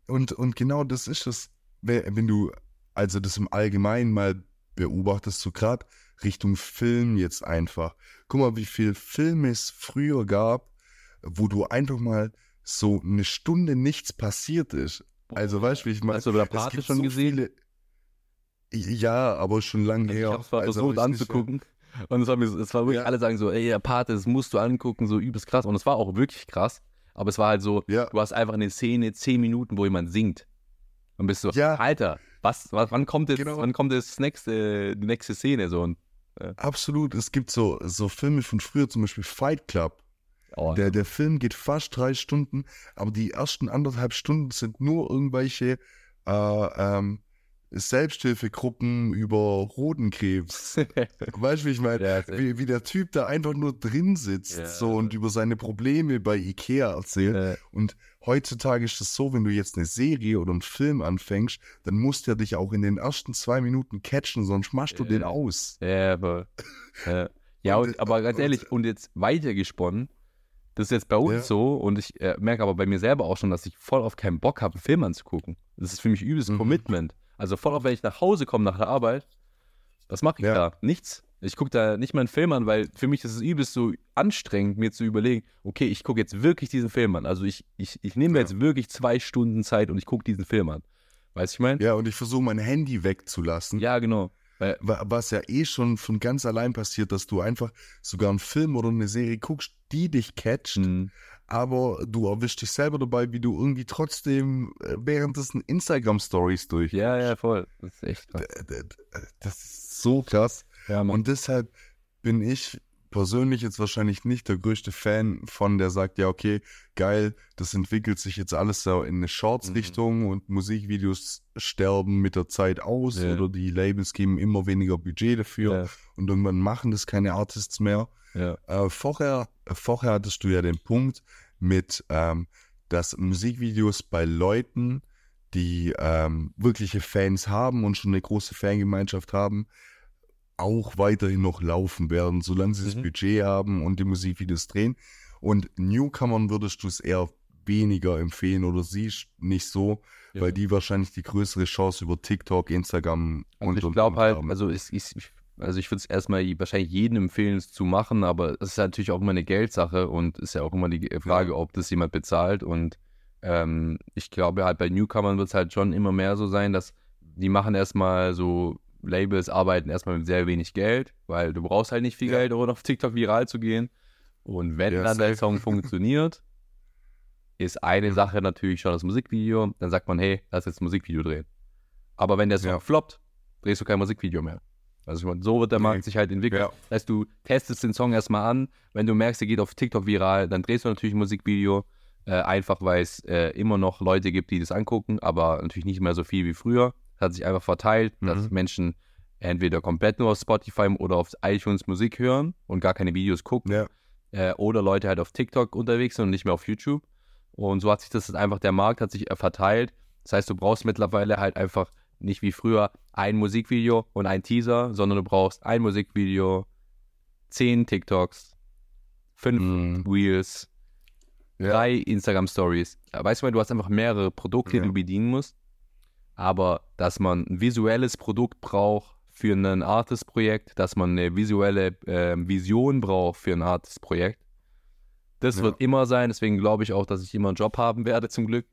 Und, und genau das ist es, wenn du also das im Allgemeinen mal beobachtest, so gerade Richtung Film jetzt einfach. Guck mal, wie viel Filme es früher gab, wo du einfach mal so eine Stunde nichts passiert ist. Also weißt du, wie ich meine?
Hast du Pate
gibt
schon
so
gesehen?
Viele, ja, aber schon lange
Also
her.
ich habe es mal
Also
versucht
ist nicht
anzugucken. Und es war, mir, es war wirklich,
Ja.
alle sagen so, ey, der Pate, das musst du angucken, so übelst krass. Und es war auch wirklich krass. Aber es war halt so,
ja,
du hast einfach eine Szene, zehn Minuten, wo jemand singt. Und bist so,
Ja.
Alter, was, was, wann kommt jetzt,
Genau.
wann kommt das nächste, die nächste Szene? So, und,
absolut. Es gibt so, so Filme von früher, zum Beispiel Fight Club.
oh,
Der, der Film geht fast drei Stunden, aber die ersten anderthalb Stunden sind nur irgendwelche äh, ähm, Selbsthilfegruppen über Hodenkrebs. Weißt du, wie ich meine?
Ja,
Wie, wie der Typ da einfach nur drin sitzt
Ja.
so und über seine Probleme bei Ikea erzählt.
äh,
Und heutzutage ist es so, wenn du jetzt eine Serie oder einen Film anfängst, dann musst du dich auch in den ersten zwei Minuten catchen, sonst machst du
Ja.
den aus.
ja, aber, ja. ja
Und-
und, aber ganz ehrlich, und jetzt weitergesponnen, das ist jetzt bei uns
Ja.
so und ich äh, merke aber bei mir selber auch schon, dass ich voll auf keinen Bock habe, einen Film anzugucken. Das ist für mich übelst
Mhm.
Commitment. Also voll auf, wenn ich nach Hause komme nach der Arbeit, was mache ich
Ja.
da? Nichts. Ich gucke da nicht mal einen Film an, weil für mich ist es übelst so anstrengend, mir zu überlegen, okay, ich gucke jetzt wirklich diesen Film an. Also ich, ich, ich nehme mir
Ja.
jetzt wirklich zwei Stunden Zeit und ich gucke diesen Film an. Weißt du, ich meine?
Ja, und ich versuche mein Handy wegzulassen.
Ja, genau.
Was ja eh schon von ganz allein passiert, dass du einfach sogar einen Film oder eine Serie guckst, die dich catcht,
mh,
aber du erwischst dich selber dabei, wie du irgendwie trotzdem äh, währenddessen Instagram-Stories durch.
ja, ja, voll. Das ist echt krass.
Das ist so krass.
Ja.
Und deshalb bin ich persönlich jetzt wahrscheinlich nicht der größte Fan von, der sagt, ja, okay, geil, das entwickelt sich jetzt alles so in eine Shorts-Richtung und Musikvideos sterben mit der Zeit aus
Ja.
oder die Labels geben immer weniger Budget dafür
ja,
und irgendwann machen das keine Artists mehr.
ja.
Äh, vorher, vorher hattest du ja den Punkt mit, ähm, dass Musikvideos bei Leuten, die ähm, wirkliche Fans haben und schon eine große Fangemeinschaft haben, auch weiterhin noch laufen werden, solange sie das
Mhm.
Budget haben und die Musikvideos drehen. Und Newcomern würdest du es eher weniger empfehlen oder siehst nicht so,
Ja.
weil die wahrscheinlich die größere Chance über TikTok, Instagram
Also
und
ich glaube halt,
haben.
also ich, ich, also ich würde es erstmal wahrscheinlich jedem empfehlen, es zu machen, aber es ist natürlich auch immer eine Geldsache und ist ja auch immer die Frage, ob das jemand bezahlt. Und ähm, ich glaube halt bei Newcomern wird es halt schon immer mehr so sein, dass die machen erstmal so Labels arbeiten erstmal mit sehr wenig Geld, weil du brauchst halt nicht viel
Ja.
Geld, um auf TikTok viral zu gehen. Und wenn
Ja,
dann der. Song funktioniert, ist eine Sache natürlich schon das Musikvideo. Dann sagt man, hey, lass jetzt ein Musikvideo drehen. Aber wenn der Song
Ja.
floppt, drehst du kein Musikvideo mehr. Also so wird der Markt
Nee.
sich halt entwickeln.
Ja.
Das heißt, du testest den Song erstmal an. Wenn du merkst, er geht auf TikTok viral, dann drehst du natürlich ein Musikvideo. Äh, einfach weil es äh, immer noch Leute gibt, die das angucken, aber natürlich nicht mehr so viel wie früher. Hat sich einfach verteilt, dass
Mhm.
Menschen entweder komplett nur auf Spotify oder auf iTunes Musik hören und gar keine Videos gucken
Ja,
äh, oder Leute halt auf TikTok unterwegs sind und nicht mehr auf YouTube. Und so hat sich das einfach, der Markt hat sich äh, verteilt. Das heißt, du brauchst mittlerweile halt einfach nicht wie früher ein Musikvideo und ein Teaser, sondern du brauchst ein Musikvideo, zehn TikToks, fünf
Mhm.
Reels,
Ja.
drei Instagram Stories. Weißt du mal, du hast einfach mehrere Produkte,
Ja.
die du bedienen musst. Aber dass man ein visuelles Produkt braucht für ein Artist-Projekt, dass man eine visuelle ähm, Vision braucht für ein Artist-Projekt, das
Ja.
wird immer sein. Deswegen glaube ich auch, dass ich immer einen Job haben werde, zum Glück.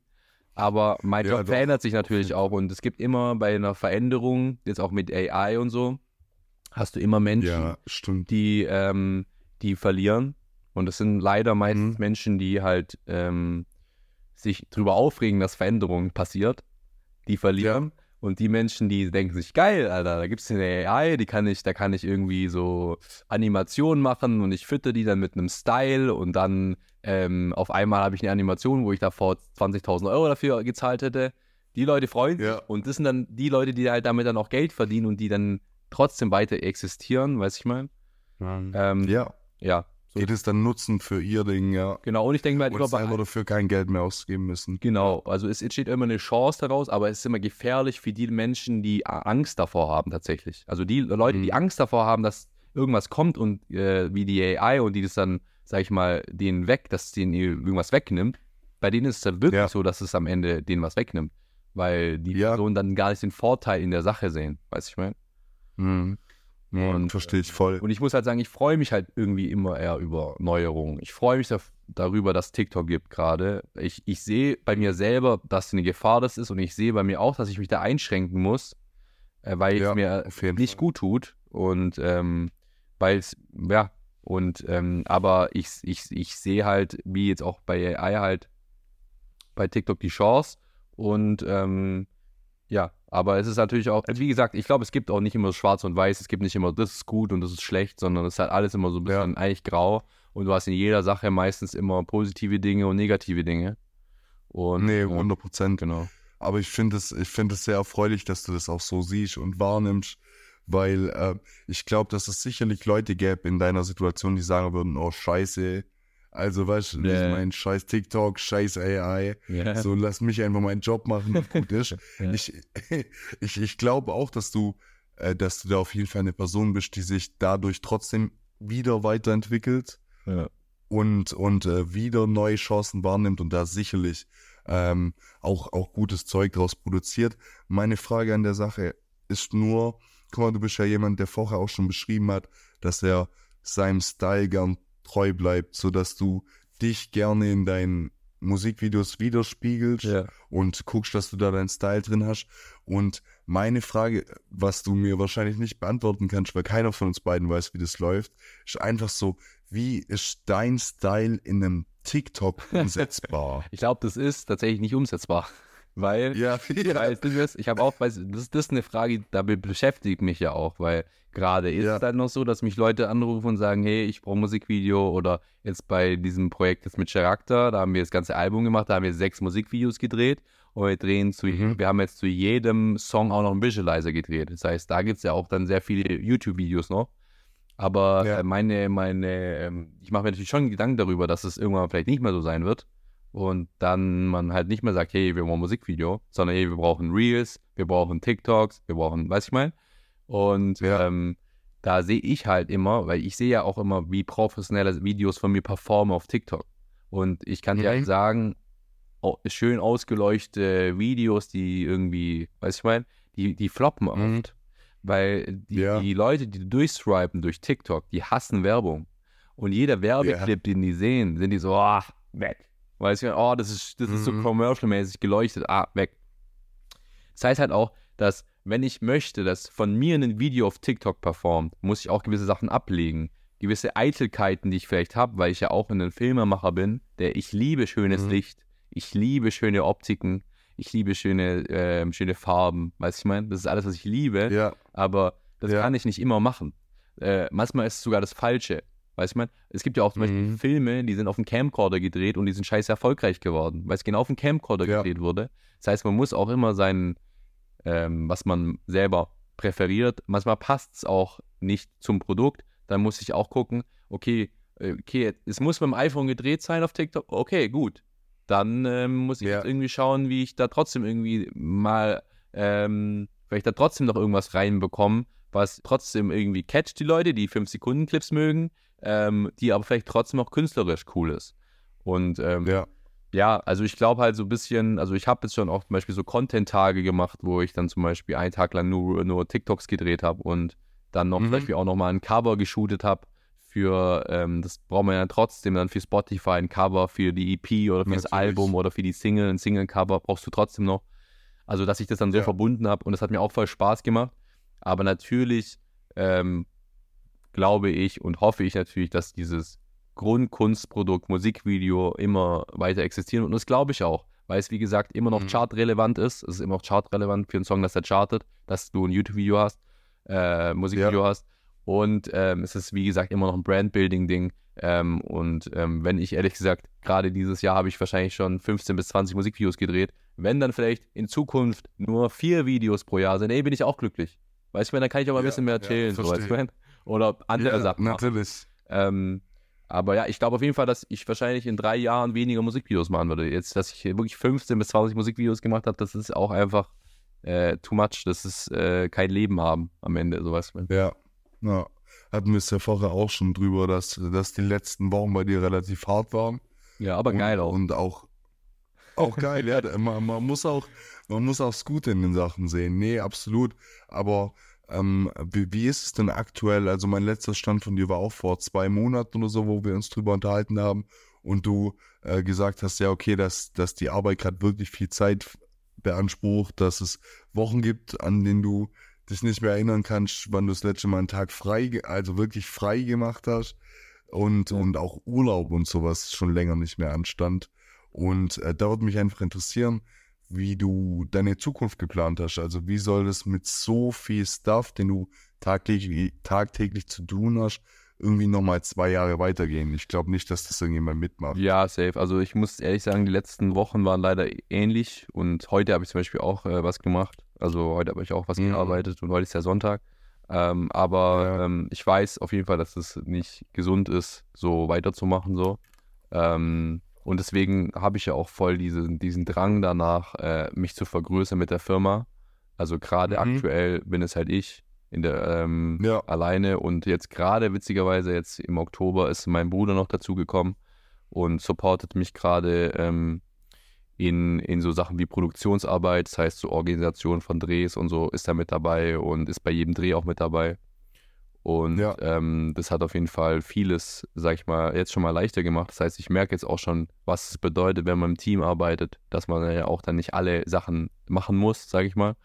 Aber mein
Ja,
Job verändert sich natürlich auch. Und es gibt immer bei einer Veränderung, jetzt auch mit AI und so, hast du immer Menschen,
ja, stimmt.
die, ähm, die verlieren. Und das sind leider meistens
Mhm.
Menschen, die halt ähm, sich darüber aufregen, dass Veränderung passiert. Die verlieren. Und die Menschen, die denken sich, geil, Alter, da gibt es eine AI, die kann ich, da kann ich irgendwie so Animationen machen und ich fütter die dann mit einem Style und dann ähm, auf einmal habe ich eine Animation, wo ich davor 20.000 Euro dafür gezahlt hätte. Die Leute freuen sich
Ja.
und das sind dann die Leute, die halt damit dann auch Geld verdienen und die dann trotzdem weiter existieren, weiß ich mal. Ähm,
Ja,
ja, so,
die das dann nutzen für ihr Ding, ja.
genau. Und ich denke mir halt
Und selber dafür kein Geld mehr ausgeben müssen.
Genau, also es entsteht immer eine Chance daraus, aber es ist immer gefährlich für die Menschen, die Angst davor haben tatsächlich. Also die Leute, die
Mhm.
Angst davor haben, dass irgendwas kommt und äh, wie die AI und die das dann, sag ich mal, denen weg, dass denen irgendwas wegnimmt, bei denen ist es dann wirklich
Ja.
so, dass es am Ende denen was wegnimmt. Weil die
Ja.
Personen dann gar nicht den Vorteil in der Sache sehen, weiß ich mal.
Mhm.
Und,
verstehe ich voll.
Und ich muss halt sagen, ich freue mich halt irgendwie immer eher über Neuerungen. Ich freue mich da, darüber, dass TikTok gibt gerade. Ich, ich sehe bei mir selber, dass eine Gefahr das ist und ich sehe bei mir auch, dass ich mich da einschränken muss, äh, weil
Ja,
es mir nicht
Fall.
gut tut und ähm, weil es, ja, und ähm, aber ich, ich, ich sehe halt, wie jetzt auch bei AI halt bei TikTok die Chance und ähm, ja, aber es ist natürlich auch, wie gesagt, ich glaube, es gibt auch nicht immer schwarz und weiß, es gibt nicht immer, das ist gut und das ist schlecht, sondern es ist halt alles immer so ein bisschen eigentlich grau und du hast in jeder Sache meistens immer positive Dinge und negative Dinge. Und,
Nee,
ja,
100 Prozent.
genau.
Aber ich finde es, es sehr erfreulich, dass du das auch so siehst und wahrnimmst, weil äh, ich glaube, dass es sicherlich Leute gäbe in deiner Situation, die sagen würden, oh Scheiße, also weißt du, ich mein scheiß TikTok, scheiß AI,
Ja.
so lass mich einfach meinen Job machen gut ist.
Ja.
Ich, ich, ich glaube auch, dass du, äh, dass du da auf jeden Fall eine Person bist, die sich dadurch trotzdem wieder weiterentwickelt
Ja.
und, und äh, wieder neue Chancen wahrnimmt und da sicherlich ähm, auch, auch gutes Zeug draus produziert. Meine Frage an der Sache ist nur, guck mal, du bist ja jemand, der vorher auch schon beschrieben hat, dass er seinem Style gern treu bleibt, sodass du dich gerne in deinen Musikvideos widerspiegelst
Ja.
und guckst, dass du da deinen Style drin hast. Und meine Frage, was du mir wahrscheinlich nicht beantworten kannst, weil keiner von uns beiden weiß, wie das läuft, ist einfach so, wie ist dein Style in einem TikTok umsetzbar?
Ich glaube, das ist tatsächlich nicht umsetzbar, weil
ja,
Weil Ding ist, ich habe auch, weiß, das, ist- das ist eine Frage, da be- beschäftigt mich ja auch, weil gerade ist
Ja.
es dann noch so, dass mich Leute anrufen und sagen, hey, ich brauche Musikvideo oder jetzt bei diesem Projekt jetzt mit Charakter, da haben wir das ganze Album gemacht, da haben wir sechs Musikvideos gedreht und wir drehen zu,
Mhm.
wir haben jetzt zu jedem Song auch noch einen Visualizer gedreht. Das heißt, da gibt es ja auch dann sehr viele YouTube-Videos noch. Aber
Ja.
äh, meine, meine, ähm, ich mache mir natürlich schon Gedanken darüber, dass es irgendwann vielleicht nicht mehr so sein wird. Und dann man halt nicht mehr sagt, hey, wir brauchen Musikvideo, sondern hey, wir brauchen Reels, wir brauchen TikToks, wir brauchen, weiß ich mal. Und
Ja.
ähm, da sehe ich halt immer, weil ich sehe ja auch immer, wie professionelle Videos von mir performen auf TikTok. Und ich kann dir
Mhm.
halt sagen, schön ausgeleuchtete Videos, die irgendwie, weiß ich mein, die, die floppen oft.
Mhm.
Weil die,
Ja.
die Leute, die durchswipen durch TikTok, die hassen Werbung. Und jeder Werbeclip, den die sehen, sind die so, ah, weg. Weißt du, oh, das ist, das ist so
Mhm.
commercial-mäßig geleuchtet, ah, weg. Das heißt halt auch, dass wenn ich möchte, dass von mir ein Video auf TikTok performt, muss ich auch gewisse Sachen ablegen. Gewisse Eitelkeiten, die ich vielleicht habe, weil ich ja auch ein Filmemacher bin, der ich liebe schönes
Mhm.
Licht, ich liebe schöne Optiken, ich liebe schöne, ähm, schöne Farben, weißt du, ich meine, das ist alles, was ich liebe,
Ja,
aber das
Ja.
kann ich nicht immer machen. Äh, manchmal ist es sogar das Falsche. Weißt du, man, es gibt ja auch zum Beispiel
Mhm.
Filme, die sind auf dem Camcorder gedreht und die sind scheiße erfolgreich geworden, weil es genau auf dem Camcorder
Ja.
gedreht wurde. Das heißt, man muss auch immer sein, ähm, was man selber präferiert. Manchmal passt es auch nicht zum Produkt. Dann muss ich auch gucken, okay, äh, okay, es muss mit dem iPhone gedreht sein auf TikTok. Okay, gut. Dann ähm, muss ich
Ja.
jetzt irgendwie schauen, wie ich da trotzdem irgendwie mal, ähm, vielleicht da trotzdem noch irgendwas reinbekomme, was trotzdem irgendwie catcht die Leute, die 5-Sekunden-Clips mögen, ähm, die aber vielleicht trotzdem auch künstlerisch cool ist. Und ähm,
ja,
ja, also ich glaube halt so ein bisschen, also ich habe jetzt schon auch zum Beispiel so Content-Tage gemacht, wo ich dann zum Beispiel einen Tag lang nur, nur TikToks gedreht habe und dann noch
Mhm.
zum Beispiel auch nochmal ein Cover geshootet habe für, ähm, das braucht man ja trotzdem dann für Spotify ein Cover für die EP oder für das
Natürlich.
Album oder für die Single, ein Single-Cover brauchst du trotzdem noch. Also, dass ich das dann so
Ja.
verbunden habe und das hat mir auch voll Spaß gemacht. Aber natürlich ähm, glaube ich und hoffe ich natürlich, dass dieses Grundkunstprodukt, Musikvideo immer weiter existieren. Und das glaube ich auch, weil es, wie gesagt, immer noch
Mhm.
chartrelevant ist. Es ist immer noch chartrelevant für einen Song, dass er chartet, dass du ein YouTube-Video hast, äh, Musikvideo hast. Und ähm, es ist, wie gesagt, immer noch ein Brandbuilding-Ding. Ähm, und ähm, wenn ich ehrlich gesagt, gerade dieses Jahr habe ich wahrscheinlich schon 15 bis 20 Musikvideos gedreht. Wenn dann vielleicht in Zukunft nur vier Videos pro Jahr sind, ey, bin ich auch glücklich. Weißt du, dann kann ich auch mal ein
Ja,
bisschen mehr
ja,
chillen. so, weißt du? Oder andere
ja
Sachen.
natürlich.
Ähm, aber ja, ich glaube auf jeden Fall, dass ich wahrscheinlich in drei Jahren weniger Musikvideos machen würde. Jetzt, dass ich wirklich 15 bis 20 Musikvideos gemacht habe, das ist auch einfach äh, too much. Das ist äh, kein Leben haben am Ende, sowas.
Ja, ja. Hatten wir es ja vorher auch schon drüber, dass, dass die letzten Wochen bei dir relativ hart waren.
Ja, aber
und,
geil auch.
Und auch, auch geil, ja. Man, man, muss auch, man muss auch das Gute in den Sachen sehen. Nee, absolut. Aber ähm, wie, wie ist es denn aktuell? Also mein letzter Stand von dir war auch vor zwei Monaten oder so, wo wir uns drüber unterhalten haben und du äh, gesagt hast, ja, okay, dass, dass die Arbeit gerade wirklich viel Zeit beansprucht, dass es Wochen gibt, an denen du dich nicht mehr erinnern kannst, wann du das letzte Mal einen Tag frei, also wirklich frei gemacht hast und,
Ja.
und auch Urlaub und sowas schon länger nicht mehr anstand. Und äh, da würde mich einfach interessieren, wie du deine Zukunft geplant hast. Also wie soll das mit so viel Stuff, den du tagtäglich, tagtäglich zu tun hast, irgendwie nochmal zwei Jahre weitergehen? Ich glaube nicht, dass das irgendjemand mitmacht.
Ja, safe. Also ich muss ehrlich sagen, die letzten Wochen waren leider ähnlich und heute habe ich zum Beispiel auch äh, was gemacht. Also heute habe ich auch was
Mhm.
gearbeitet und heute ist ja Sonntag. Ähm, aber
Ja.
ähm, ich weiß auf jeden Fall, dass es nicht gesund ist, so weiterzumachen so. Ähm, und deswegen habe ich ja auch voll diese, diesen Drang danach, äh, mich zu vergrößern mit der Firma. Also gerade
Mhm.
aktuell bin es halt ich in der ähm,
Ja.
alleine und jetzt gerade witzigerweise jetzt im Oktober ist mein Bruder noch dazugekommen und supportet mich gerade ähm, in, in so Sachen wie Produktionsarbeit, das heißt so Organisation von Drehs und so ist er mit dabei und ist bei jedem Dreh auch mit dabei. Und
Ja.
ähm, das hat auf jeden Fall vieles, sag ich mal, jetzt schon mal leichter gemacht. Das heißt, ich merke jetzt auch schon, was es bedeutet, wenn man im Team arbeitet, dass man ja auch dann nicht alle Sachen machen muss, sag ich mal.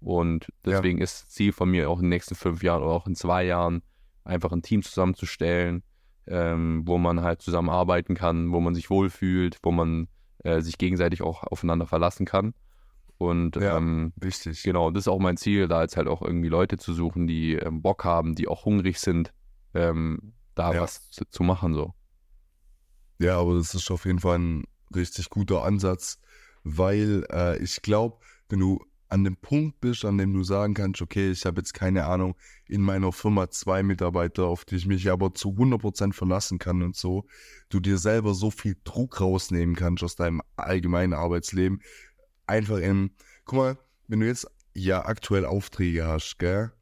Und
Ja.
deswegen ist das Ziel von mir auch in den nächsten fünf Jahren oder auch in zwei Jahren einfach ein Team zusammenzustellen, ähm, wo man halt zusammenarbeiten kann, wo man sich wohlfühlt, wo man äh, sich gegenseitig auch aufeinander verlassen kann. Und
Ja.
ähm,
Wichtig.
genau, das ist auch mein Ziel, da jetzt halt auch irgendwie Leute zu suchen, die ähm, Bock haben, die auch hungrig sind, ähm, da
Ja.
was zu, zu machen so.
Ja, aber das ist auf jeden Fall ein richtig guter Ansatz, weil äh, ich glaube, wenn du an dem Punkt bist, an dem du sagen kannst, okay, ich habe jetzt keine Ahnung, in meiner Firma zwei Mitarbeiter, auf die ich mich aber zu 100% verlassen kann und so, du dir selber so viel Druck rausnehmen kannst aus deinem allgemeinen Arbeitsleben. Einfach in, guck mal, wenn du jetzt ja aktuell Aufträge hast, gell?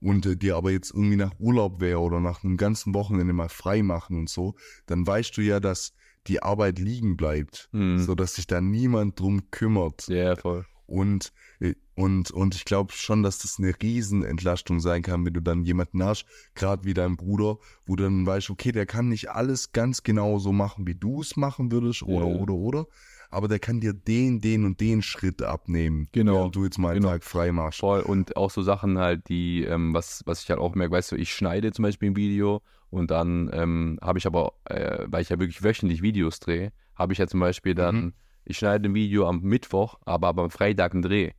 Und äh, dir aber jetzt irgendwie nach Urlaub wäre oder nach einem ganzen Wochenende mal frei machen und so, dann weißt du ja, dass die Arbeit liegen bleibt,
Mhm.
so dass sich da niemand drum kümmert.
Ja, voll.
Und, äh, und, und ich glaube schon, dass das eine Riesenentlastung sein kann, wenn du dann jemanden hast, gerade wie dein Bruder, wo du dann weißt, okay, der kann nicht alles ganz genau so machen, wie du es machen würdest, oder,
Ja.
oder, oder. Aber der kann dir den, den und den Schritt abnehmen,
Genau.
während du jetzt mal einen
Genau.
Tag frei machst.
Voll. Und auch so Sachen halt, die, ähm, was, was ich halt auch merke, weißt du, ich schneide zum Beispiel ein Video und dann ähm, habe ich aber, äh, weil ich ja wirklich wöchentlich Videos drehe, habe ich ja zum Beispiel dann,
Mhm.
ich schneide ein Video am Mittwoch, aber, aber am Freitag einen Dreh.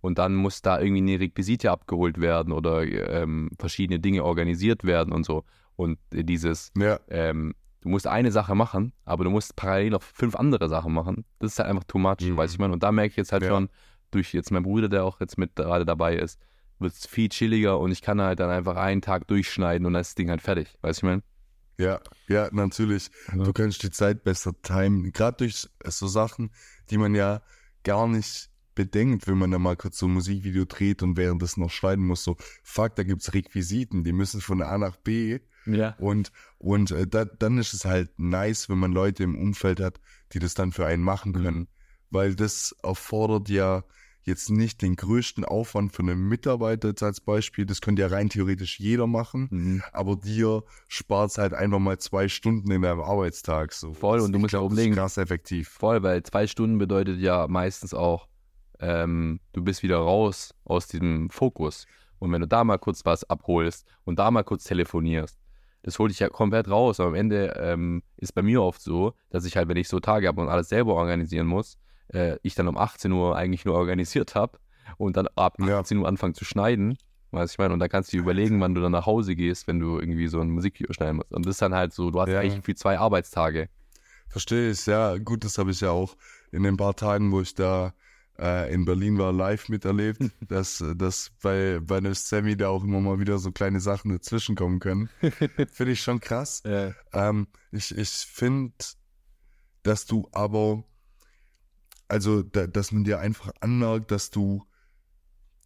Und dann muss da irgendwie eine Requisite abgeholt werden oder ähm, verschiedene Dinge organisiert werden und so. Und äh, dieses,
Ja,
ähm, du musst eine Sache machen, aber du musst parallel noch fünf andere Sachen machen. Das ist halt einfach too much,
Mhm.
weiß ich mal. Und da merke ich jetzt halt
Ja.
schon, durch jetzt meinen Bruder, der auch jetzt mit gerade dabei ist, wird es viel chilliger und ich kann halt dann einfach einen Tag durchschneiden und dann ist das Ding halt fertig, weiß ich mein?
ja, ja, natürlich.
Ja.
Du kannst die Zeit besser timen. Gerade durch so Sachen, die man ja gar nicht bedenkt, wenn man da mal kurz so ein Musikvideo dreht und währenddessen noch schneiden muss. So, fuck, da gibt's Requisiten, die müssen von A nach B.
Ja.
Und, und äh, da, dann ist es halt nice, wenn man Leute im Umfeld hat, die das dann für einen machen können. Weil das erfordert ja jetzt nicht den größten Aufwand für einen Mitarbeiter jetzt als Beispiel. Das könnte ja rein theoretisch jeder machen.
Mhm.
Aber dir spart halt einfach mal zwei Stunden in deinem Arbeitstag. So.
Voll, und du musst ja
glaub, das ist krass effektiv.
Voll, weil zwei Stunden bedeutet ja meistens auch, ähm, du bist wieder raus aus diesem Fokus. Und wenn du da mal kurz was abholst und da mal kurz telefonierst, das holt dich ja komplett raus. Aber am Ende ähm, ist bei mir oft so, dass ich halt, wenn ich so Tage habe und alles selber organisieren muss, äh, ich dann um 18 Uhr eigentlich nur organisiert habe und dann ab
Ja.
18 Uhr anfangen zu schneiden. Weißt du, ich meine, und da kannst du dir überlegen, wann du dann nach Hause gehst, wenn du irgendwie so ein Musikvideo schneiden musst. Und das ist dann halt so, du hast
Ja.
eigentlich für zwei Arbeitstage.
Verstehe ich, ja. Gut, das habe ich ja auch in den paar Tagen, wo ich da in Berlin war, live miterlebt, dass, dass bei, bei einem Sammy da auch immer mal wieder so kleine Sachen dazwischen kommen können. Finde ich schon krass.
Ja.
Ähm, ich ich finde, dass du aber, also, da, dass man dir einfach anmerkt, dass du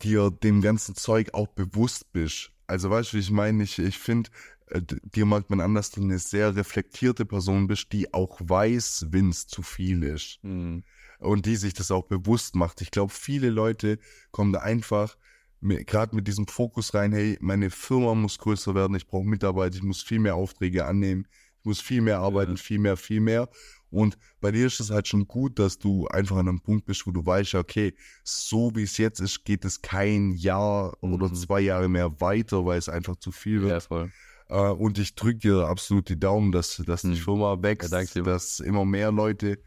dir dem ganzen Zeug auch bewusst bist. Also, weißt du, wie ich meine? Ich, ich finde, äh, dir merkt man an, dass du eine sehr reflektierte Person bist, die auch weiß, wenn es zu viel ist
Mhm.
Und die sich das auch bewusst macht. Ich glaube, viele Leute kommen da einfach gerade mit diesem Fokus rein, hey, meine Firma muss größer werden, ich brauche Mitarbeiter, ich muss viel mehr Aufträge annehmen, ich muss viel mehr arbeiten,
Ja.
viel mehr, viel mehr. Und bei dir ist es halt schon gut, dass du einfach an einem Punkt bist, wo du weißt, okay, so wie es jetzt ist, geht es kein Jahr oder
Mhm.
zwei Jahre mehr weiter, weil es einfach zu viel wird.
Ja, voll.
Äh, und ich drücke dir absolut die Daumen, dass, dass die
Hm.
Firma wächst,
Ja,
dass immer mehr Leute,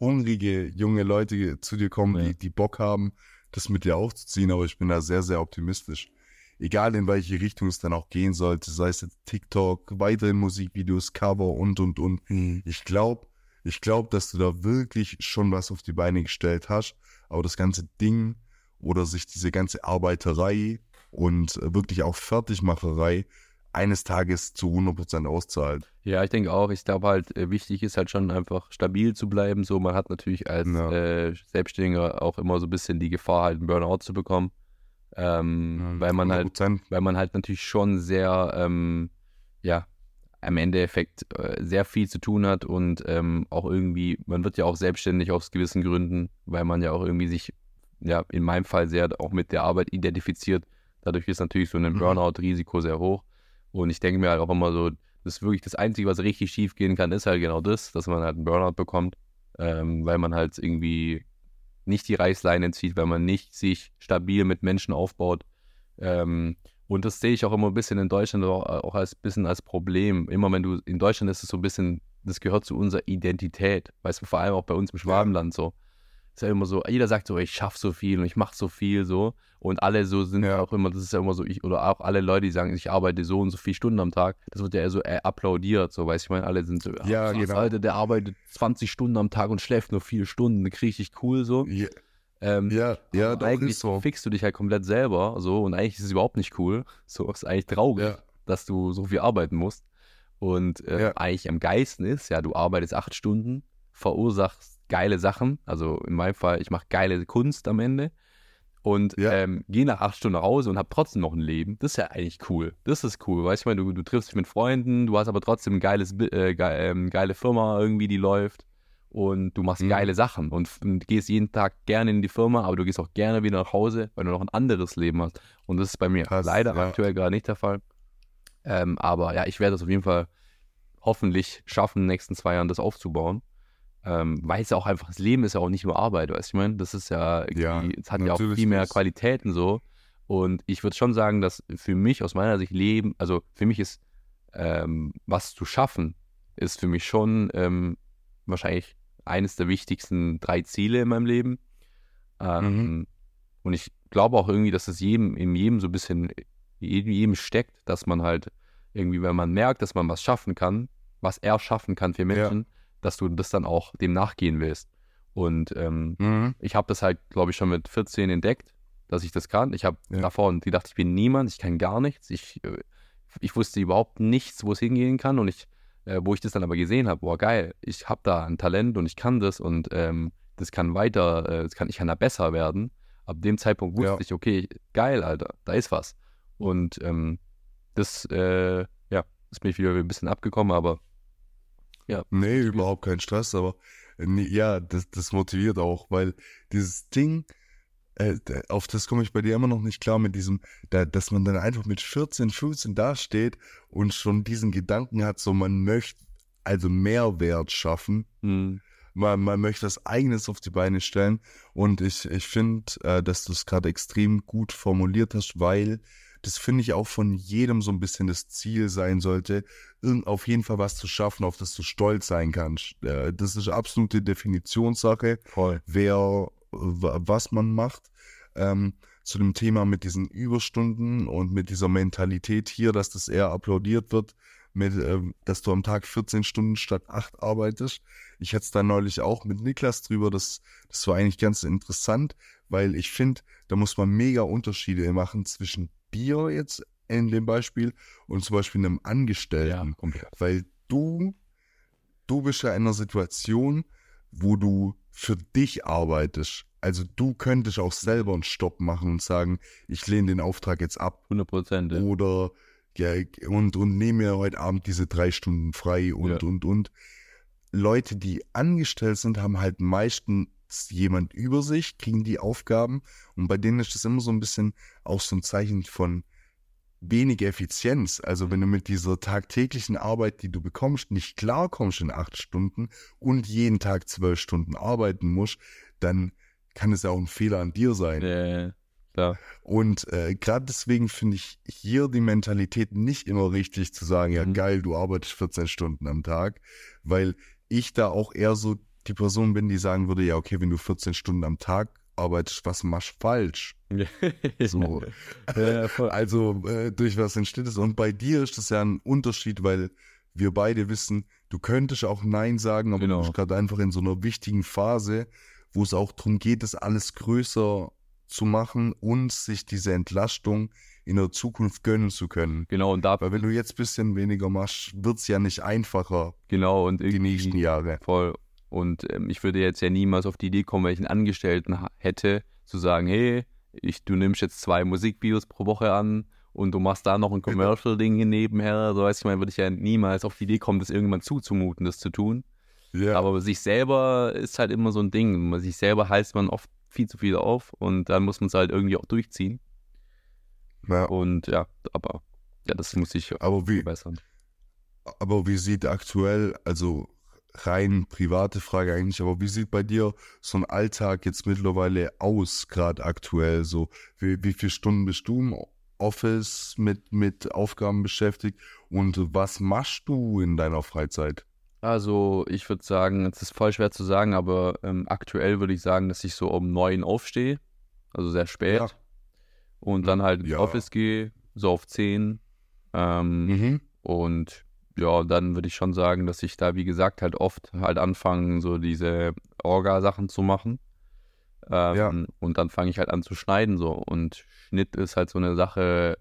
hungrige junge Leute zu dir kommen,
Ja.
die, die Bock haben, das mit dir aufzuziehen. Aber ich bin da sehr, sehr optimistisch. Egal in welche Richtung es dann auch gehen sollte, sei es jetzt TikTok, weiterhin Musikvideos, Cover und, und, und. Ich glaube, ich glaube, dass du da wirklich schon was auf die Beine gestellt hast. Aber das ganze Ding oder sich diese ganze Arbeiterei und äh, wirklich auch Fertigmacherei eines Tages zu 100% auszahlt.
Ja, ich denke auch. Ich glaube halt, äh, wichtig ist halt schon einfach stabil zu bleiben. So, man hat natürlich als
Ja.
äh, Selbstständiger auch immer so ein bisschen die Gefahr, halt einen Burnout zu bekommen. Ähm, weil man halt
100%.
weil man halt natürlich schon sehr, ähm, ja, am Endeffekt äh, sehr viel zu tun hat und ähm, auch irgendwie, man wird ja auch selbstständig aus gewissen Gründen, weil man ja auch irgendwie sich, ja, in meinem Fall sehr auch mit der Arbeit identifiziert. Dadurch ist natürlich so ein
Mhm.
Burnout-Risiko sehr hoch. Und ich denke mir halt auch immer so, das ist wirklich das Einzige, was richtig schief gehen kann, ist halt genau das, dass man halt einen Burnout bekommt, ähm, weil man halt irgendwie nicht die Reißleine zieht, weil man nicht sich stabil mit Menschen aufbaut. Ähm, und das sehe ich auch immer ein bisschen in Deutschland auch, auch als bisschen als Problem. Immer wenn du in Deutschland ist es so ein bisschen, das gehört zu unserer Identität. Weißt du, vor allem auch bei uns im Schwabenland so. Ist ja immer so, jeder sagt so, ich schaffe so viel und ich mache so viel so. Und alle so sind
Ja.
auch immer, das ist ja immer so, ich, oder auch alle Leute, die sagen, ich arbeite so und so viele Stunden am Tag, das wird ja eher so äh, applaudiert, so, weißt du, ich meine, alle sind so,
Ja, genau.
Alter, der arbeitet 20 Stunden am Tag und schläft nur vier Stunden, das kriege ich cool so.
Ja,
Ähm,
Ja, ja, doch,
eigentlich
ist so.
fixst du dich halt komplett selber, so, und eigentlich ist es überhaupt nicht cool. So ist eigentlich traurig,
Ja.
dass du so viel arbeiten musst. Und äh,
Ja.
eigentlich am geilsten ist, ja, du arbeitest acht Stunden, verursachst geile Sachen. Also in meinem Fall, ich mache geile Kunst am Ende und
Ja.
ähm, gehe nach acht Stunden nach Hause und habe trotzdem noch ein Leben. Das ist ja eigentlich cool. Das ist cool. Weißt du, ich meine, du, du triffst dich mit Freunden, du hast aber trotzdem ein geiles, Bi- äh, ge ähm, geile Firma irgendwie, die läuft. Und du machst
Mhm.
geile Sachen und, und gehst jeden Tag gerne in die Firma, aber du gehst auch gerne wieder nach Hause, weil du noch ein anderes Leben hast. Und das ist bei mir
Krass,
leider
ja.
aktuell gerade nicht der Fall. Ähm, aber ja, ich werde es auf jeden Fall hoffentlich schaffen, in den nächsten zwei Jahren das aufzubauen. Ähm, weil es ja auch einfach, das Leben ist ja auch nicht nur Arbeit, weißt du, ich meine, das ist ja,
Ja,
es hat ja auch viel mehr. Qualitäten so. Und ich würde schon sagen, dass für mich aus meiner Sicht Leben, also für mich ist ähm, was zu schaffen, ist für mich schon ähm, wahrscheinlich eines der wichtigsten drei Ziele in meinem Leben. Ähm, Und ich glaube auch irgendwie, dass es jedem, in jedem so ein bisschen, in jedem steckt, dass man halt irgendwie, wenn man merkt, dass man was schaffen kann, was er schaffen kann für Menschen, dass du das dann auch dem nachgehen willst. Und ähm,
Mhm.
ich habe das halt, glaube ich, schon mit 14 entdeckt, dass ich das kann. Ich habe
Ja.
davor gedacht, ich bin niemand, ich kann gar nichts. Ich, äh, ich wusste überhaupt nichts, wo es hingehen kann. Und ich, äh, wo ich das dann aber gesehen habe, boah, geil, ich habe da ein Talent und ich kann das und ähm, das kann weiter, äh, das kann, ich kann da besser werden. Ab dem Zeitpunkt wusste
Ja.
ich, okay, geil, Alter, da ist was. Und ähm, das, äh, ja, ist mir wieder ein bisschen abgekommen, aber
Nee, überhaupt kein Stress, aber äh, nee, ja, das, das motiviert auch, weil dieses Ding, äh, auf das komme ich bei dir immer noch nicht klar mit diesem, da, dass man dann einfach mit 14, 15 dasteht und schon diesen Gedanken hat, so man möchte also Mehrwert schaffen.
mh,
Man, man möchte was Eigenes auf die Beine stellen. Und ich, ich finde, äh, dass du es gerade extrem gut formuliert hast, weil das finde ich auch von jedem so ein bisschen das Ziel sein sollte, irgend auf jeden Fall was zu schaffen, auf das du stolz sein kannst. Äh, das ist absolute Definitionssache,
voll.
wer was man macht. Ähm, zu dem Thema mit diesen Überstunden und mit dieser Mentalität hier, dass das eher applaudiert wird, mit, ähm, dass du am Tag 14 Stunden statt 8 arbeitest. Ich hatte es da neulich auch mit Niklas drüber, das, das war eigentlich ganz interessant, weil ich finde, da muss man mega Unterschiede machen zwischen dir jetzt in dem Beispiel und zum Beispiel einem
Ja,
Angestellten.
komplett.
Weil du, du bist ja in einer Situation, wo du für dich arbeitest. Also du könntest auch selber einen Stopp machen und sagen, ich lehne den Auftrag jetzt ab
100 Prozent. Ja.
oder ja, und, und nehme mir heute Abend diese drei Stunden frei und,
Ja.
und, und. Leute, die angestellt sind, haben halt jemand über sich, kriegen die Aufgaben und bei denen ist das immer so ein bisschen auch so ein Zeichen von wenig Effizienz. Also wenn du mit dieser tagtäglichen Arbeit, die du bekommst, nicht klarkommst in acht Stunden und jeden Tag zwölf Stunden arbeiten musst, dann kann es ja auch ein Fehler an dir sein.
Ja, klar.
Und äh, gerade deswegen finde ich hier die Mentalität nicht immer richtig zu sagen, ja
Mhm.
geil, du arbeitest 14 Stunden am Tag, weil ich da auch eher so die Person bin, die sagen würde, ja okay, wenn du 14 Stunden am Tag arbeitest, was machst du falsch? So.
Ja.
Also äh, durch was entsteht es? Und bei dir ist das ja ein Unterschied, weil wir beide wissen, du könntest auch Nein sagen, aber
Genau.
du bist gerade einfach in so einer wichtigen Phase, wo es auch darum geht, das alles größer zu machen und sich diese Entlastung in der Zukunft gönnen zu können.
Genau, und da,
Weil wenn du jetzt ein bisschen weniger machst, wird es ja nicht einfacher
genau, und
die nächsten Jahre.
voll. Und ähm, ich würde jetzt ja niemals auf die Idee kommen, wenn ich einen Angestellten hätte, zu sagen, hey, ich, du nimmst jetzt zwei Musikvideos pro Woche an und du machst da noch ein Commercial-Ding hier nebenher. So weiß ich mal, würde ich ja niemals auf die Idee kommen, das irgendwann zuzumuten, das zu tun.
Ja,
Aber sich selber ist halt immer so ein Ding. Man- Sich selber heißt man oft viel zu viel auf und dann muss man es halt irgendwie auch durchziehen.
ja.
Und ja, aber ja, das muss ich
Aber wie,
verbessern.
Aber wie sieht aktuell, also rein private Frage eigentlich, aber wie sieht bei dir so ein Alltag jetzt mittlerweile aus, gerade aktuell? So, wie, wie viele Stunden bist du im Office mit, mit Aufgaben beschäftigt und was machst du in deiner Freizeit?
Also ich würde sagen, es ist voll schwer zu sagen, aber ähm, aktuell würde ich sagen, dass ich so um neun aufstehe, also sehr spät.
Ja.
Und dann halt ins
Ja.
Office gehe, so auf zehn. Ähm,
Mhm.
Und ja, dann würde ich schon sagen, dass ich da, wie gesagt, halt oft halt anfange, so diese Orga-Sachen zu machen. Ähm,
Ja.
Und dann fange ich halt an zu schneiden so. Und Schnitt ist halt so eine Sache,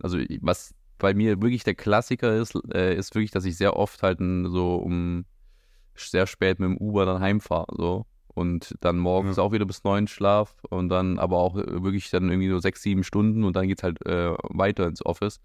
also was bei mir wirklich der Klassiker ist, äh, ist wirklich, dass ich sehr oft halt so um sehr spät mit dem Uber dann heimfahre. So. Und dann morgens auch wieder bis neun Schlaf und dann aber auch äh, wirklich dann irgendwie so sechs, sieben Stunden und dann geht's halt äh, weiter ins Office.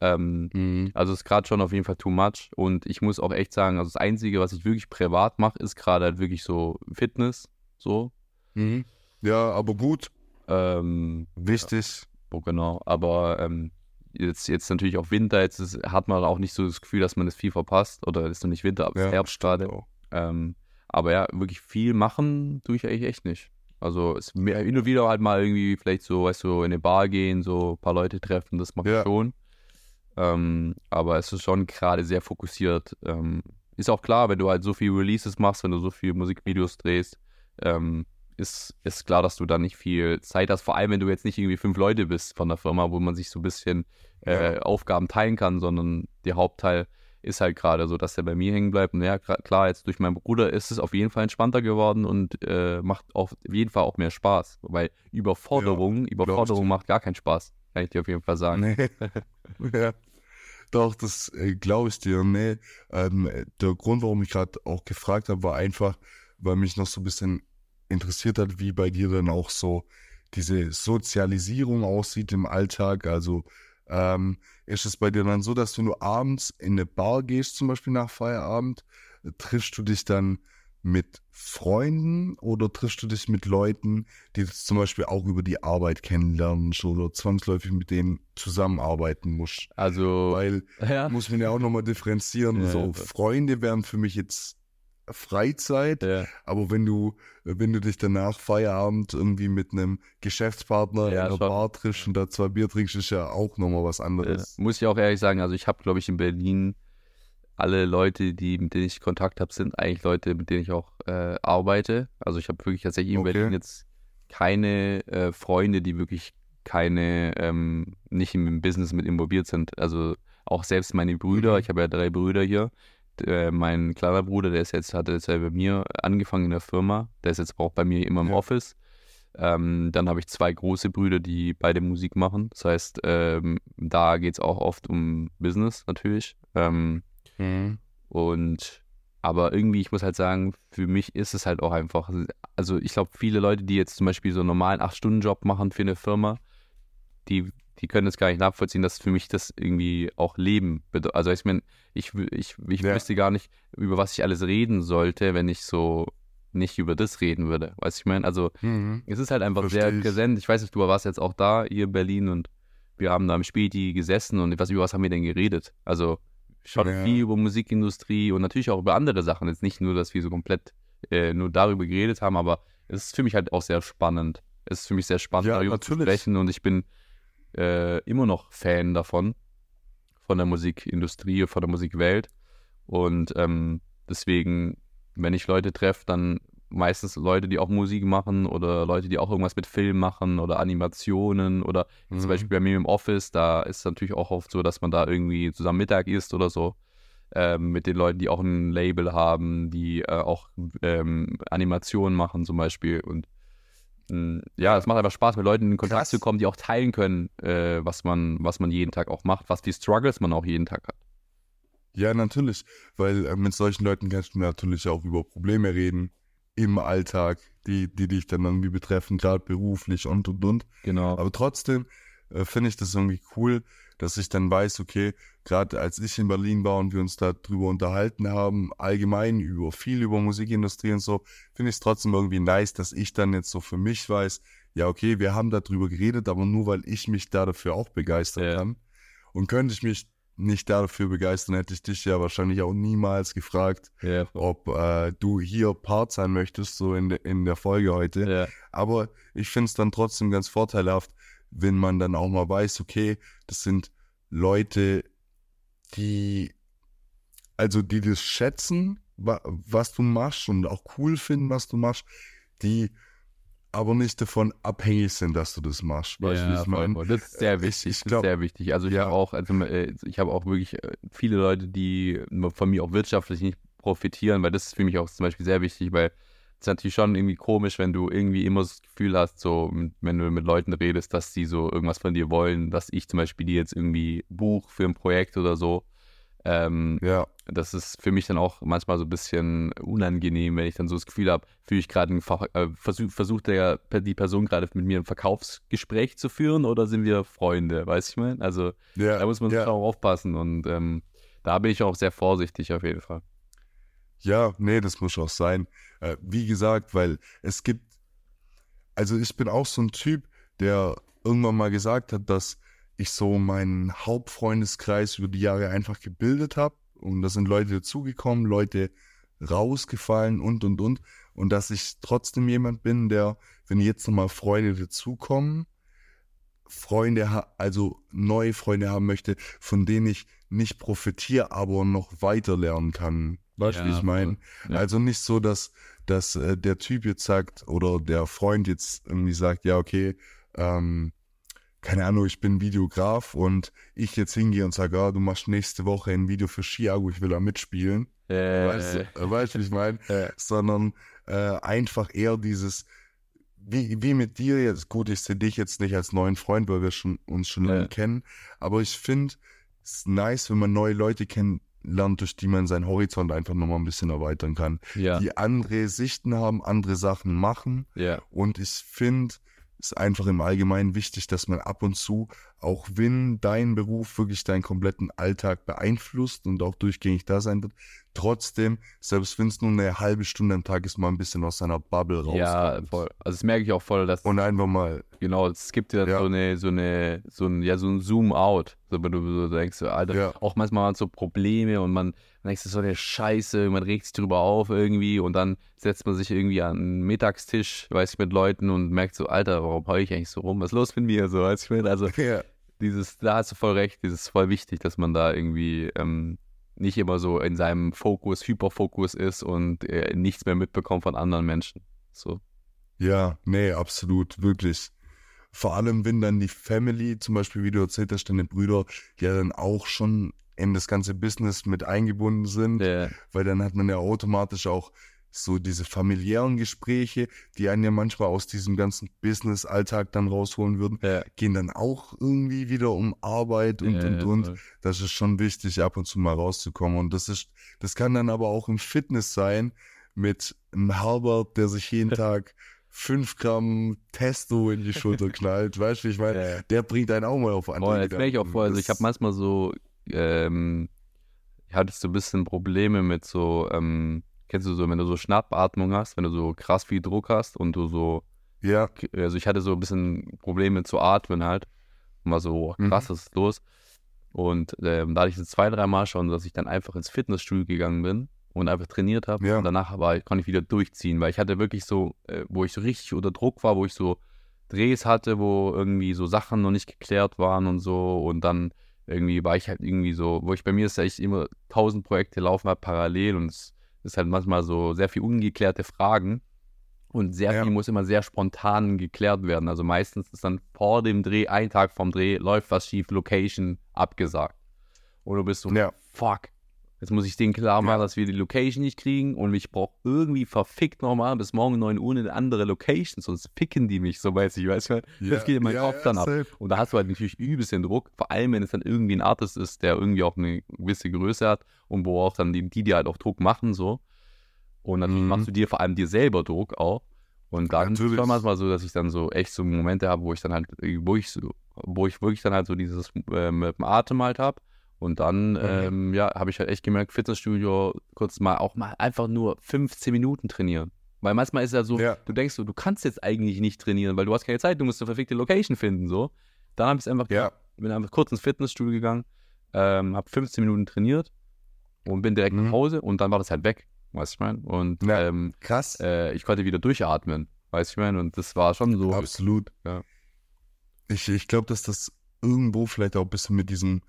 Ähm,
Mhm.
also ist gerade schon auf jeden Fall too much. Und ich muss auch echt sagen, also das Einzige, was ich wirklich privat mache, ist gerade halt wirklich so Fitness. So.
Mhm. Ja, aber gut,
Ähm,
wichtig.
oh, genau. Aber ähm, jetzt, jetzt natürlich auch Winter, jetzt ist, hat man auch nicht so das Gefühl, dass man das viel verpasst. Oder ist noch nicht Winter, aber es
Ja,
Herbst gerade. Ähm, aber ja, wirklich viel machen tue ich eigentlich echt nicht. Also es hin und wieder halt mal irgendwie vielleicht so, weißt du, in eine Bar gehen, so ein paar Leute treffen, das mache
Ja.
ich schon. Ähm, aber es ist schon gerade sehr fokussiert. Ähm, ist auch klar, wenn du halt so viel Releases machst, wenn du so viel Musikvideos drehst, ähm, ist, ist klar, dass du dann nicht viel Zeit hast, vor allem wenn du jetzt nicht irgendwie fünf Leute bist von der Firma, wo man sich so ein bisschen äh, Aufgaben teilen kann, sondern der Hauptteil ist halt gerade so, dass der bei mir hängen bleibt. Und ja, klar, jetzt durch meinen Bruder ist es auf jeden Fall entspannter geworden und äh, macht auf jeden Fall auch mehr Spaß. Weil Überforderung, Überforderung
dir.
macht gar keinen Spaß, kann ich dir auf jeden Fall sagen.
Nee. ja. Doch, das äh, glaube ich dir. Nee, ähm, der Grund, warum ich gerade auch gefragt habe, war einfach, weil mich noch so ein bisschen interessiert hat, wie bei dir dann auch so diese Sozialisierung aussieht im Alltag. Also ähm, ist es bei dir dann so, dass wenn du abends in eine Bar gehst, zum Beispiel nach Feierabend, äh, triffst du dich dann mit Freunden oder triffst du dich mit Leuten, die du zum Beispiel auch über die Arbeit kennenlernst oder zwangsläufig mit denen zusammenarbeiten musst?
Also,
Weil,
ja,
muss man ja auch nochmal differenzieren.
Ja,
so. Freunde wären für mich jetzt Freizeit,
ja,
aber wenn du, wenn du dich danach Feierabend irgendwie mit einem Geschäftspartner
Ja,
in
schon.
Bar triffst und da zwei Bier trinkst, ist ja auch nochmal was anderes.
muss ich auch ehrlich sagen, also ich habe, glaube ich, in Berlin alle Leute, die, mit denen ich Kontakt habe, sind eigentlich Leute, mit denen ich auch äh, arbeite. Also ich habe wirklich tatsächlich in
Okay.
Berlin jetzt keine äh, Freunde, die wirklich keine, ähm, nicht im Business mit involviert sind. Also auch selbst meine Brüder,
Mhm.
ich habe ja drei Brüder hier. Äh, mein kleiner Bruder, der ist jetzt, hat jetzt ja bei mir angefangen in der Firma, der ist jetzt auch bei mir immer im
Ja.
Office. Ähm, dann habe ich zwei große Brüder, die beide Musik machen. Das heißt, ähm, da geht es auch oft um Business natürlich. Ähm,
Mhm.
und aber irgendwie, ich muss halt sagen, für mich ist es halt auch einfach, also ich glaube, viele Leute, die jetzt zum Beispiel so einen normalen 8-Stunden-Job machen für eine Firma, die, die können es gar nicht nachvollziehen, dass für mich das irgendwie auch Leben bedeutet. Also ich meine, ich, ich, ich
Ja.
wüsste gar nicht, über was ich alles reden sollte, wenn ich so nicht über das reden würde. Weißt du, ich meine, also
Mhm.
es ist halt einfach
Versteh
sehr
ich.
präsent. Ich weiß nicht, du warst jetzt auch da, hier in Berlin, und wir haben da im Späti gesessen und was, über was haben wir denn geredet? Also schon
Ja.
viel über Musikindustrie und natürlich auch über andere Sachen. Jetzt nicht nur, dass wir so komplett äh, nur darüber geredet haben, aber es ist für mich halt auch sehr spannend. Es ist für mich sehr spannend,
Ja,
darüber zu sprechen und ich bin äh, immer noch Fan davon, von der Musikindustrie, von der Musikwelt. Und ähm, deswegen, wenn ich Leute treffe, dann meistens Leute, die auch Musik machen oder Leute, die auch irgendwas mit Film machen oder Animationen oder
Mhm.
zum Beispiel bei mir im Office, da ist es natürlich auch oft so, dass man da irgendwie zusammen Mittag isst oder so. Ähm, mit den Leuten, die auch ein Label haben, die äh, auch ähm, Animationen machen zum Beispiel. Und mh, ja, es macht einfach Spaß, mit Leuten in Kontakt
Krass.
zu kommen, die auch teilen können, äh, was man, was man jeden Tag auch macht, was die Struggles man auch jeden Tag hat.
Ja, natürlich, weil äh, mit solchen Leuten kannst du natürlich auch über Probleme reden im Alltag, die, die dich dann irgendwie betreffen, gerade beruflich und und und.
Genau.
Aber trotzdem äh, finde ich das irgendwie cool, dass ich dann weiß, okay, gerade als ich in Berlin war und wir uns da drüber unterhalten haben, allgemein über viel über Musikindustrie und so, finde ich es trotzdem irgendwie nice, dass ich dann jetzt so für mich weiß, ja, okay, wir haben darüber geredet, aber nur weil ich mich da dafür auch begeistern
Ja.
kann. Und könnte ich mich nicht dafür begeistern, hätte ich dich ja wahrscheinlich auch niemals gefragt,
Ja,
ob äh, du hier Part sein möchtest, so in, de, in der Folge heute.
ja,
Aber ich finde es dann trotzdem ganz vorteilhaft, wenn man dann auch mal weiß, okay, das sind Leute, die, also die das schätzen, wa was du machst und auch cool finden, was du machst, die aber nicht davon abhängig sind, dass du das machst. Weißt du,
ja,
ich
voll,
meine?
voll. Das ist sehr
Äh,
wichtig.
ich
das
glaub-
ist sehr wichtig. Also ich
Ja.
habe auch, also äh, ich habe auch wirklich äh, viele Leute, die von mir auch wirtschaftlich nicht profitieren, weil das ist für mich auch zum Beispiel sehr wichtig, weil ist natürlich schon irgendwie komisch, wenn du irgendwie immer das Gefühl hast, so, wenn du mit Leuten redest, dass die so irgendwas von dir wollen, dass ich zum Beispiel die jetzt irgendwie buch für ein Projekt oder so. Ähm,
Ja,
das ist für mich dann auch manchmal so ein bisschen unangenehm, wenn ich dann so das Gefühl habe, fühle ich gerade äh, versuch, versucht der, die Person gerade mit mir ein Verkaufsgespräch zu führen oder sind wir Freunde, weißt du, ich meine? Also
ja,
da muss man
ja.
schon aufpassen und ähm, da bin ich auch sehr vorsichtig auf jeden Fall.
Ja, nee, das muss auch sein. Äh, wie gesagt, weil es gibt, also ich bin auch so ein Typ, der irgendwann mal gesagt hat, dass ich so meinen Hauptfreundeskreis über die Jahre einfach gebildet habe. Und da sind Leute dazugekommen, Leute rausgefallen und, und, und. Und dass ich trotzdem jemand bin, der, wenn jetzt nochmal Freunde dazukommen, Freunde, also neue Freunde haben möchte, von denen ich nicht profitiere, aber noch weiter lernen kann. Weißt du, wie
Ja,
ich meine?
Ja.
Also nicht so, dass, dass äh, der Typ jetzt sagt oder der Freund jetzt irgendwie sagt, ja, okay, ähm, keine Ahnung, ich bin Videograf und ich jetzt hingehe und sage, ah, du machst nächste Woche ein Video für Chiago, ich will da mitspielen.
Äh,
Weißt du, äh, wie ich meine?
äh,
sondern äh, einfach eher dieses, wie, wie mit dir jetzt, gut, ich sehe dich jetzt nicht als neuen Freund, weil wir schon, uns schon lange
Ja.
kennen, aber ich finde es nice, wenn man neue Leute kennenlernt, durch die man seinen Horizont einfach nochmal ein bisschen erweitern kann,
ja,
die andere Sichten haben, andere Sachen machen
ja,
und ich finde, ist einfach im Allgemeinen wichtig, dass man ab und zu, auch wenn dein Beruf wirklich deinen kompletten Alltag beeinflusst und auch durchgängig da sein wird, trotzdem, selbst wenn es nur eine halbe Stunde am Tag ist, mal ein bisschen aus seiner Bubble raus.
ja, voll. Also das merke ich auch voll, dass
Und einfach mal,
Genau, es gibt ja,
Ja.
so eine, so eine, so ein, ja, so ein Zoom-out. So, wenn du so denkst, Alter,
Ja.
auch manchmal hat so Probleme und man, man denkt, das ist so eine Scheiße, man regt sich drüber auf irgendwie und dann setzt man sich irgendwie an einen Mittagstisch, weiß ich, mit Leuten und merkt so, Alter, warum heul ich eigentlich so rum? Was ist los mit mir? So, du, ich also
ja,
dieses, da hast du voll recht, dieses ist voll wichtig, dass man da irgendwie ähm, nicht immer so in seinem Fokus, Hyperfokus ist und äh, nichts mehr mitbekommt von anderen Menschen. So.
ja, nee, absolut, wirklich. Vor allem, wenn dann die Family, zum Beispiel, wie du erzählt hast, deine Brüder, ja dann auch schon in das ganze Business mit eingebunden sind.
Der,
weil dann hat man ja automatisch auch so diese familiären Gespräche, die einen ja manchmal aus diesem ganzen Business-Alltag dann rausholen würden,
der,
gehen dann auch irgendwie wieder um Arbeit und
der,
und und.
voll.
Das ist schon wichtig, ab und zu mal rauszukommen. Und das ist, das kann dann aber auch im Fitness sein, mit einem Herbert, der sich jeden Tag fünf Gramm Testo in die Schulter knallt. Weißt du, ich meine,
Ja.
der bringt einen auch mal auf andere
Boah, jetzt merke ich auch voll, also ich habe manchmal so, ähm, ich hatte so ein bisschen Probleme mit so, ähm, kennst du so, wenn du so Schnappatmung hast, wenn du so krass viel Druck hast und du so,
Ja,
also ich hatte so ein bisschen Probleme zu atmen halt. Und war so, oh,
Mhm.
krass, was ist los? Und ähm, da hatte ich so zwei, drei Mal schon, dass ich dann einfach ins Fitnessstudio gegangen bin und einfach trainiert habe.
Ja.
Und danach war, konnte ich wieder durchziehen, weil ich hatte wirklich so, äh, wo ich so richtig unter Druck war, wo ich so Drehs hatte, wo irgendwie so Sachen noch nicht geklärt waren und so. Und dann irgendwie war ich halt irgendwie so, wo ich bei mir ist ja echt immer tausend Projekte laufen halt parallel und es ist halt manchmal so sehr viel ungeklärte Fragen. Und sehr
Ja.
viel muss immer sehr spontan geklärt werden. Also meistens ist dann vor dem Dreh, ein Tag vorm Dreh, läuft was schief, Location abgesagt. Und du bist so,
Ja.
fuck. Jetzt muss ich denen klar machen,
Ja.
dass wir die Location nicht kriegen und ich brauche irgendwie verfickt nochmal bis morgen 9 Uhr eine andere Location, sonst picken die mich, so weiß ich, weißt du? Das geht in meinen Kopf dann ab.
safe.
Und da hast du halt natürlich übelst den Druck, vor allem wenn es dann irgendwie ein Artist ist, der irgendwie auch eine gewisse Größe hat und wo auch dann die, die dir halt auch Druck machen, so. Und dann
Mhm.
machst du dir vor allem dir selber Druck auch. Und dann ist es manchmal so, dass ich dann so echt so Momente habe, wo ich dann halt, wo ich wo ich wirklich dann halt so dieses äh, mit dem Atem halt habe. Und dann,
Mhm.
ähm, ja, habe ich halt echt gemerkt, Fitnessstudio kurz mal auch mal einfach nur 15 Minuten trainieren. Weil manchmal ist ja so,
Ja.
du denkst so, du kannst jetzt eigentlich nicht trainieren, weil du hast keine Zeit, du musst eine verfickte Location finden, so. Dann habe ich es einfach,
Ja.
bin einfach kurz ins Fitnessstudio gegangen, ähm, habe 15 Minuten trainiert und bin direkt
Mhm.
nach Hause und dann war das halt weg, weißt du, ich meine? Und
Ja.
ähm,
Krass.
äh, ich konnte wieder durchatmen, weißt du, ich meine? Und das war schon so,
Absolut.
Ja.
Ich, ich glaube, dass das irgendwo vielleicht auch ein bisschen mit diesem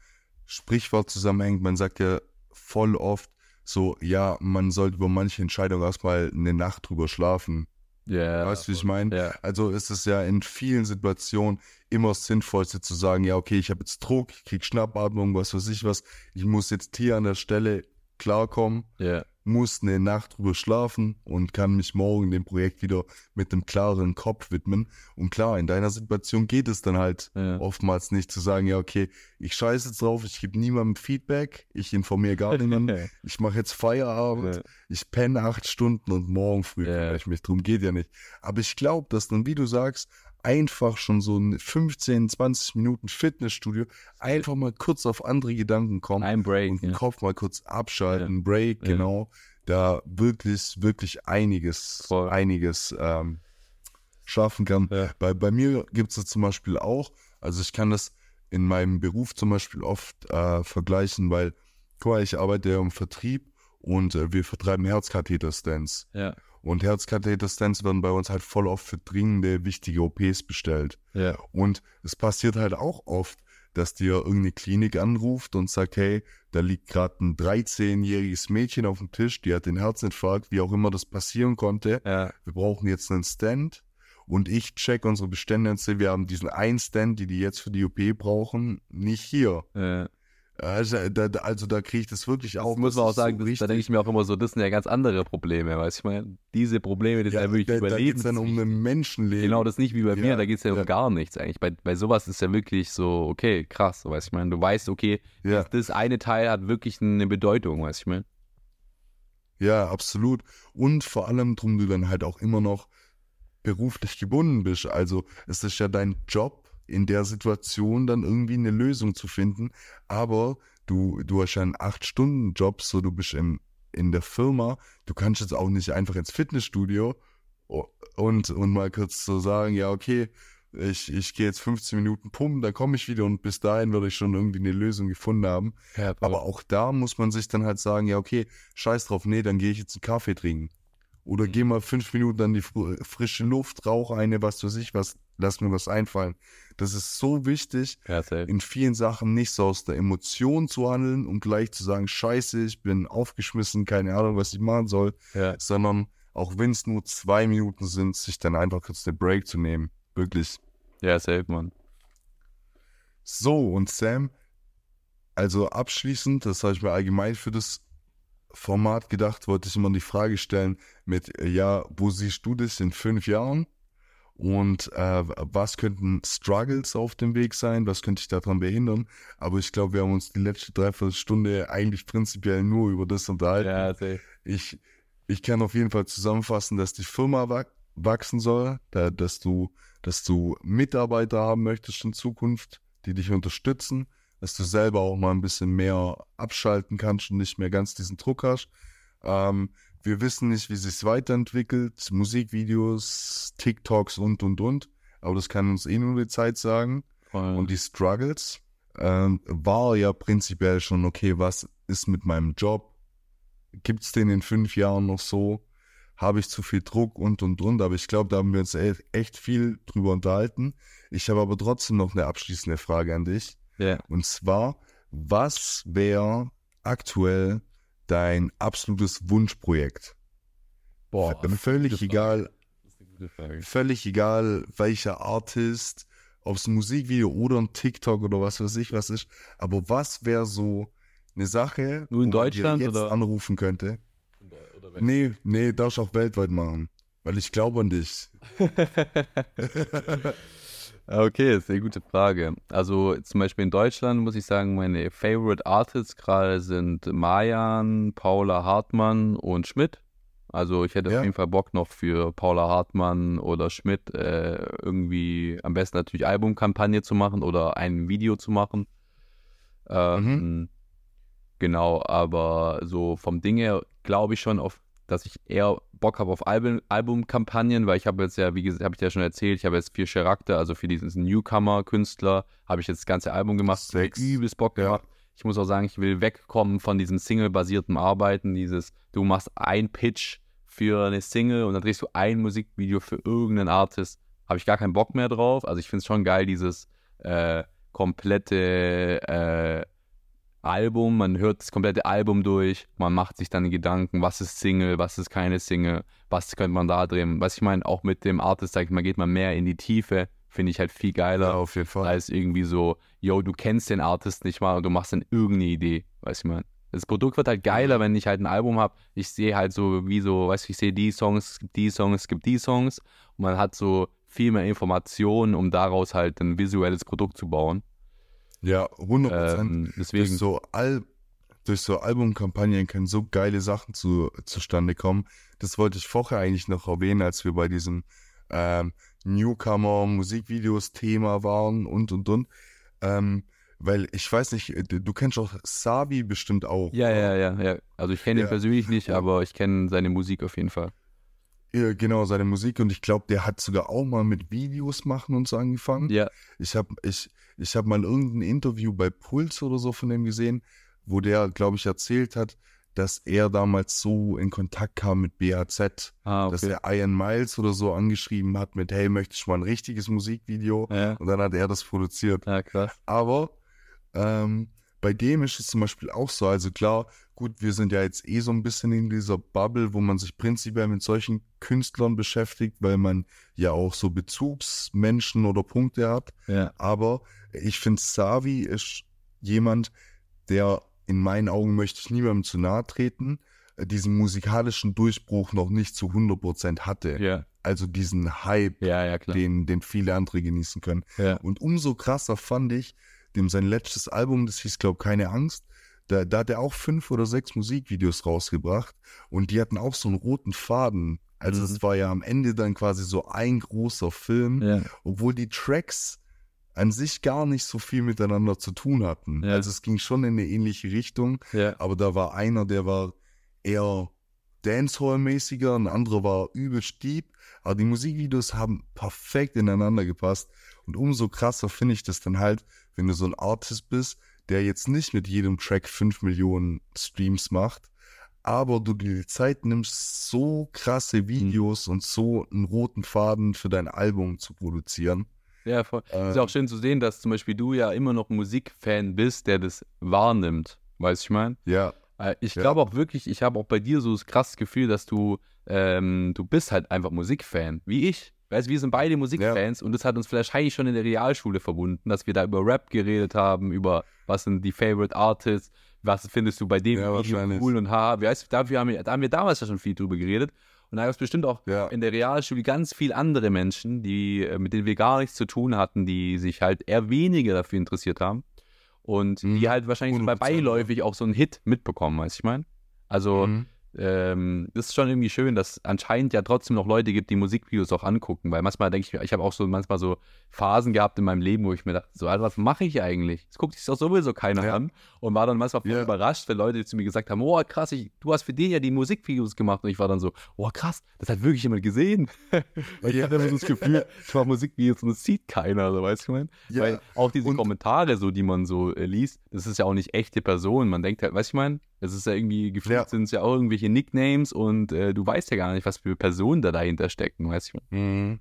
Sprichwort zusammenhängt. Man sagt ja voll oft so, ja, man sollte über manche Entscheidungen erstmal eine Nacht drüber schlafen.
ja,
weißt du, wie ich meine?
ja,
Also ist es ja in vielen Situationen immer das Sinnvollste zu sagen, ja, okay, ich habe jetzt Druck, ich krieg Schnappatmung, was weiß ich was, ich muss jetzt hier an der Stelle klarkommen.
ja,
muss eine Nacht drüber schlafen und kann mich morgen dem Projekt wieder mit einem klareren Kopf widmen. Und klar, in deiner Situation geht es dann halt
Ja.
oftmals nicht zu sagen, ja, okay, ich scheiße jetzt drauf, ich gebe niemandem Feedback, ich informiere gar niemanden, ich mache jetzt Feierabend,
Ja.
ich penne acht Stunden und morgen früh
Ja.
kümmere ich mich drum, geht ja nicht. Aber ich glaube, dass dann, wie du sagst, einfach schon so ein 15, 20 Minuten Fitnessstudio einfach mal kurz auf andere Gedanken kommen
Ein Break.
und den
Ja.
Kopf mal kurz abschalten, Break,
Ja.
genau, da wirklich, wirklich einiges,
Voll.
einiges ähm, schaffen kann.
Ja.
Bei, bei mir gibt es das zum Beispiel auch, also ich kann das in meinem Beruf zum Beispiel oft äh, vergleichen, weil, guck mal, ich arbeite ja im Vertrieb und äh, wir vertreiben Herzkatheter-Stents.
Ja.
Und Herzkatheter-Stents werden bei uns halt voll oft für dringende, wichtige OPs bestellt.
Ja.
Und es passiert halt auch oft, dass dir irgendeine Klinik anruft und sagt, hey, da liegt gerade ein 13-jähriges Mädchen auf dem Tisch, die hat den Herzinfarkt, wie auch immer das passieren konnte.
Ja.
Wir brauchen jetzt einen Stand. Und ich check unsere Bestände und sehe, wir haben diesen einen Stand, die die jetzt für die OP brauchen, nicht hier.
Ja.
Also da, also da kriege ich das wirklich auch.
Das muss man auch sagen,
so
das, da denke ich mir auch immer so, das sind ja ganz andere Probleme, weißt du, ich meine, diese Probleme, das
ja,
ist ja wirklich
da, da geht's dann um ein Menschenleben.
Genau, das ist nicht wie bei mir,
Ja,
da geht es ja um
ja.
gar nichts eigentlich. Bei, bei sowas ist ja wirklich so, okay, krass, weißt du, ich meine, du weißt, okay, das, das eine Teil hat wirklich eine Bedeutung, weißt du, ich meine.
Ja, absolut. Und vor allem drum du dann halt auch immer noch beruflich gebunden bist. Also es ist ja dein Job, in der Situation dann irgendwie eine Lösung zu finden. Aber du, du hast ja einen Acht-Stunden-Job, so du bist im, in der Firma. Du kannst jetzt auch nicht einfach ins Fitnessstudio und, und mal kurz so sagen, ja, okay, ich, ich gehe jetzt 15 Minuten pumpen, dann komme ich wieder und bis dahin würde ich schon irgendwie eine Lösung gefunden haben.
Ja,
Aber auch da muss man sich dann halt sagen, ja, okay, scheiß drauf, nee, dann gehe ich jetzt einen Kaffee trinken. Oder geh mal fünf Minuten an die fr- frische Luft, rauche eine, was weiß ich, was, lass mir was einfallen. Das ist so wichtig,
ja,
in vielen Sachen nicht so aus der Emotion zu handeln und gleich zu sagen, scheiße, ich bin aufgeschmissen, keine Ahnung, was ich machen soll,
ja.
sondern auch wenn es nur zwei Minuten sind, sich dann einfach kurz den Break zu nehmen. Wirklich.
ja, safe, Mann.
So, und Sam, also abschließend, das habe ich mir allgemein für das Format gedacht, wollte ich immer die Frage stellen mit, äh, ja, wo siehst du dich in fünf Jahren? Und äh, was könnten Struggles auf dem Weg sein? Was könnte ich daran behindern? Aber ich glaube, wir haben uns die letzte Dreiviertelstunde eigentlich prinzipiell nur über das unterhalten.
Ja, safe.
Ich, ich kann auf jeden Fall zusammenfassen, dass die Firma wach- wachsen soll, da, dass du, dass du Mitarbeiter haben möchtest in Zukunft, die dich unterstützen, dass du selber auch mal ein bisschen mehr abschalten kannst und nicht mehr ganz diesen Druck hast. Ähm, wir wissen nicht, wie sich weiterentwickelt, Musikvideos, TikToks und und und, aber das kann uns eh nur die Zeit sagen.
Voll.
Und die Struggles ähm, war ja prinzipiell schon, okay, was ist mit meinem Job? Gibt es den in fünf Jahren noch so? Habe ich zu viel Druck und und und? Aber ich glaube, da haben wir uns e- echt viel drüber unterhalten. Ich habe aber trotzdem noch eine abschließende Frage an dich.
Ja.
Und zwar, was wäre aktuell dein absolutes Wunschprojekt?
Boah,
völlig egal, völlig egal, welcher Artist, ob es ein Musikvideo oder ein TikTok oder was weiß ich was ist. Aber was wäre so eine Sache,
Nur in Deutschland,
jetzt
oder?
anrufen könnte?
Oder weg.
Nee, nee, darfst auch weltweit machen. Weil ich glaube an dich.
Okay, ist eine gute Frage. Also zum Beispiel in Deutschland muss ich sagen, meine Favorite Artists gerade sind Mayan, Paula Hartmann und Schmidt. Also ich hätte
Ja.
auf jeden Fall Bock noch für Paula Hartmann oder Schmidt äh, irgendwie am besten natürlich Albumkampagne zu machen oder ein Video zu machen. Ähm, Genau, aber so vom Ding her glaube ich schon auf, dass ich eher Bock habe auf Album, Albumkampagnen, weil ich habe jetzt ja, wie gesagt, habe ich ja schon erzählt, ich habe jetzt vier Charakter, also für diesen Newcomer-Künstler habe ich jetzt das ganze Album gemacht,
Sechs.
übelst Bock
Ja.
gemacht. Ich muss auch sagen, ich will wegkommen von diesem Single-basierten Arbeiten, dieses, du machst ein Pitch für eine Single und dann drehst du ein Musikvideo für irgendeinen Artist. Habe ich gar keinen Bock mehr drauf. Also ich finde es schon geil, dieses äh, komplette äh, Album, man hört das komplette Album durch, man macht sich dann Gedanken, was ist Single, was ist keine Single, was könnte man da drehen. Was ich meine, auch mit dem Artist, sag ich mal, geht man mehr in die Tiefe, finde ich halt viel geiler,
auf jeden Fall.
als irgendwie so, yo, du kennst den Artist nicht mal und du machst dann irgendeine Idee, weißt du, ich meine. Das Produkt wird halt geiler, wenn ich halt ein Album habe. Ich sehe halt so, wie so, weißt du, ich sehe die Songs, es gibt die Songs, es gibt die Songs. Und man hat so viel mehr Informationen, um daraus halt ein visuelles Produkt zu bauen.
Ja, 100 Prozent.
Ähm, deswegen,
durch so, Al durch so Albumkampagnen können so geile Sachen zu, zustande kommen. Das wollte ich vorher eigentlich noch erwähnen, als wir bei diesem ähm, Newcomer-Musikvideos-Thema waren und und und. Ähm, weil ich weiß nicht, du, kennst auch Savi bestimmt auch.
ja, ja, ja, ja. Also ich kenne ihn
Ja.
persönlich nicht, aber ich kenne seine Musik auf jeden Fall.
Ja, genau, seine Musik und ich glaube, der hat sogar auch mal mit Videos machen und so angefangen.
Ja,
Ich habe ich, ich hab mal irgendein Interview bei Puls oder so von dem gesehen, wo der, glaube ich, erzählt hat, dass er damals so in Kontakt kam mit BAZ,
ah,
dass
okay.
er Ian Miles oder so angeschrieben hat mit, hey, möchtest du mal ein richtiges Musikvideo?
Ja,
Und dann hat er das produziert.
ja, krass.
Aber ähm, bei dem ist es zum Beispiel auch so, also klar, gut, wir sind ja jetzt eh so ein bisschen in dieser Bubble, wo man sich prinzipiell mit solchen Künstlern beschäftigt, weil man ja auch so Bezugsmenschen oder Punkte hat.
Ja,
Aber ich finde, Savi ist jemand, der in meinen Augen möchte ich niemandem zu nahe treten, äh, diesen musikalischen Durchbruch noch nicht zu 100% hatte.
ja,
Also diesen Hype,
ja,
den, den viele andere genießen können. Und umso krasser fand ich, dem sein letztes Album, das hieß, glaube Keine Angst, da, da hat er auch fünf oder sechs Musikvideos rausgebracht und die hatten auch so einen roten Faden. Also
Mhm.
es war ja am Ende dann quasi so ein großer Film,
ja,
obwohl die Tracks an sich gar nicht so viel miteinander zu tun hatten.
Ja.
Also es ging schon in eine ähnliche Richtung,
ja,
aber da war einer, der war eher Dancehall-mäßiger, ein anderer war übelst deep, aber die Musikvideos haben perfekt ineinander gepasst und umso krasser finde ich das dann halt, wenn du so ein Artist bist, der jetzt nicht mit jedem Track 5 Millionen Streams macht, aber du dir die Zeit nimmst, so krasse Videos und so einen roten Faden für dein Album zu produzieren.
ja, voll.
Äh,
ist ja auch schön zu sehen, dass zum Beispiel du ja immer noch Musikfan bist, der das wahrnimmt. Weißt du, ich meine?
ja,
Äh, Ich
Ja.
glaube auch wirklich, ich habe auch bei dir so das krasse Gefühl, dass du, ähm, du bist halt einfach Musikfan, wie ich. Weißt du, wir sind beide Musikfans und das hat uns vielleicht wahrscheinlich schon in der Realschule verbunden, dass wir da über Rap geredet haben, über was sind die Favorite Artists, was findest du bei dem
Ja,
Video cool und ha. Weißt du, dafür haben wir, da haben wir damals ja schon viel drüber geredet. Und da gab es bestimmt auch
Ja.
in der Realschule ganz viele andere Menschen, die, äh, mit denen wir gar nichts zu tun hatten, die sich halt eher weniger dafür interessiert haben. Und
Mhm.
die halt wahrscheinlich so bei
100%, ja.
beiläufig auch so einen Hit mitbekommen, weißt du, ich meine? Also,
Mhm.
Ähm, das ist schon irgendwie schön, dass anscheinend ja trotzdem noch Leute gibt, die Musikvideos auch angucken, weil manchmal denke ich mir, ich habe auch so manchmal so Phasen gehabt in meinem Leben, wo ich mir dachte, so, Alter, was mache ich eigentlich? Das guckt sich doch sowieso keiner
Ja.
an und war dann manchmal voll
Ja.
überrascht, wenn Leute zu mir gesagt haben, oh krass, ich, du hast für den ja die Musikvideos gemacht und ich war dann so, oh krass, das hat wirklich jemand gesehen. weil ich
Ja.
hatte immer so das Gefühl, ich mache Musikvideos und das sieht keiner, so weißt du, ich mein?
Ja,
Weil auch diese
und-
Kommentare, so, die man so äh, liest, das ist ja auch nicht echte Personen. Man denkt halt, weißt du, ich meine, es ist ja irgendwie, gefühlt
Ja.
sind es ja auch irgendwelche Nicknames und äh, du weißt ja gar nicht, was für Personen da dahinter stecken, weißt du.
Mhm.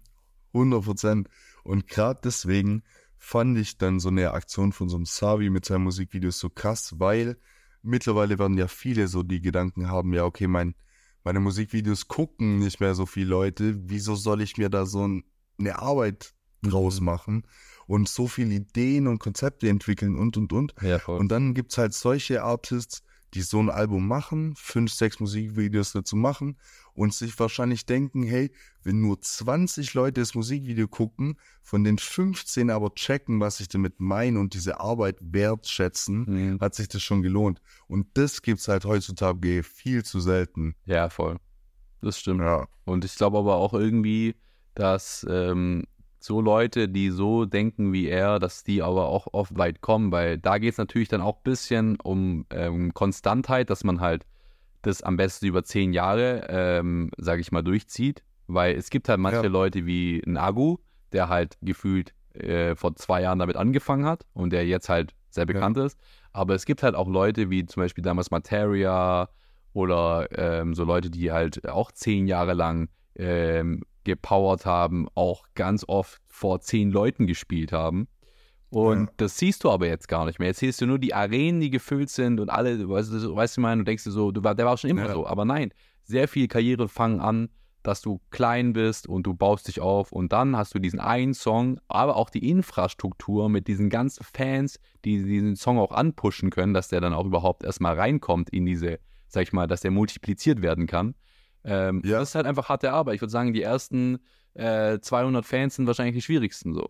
100 Prozent. Und gerade deswegen fand ich dann so eine Aktion von so einem Savi mit seinen Musikvideos so krass, weil mittlerweile werden ja viele so die Gedanken haben, ja, okay, mein, meine Musikvideos gucken nicht mehr so viele Leute, wieso soll ich mir da so ein, eine Arbeit draus machen und so viele Ideen und Konzepte entwickeln und, und, und.
Ja.
Und dann gibt es halt solche Artists, die so ein Album machen, fünf, sechs Musikvideos dazu machen und sich wahrscheinlich denken, hey, wenn nur 20 Leute das Musikvideo gucken, von den 15 aber checken, was ich damit meine und diese Arbeit wertschätzen,
Mhm.
hat sich das schon gelohnt. Und das gibt's halt heutzutage viel zu selten.
ja, voll. Das stimmt.
Ja.
Und ich glaube aber auch irgendwie, dass ähm, so Leute, die so denken wie er, dass die aber auch oft weit kommen, weil da geht es natürlich dann auch ein bisschen um ähm, Konstantheit, dass man halt das am besten über zehn Jahre, ähm, sage ich mal, durchzieht. Weil es gibt halt manche
Ja.
Leute wie ein Agu, der halt gefühlt äh, vor zwei Jahren damit angefangen hat und der jetzt halt sehr bekannt ist. Aber es gibt halt auch Leute wie zum Beispiel damals Materia oder ähm, so Leute, die halt auch zehn Jahre lang ähm, gepowert haben, auch ganz oft vor zehn Leuten gespielt haben. Und
Ja.
das siehst du aber jetzt gar nicht mehr. Jetzt siehst du nur die Arenen, die gefüllt sind und alle, weißt du, weißt du, meine, du denkst dir so, du war, der war schon immer
Ja.
so. Aber nein, sehr viele Karrieren fangen an dass du klein bist und du baust dich auf und dann hast du diesen einen Song, aber auch die Infrastruktur mit diesen ganzen Fans, die diesen Song auch anpushen können, dass der dann auch überhaupt erstmal reinkommt in diese, sag ich mal, dass der multipliziert werden kann. Ähm, ja. Das ist halt einfach harte Arbeit. Ich würde sagen, die ersten äh, 200 Fans sind wahrscheinlich die schwierigsten so.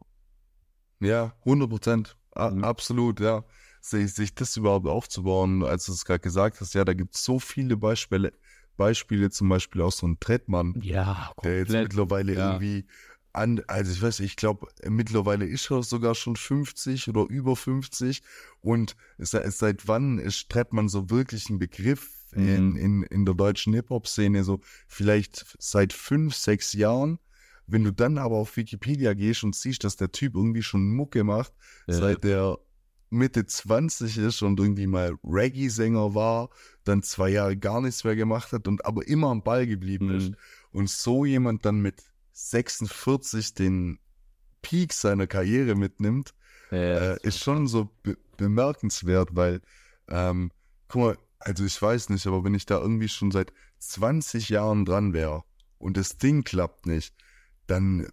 Ja, 100 Prozent. Mhm. Absolut, ja. Sich, sich das überhaupt aufzubauen, als du es gerade gesagt hast, ja, da gibt es so viele Beispiele, Beispiele, zum Beispiel auch so ein Trettmann,
ja,
der jetzt mittlerweile ja. irgendwie an, also ich weiß, ich glaube, mittlerweile ist er sogar schon 50 oder über 50 und seit wann ist Trettmann so wirklich ein Begriff. In, in, in der deutschen Hip-Hop-Szene, so vielleicht seit fünf, sechs Jahren. Wenn du dann aber auf Wikipedia gehst und siehst, dass der Typ irgendwie schon Mucke macht, ja. seit der Mitte 20 ist und irgendwie mal Reggae-Sänger war, dann zwei Jahre gar nichts mehr gemacht hat und aber immer am Ball geblieben mhm. ist. Und so jemand dann mit 46 den Peak seiner Karriere mitnimmt, ja, äh, ist schon so be bemerkenswert, weil, ähm, guck mal, also ich weiß nicht, aber wenn ich da irgendwie schon seit 20 Jahren dran wäre und das Ding klappt nicht, dann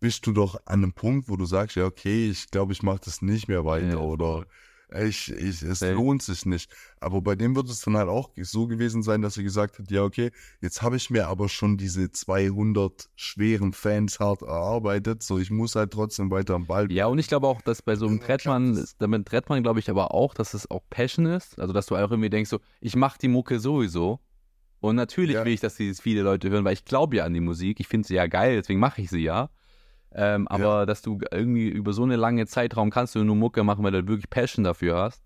bist du doch an einem Punkt, wo du sagst, ja, okay, ich glaube, ich mache das nicht mehr weiter ja, oder ich, ich, es ja. lohnt sich nicht. Aber bei dem wird es dann halt auch so gewesen sein, dass er gesagt hat, ja, okay, jetzt habe ich mir aber schon diese 200 schweren Fans hart erarbeitet, so ich muss halt trotzdem weiter am Ball.
Ja, und ich glaube auch, dass bei so einem Trettmann, damit Trettmann glaube ich aber auch, dass es auch Passion ist, also dass du auch irgendwie denkst, so, ich mache die Mucke sowieso. Und natürlich ja. will ich, dass dieses viele Leute hören, weil ich glaube ja an die Musik. Ich finde sie ja geil, deswegen mache ich sie ja. Ähm, aber ja. dass du irgendwie über so eine lange Zeitraum kannst du nur Mucke machen, weil du wirklich Passion dafür hast.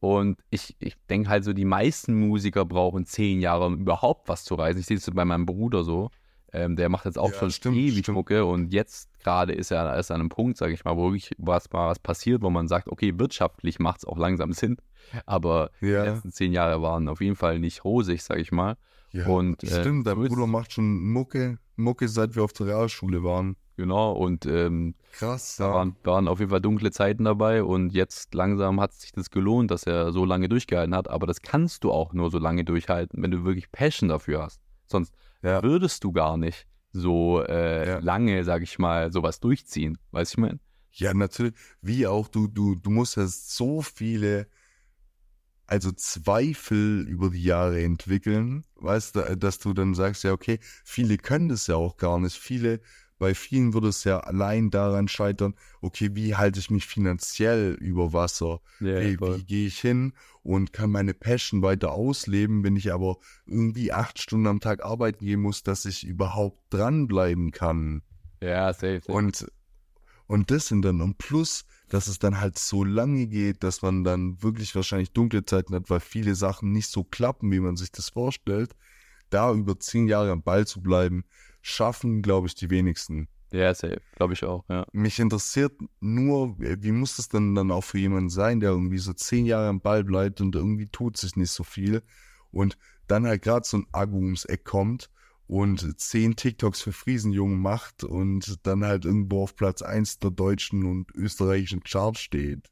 Und ich, ich denke halt so, die meisten Musiker brauchen zehn Jahre, um überhaupt was zu reisen. Ich sehe es bei meinem Bruder so. Ähm, der macht jetzt auch ja, schon stimmt, ewig stimmt. Mucke und jetzt gerade ist er erst an einem Punkt, sage ich mal, wo wirklich was, mal was passiert, wo man sagt, okay, wirtschaftlich macht es auch langsam Sinn. Aber ja. die letzten zehn Jahre waren auf jeden Fall nicht rosig, sage ich mal.
Ja, und, äh, stimmt, dein Bruder macht schon Mucke, Mucke, seit wir auf der Realschule waren.
Genau, und ähm,
krass.
Da waren, waren, auf jeden Fall dunkle Zeiten dabei und jetzt langsam hat sich das gelohnt, dass er so lange durchgehalten hat. Aber das kannst du auch nur so lange durchhalten, wenn du wirklich Passion dafür hast. Sonst ja. würdest du gar nicht so äh, ja. lange, sag ich mal, sowas durchziehen. Weißt du, ich meine?
Ja, natürlich. Wie auch, du, du, du musst ja so viele, also Zweifel über die Jahre entwickeln, weißt du, dass du dann sagst, ja, okay, viele können das ja auch gar nicht. Viele bei vielen würde es ja allein daran scheitern, okay, wie halte ich mich finanziell über Wasser? Ja, wie, wie gehe ich hin und kann meine Passion weiter ausleben, wenn ich aber irgendwie acht Stunden am Tag arbeiten gehen muss, dass ich überhaupt dranbleiben kann?
Ja, safe. safe.
Und, und das sind dann, und plus, dass es dann halt so lange geht, dass man dann wirklich wahrscheinlich dunkle Zeiten hat, weil viele Sachen nicht so klappen, wie man sich das vorstellt, da über zehn Jahre am Ball zu bleiben, schaffen, glaube ich, die wenigsten.
Ja, safe, glaube ich auch, ja.
Mich interessiert nur, wie muss das denn dann auch für jemanden sein, der irgendwie so zehn Jahre am Ball bleibt und irgendwie tut sich nicht so viel und dann halt gerade so ein Agu ums Eck kommt und zehn TikToks für Friesenjungen macht und dann halt irgendwo auf Platz 1 der deutschen und österreichischen Charts steht.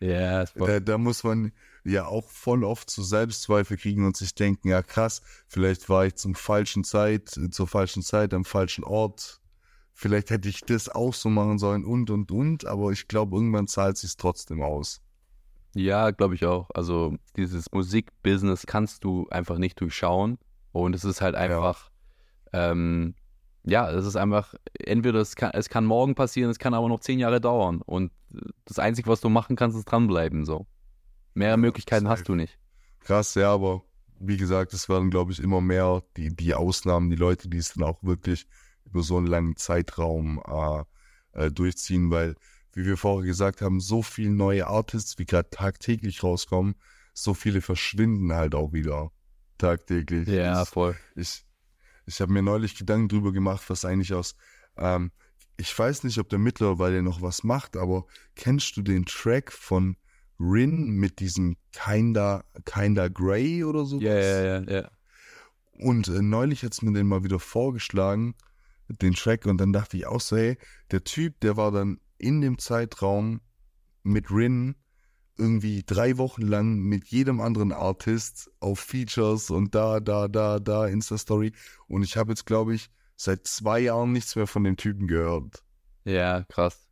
Ja,
da, da muss man ja auch voll oft zu Selbstzweifel kriegen und sich denken, ja krass, vielleicht war ich zum falschen Zeit, zur falschen Zeit am falschen Ort. Vielleicht hätte ich das auch so machen sollen und und und, aber ich glaube, irgendwann zahlt sich trotzdem aus.
Ja, glaube ich auch. Also dieses Musikbusiness kannst du einfach nicht durchschauen und es ist halt einfach, ja, ähm, ja es ist einfach, entweder es kann, es kann morgen passieren, es kann aber noch zehn Jahre dauern und das Einzige, was du machen kannst, ist dranbleiben. So. Mehr Möglichkeiten hast du nicht.
Krass, ja, aber wie gesagt, es werden, glaube ich, immer mehr die, die Ausnahmen, die Leute, die es dann auch wirklich über so einen langen Zeitraum äh, äh, durchziehen, weil, wie wir vorher gesagt haben, so viele neue Artists, wie gerade tagtäglich rauskommen, so viele verschwinden halt auch wieder tagtäglich.
Ja, voll.
Ich, ich habe mir neulich Gedanken drüber gemacht, was eigentlich aus ähm, ich weiß nicht, ob der mittlerweile noch was macht, aber kennst du den Track von Rin mit diesem Kinda, Kinda Grey oder so?
Ja, ja, ja, ja.
Und äh, neulich hat es mir den mal wieder vorgeschlagen, den Track, und dann dachte ich auch so, hey, der Typ, der war dann in dem Zeitraum mit Rin irgendwie drei Wochen lang mit jedem anderen Artist auf Features und da, da, da, da, Insta-Story. Und ich habe jetzt, glaube ich, seit zwei Jahren nichts mehr von dem Typen gehört.
Ja, krass.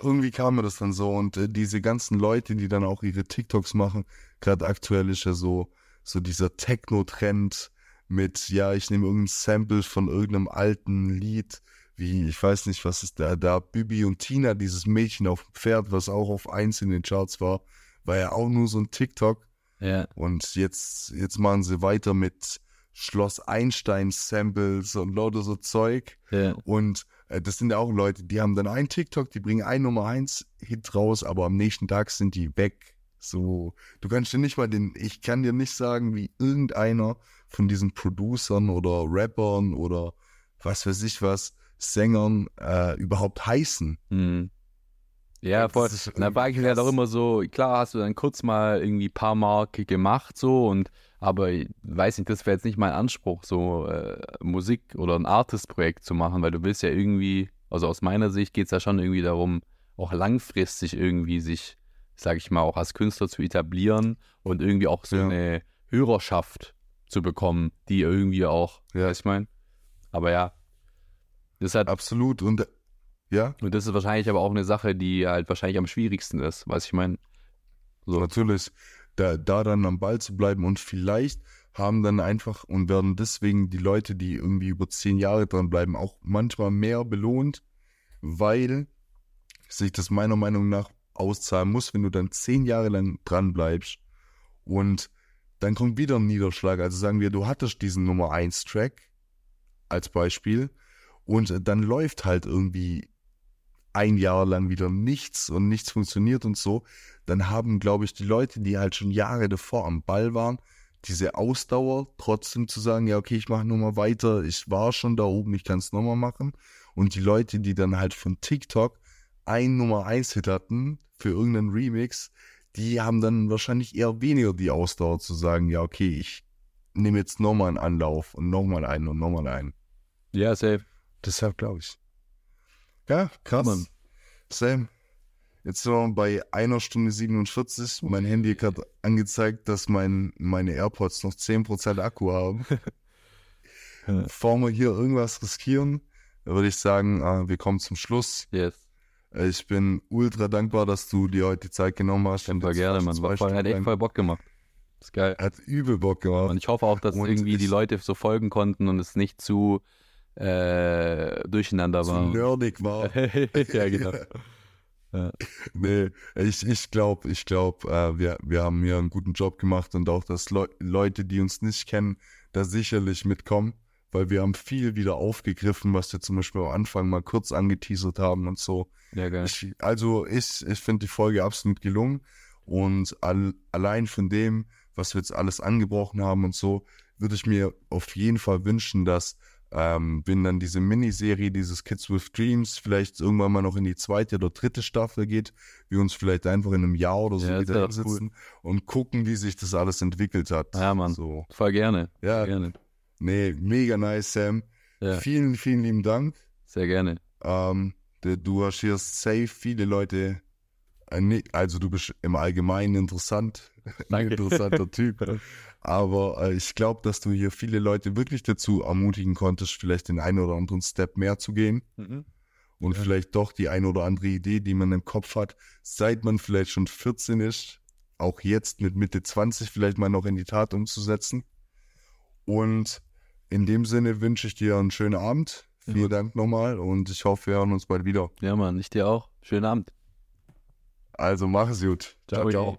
Irgendwie kam mir das dann so und äh, diese ganzen Leute, die dann auch ihre TikToks machen, gerade aktuell ist ja so, so dieser Techno-Trend mit, ja, ich nehme irgendein Sample von irgendeinem alten Lied, wie, ich weiß nicht, was ist da, da, Bibi und Tina, dieses Mädchen auf dem Pferd, was auch auf eins in den Charts war, war ja auch nur so ein TikTok.
Ja.
Und jetzt, jetzt machen sie weiter mit Schloss Einstein Samples und lauter so Zeug.
Ja.
Und äh, das sind ja auch Leute, die haben dann einen TikTok, die bringen einen Nummer 1 Hit raus, aber am nächsten Tag sind die weg. So, du kannst dir nicht mal den, ich kann dir nicht sagen, wie irgendeiner von diesen Producern oder Rappern oder was weiß ich was, Sängern äh, überhaupt heißen.
Hm. Ja, voll.
Das ist
Na,
irgendwie
war eigentlich halt
krass.
immer so, klar hast du dann kurz mal irgendwie ein paar Mark gemacht, so, und aber ich weiß nicht, das wäre jetzt nicht mein Anspruch, so äh, Musik oder ein Artist-Projekt zu machen, weil du willst ja irgendwie, also aus meiner Sicht geht es ja schon irgendwie darum, auch langfristig irgendwie sich, sag ich mal, auch als Künstler zu etablieren und irgendwie auch so
Ja.
eine Hörerschaft zu bekommen, die irgendwie auch,
Ja.
weiß ich mein. Aber ja, das ist halt
Absolut. Und ja,
und das ist wahrscheinlich aber auch eine Sache, die halt wahrscheinlich am schwierigsten ist, was ich meine. So.
natürlich, da, da dann am Ball zu bleiben und vielleicht haben dann einfach und werden deswegen die Leute, die irgendwie über zehn Jahre dran bleiben, auch manchmal mehr belohnt, weil sich das meiner Meinung nach auszahlen muss, wenn du dann zehn Jahre lang dran bleibst und dann kommt wieder ein Niederschlag. Also sagen wir, du hattest diesen Nummer 1 Track als Beispiel und dann läuft halt irgendwie ein Jahr lang wieder nichts und nichts funktioniert und so, dann haben, glaube ich, die Leute, die halt schon Jahre davor am Ball waren, diese Ausdauer, trotzdem zu sagen, ja, okay, ich mache nochmal weiter, ich war schon da oben, ich kann es nochmal machen. Und die Leute, die dann halt von TikTok ein Nummer 1 Hit hatten für irgendeinen Remix, die haben dann wahrscheinlich eher weniger die Ausdauer zu sagen, ja, okay, ich nehme jetzt nochmal einen Anlauf und nochmal einen und nochmal einen.
Ja, safe.
Deshalb glaube ich. Ja, krass.
Mann.
Sam, jetzt sind wir bei einer Stunde 47. Mein Handy hat gerade angezeigt, dass mein, meine AirPods noch 10% Akku haben.
Ja.
Bevor wir hier irgendwas riskieren, würde ich sagen, äh, wir kommen zum Schluss.
Yes.
Äh, Ich bin ultra dankbar, dass du dir heute die Zeit genommen hast.
Super gerne,
zwei
War voll, hat echt voll Bock gemacht. ist geil.
Hat übel Bock gemacht.
Und ich hoffe auch, dass
Und
irgendwie die Leute so folgen konnten und es nicht zu äh, durcheinander
zu
war.
nerdig war.
ja, genau.
Nee, ich, ich glaube, ich glaube, äh, wir, wir haben hier einen guten Job gemacht und auch, dass Leu Leute, die uns nicht kennen, da sicherlich mitkommen, weil wir haben viel wieder aufgegriffen, was wir zum Beispiel am Anfang mal kurz angeteasert haben und so.
Ja, geil.
Ich, also ich, ich finde die Folge absolut gelungen und all, allein von dem, was wir jetzt alles angebrochen haben und so, würde ich mir auf jeden Fall wünschen, dass ähm, wenn dann diese Miniserie, dieses Kids with Dreams, vielleicht irgendwann mal noch in die zweite oder dritte Staffel geht, wir uns vielleicht einfach in einem Jahr oder so
Ja,
wieder
doch
hinsitzen und gucken, wie sich das alles entwickelt hat.
Ja, Mann.
So.
Voll gerne.
Ja,
Sehr gerne.
nee, mega nice, Sam.
Ja,
Vielen, vielen lieben Dank.
sehr gerne.
Ähm, du, hast hier safe viele Leute, äh, also du bist im Allgemeinen interessant, ein interessanter Typ. Aber äh, ich glaube, dass du hier viele Leute wirklich dazu ermutigen konntest, vielleicht den einen oder anderen Step mehr zu gehen
Mhm.
und
Ja.
vielleicht doch die ein oder andere Idee, die man im Kopf hat, seit man vielleicht schon 14 ist, auch jetzt mit Mitte 20 vielleicht mal noch in die Tat umzusetzen. Und in dem Sinne wünsche ich dir einen schönen Abend. Vielen
Ja.
Dank nochmal und ich hoffe, wir hören uns bald wieder.
Ja, Mann. Ich dir auch. Schönen Abend.
Also mach es gut.
Ciao.
ciao. ciao.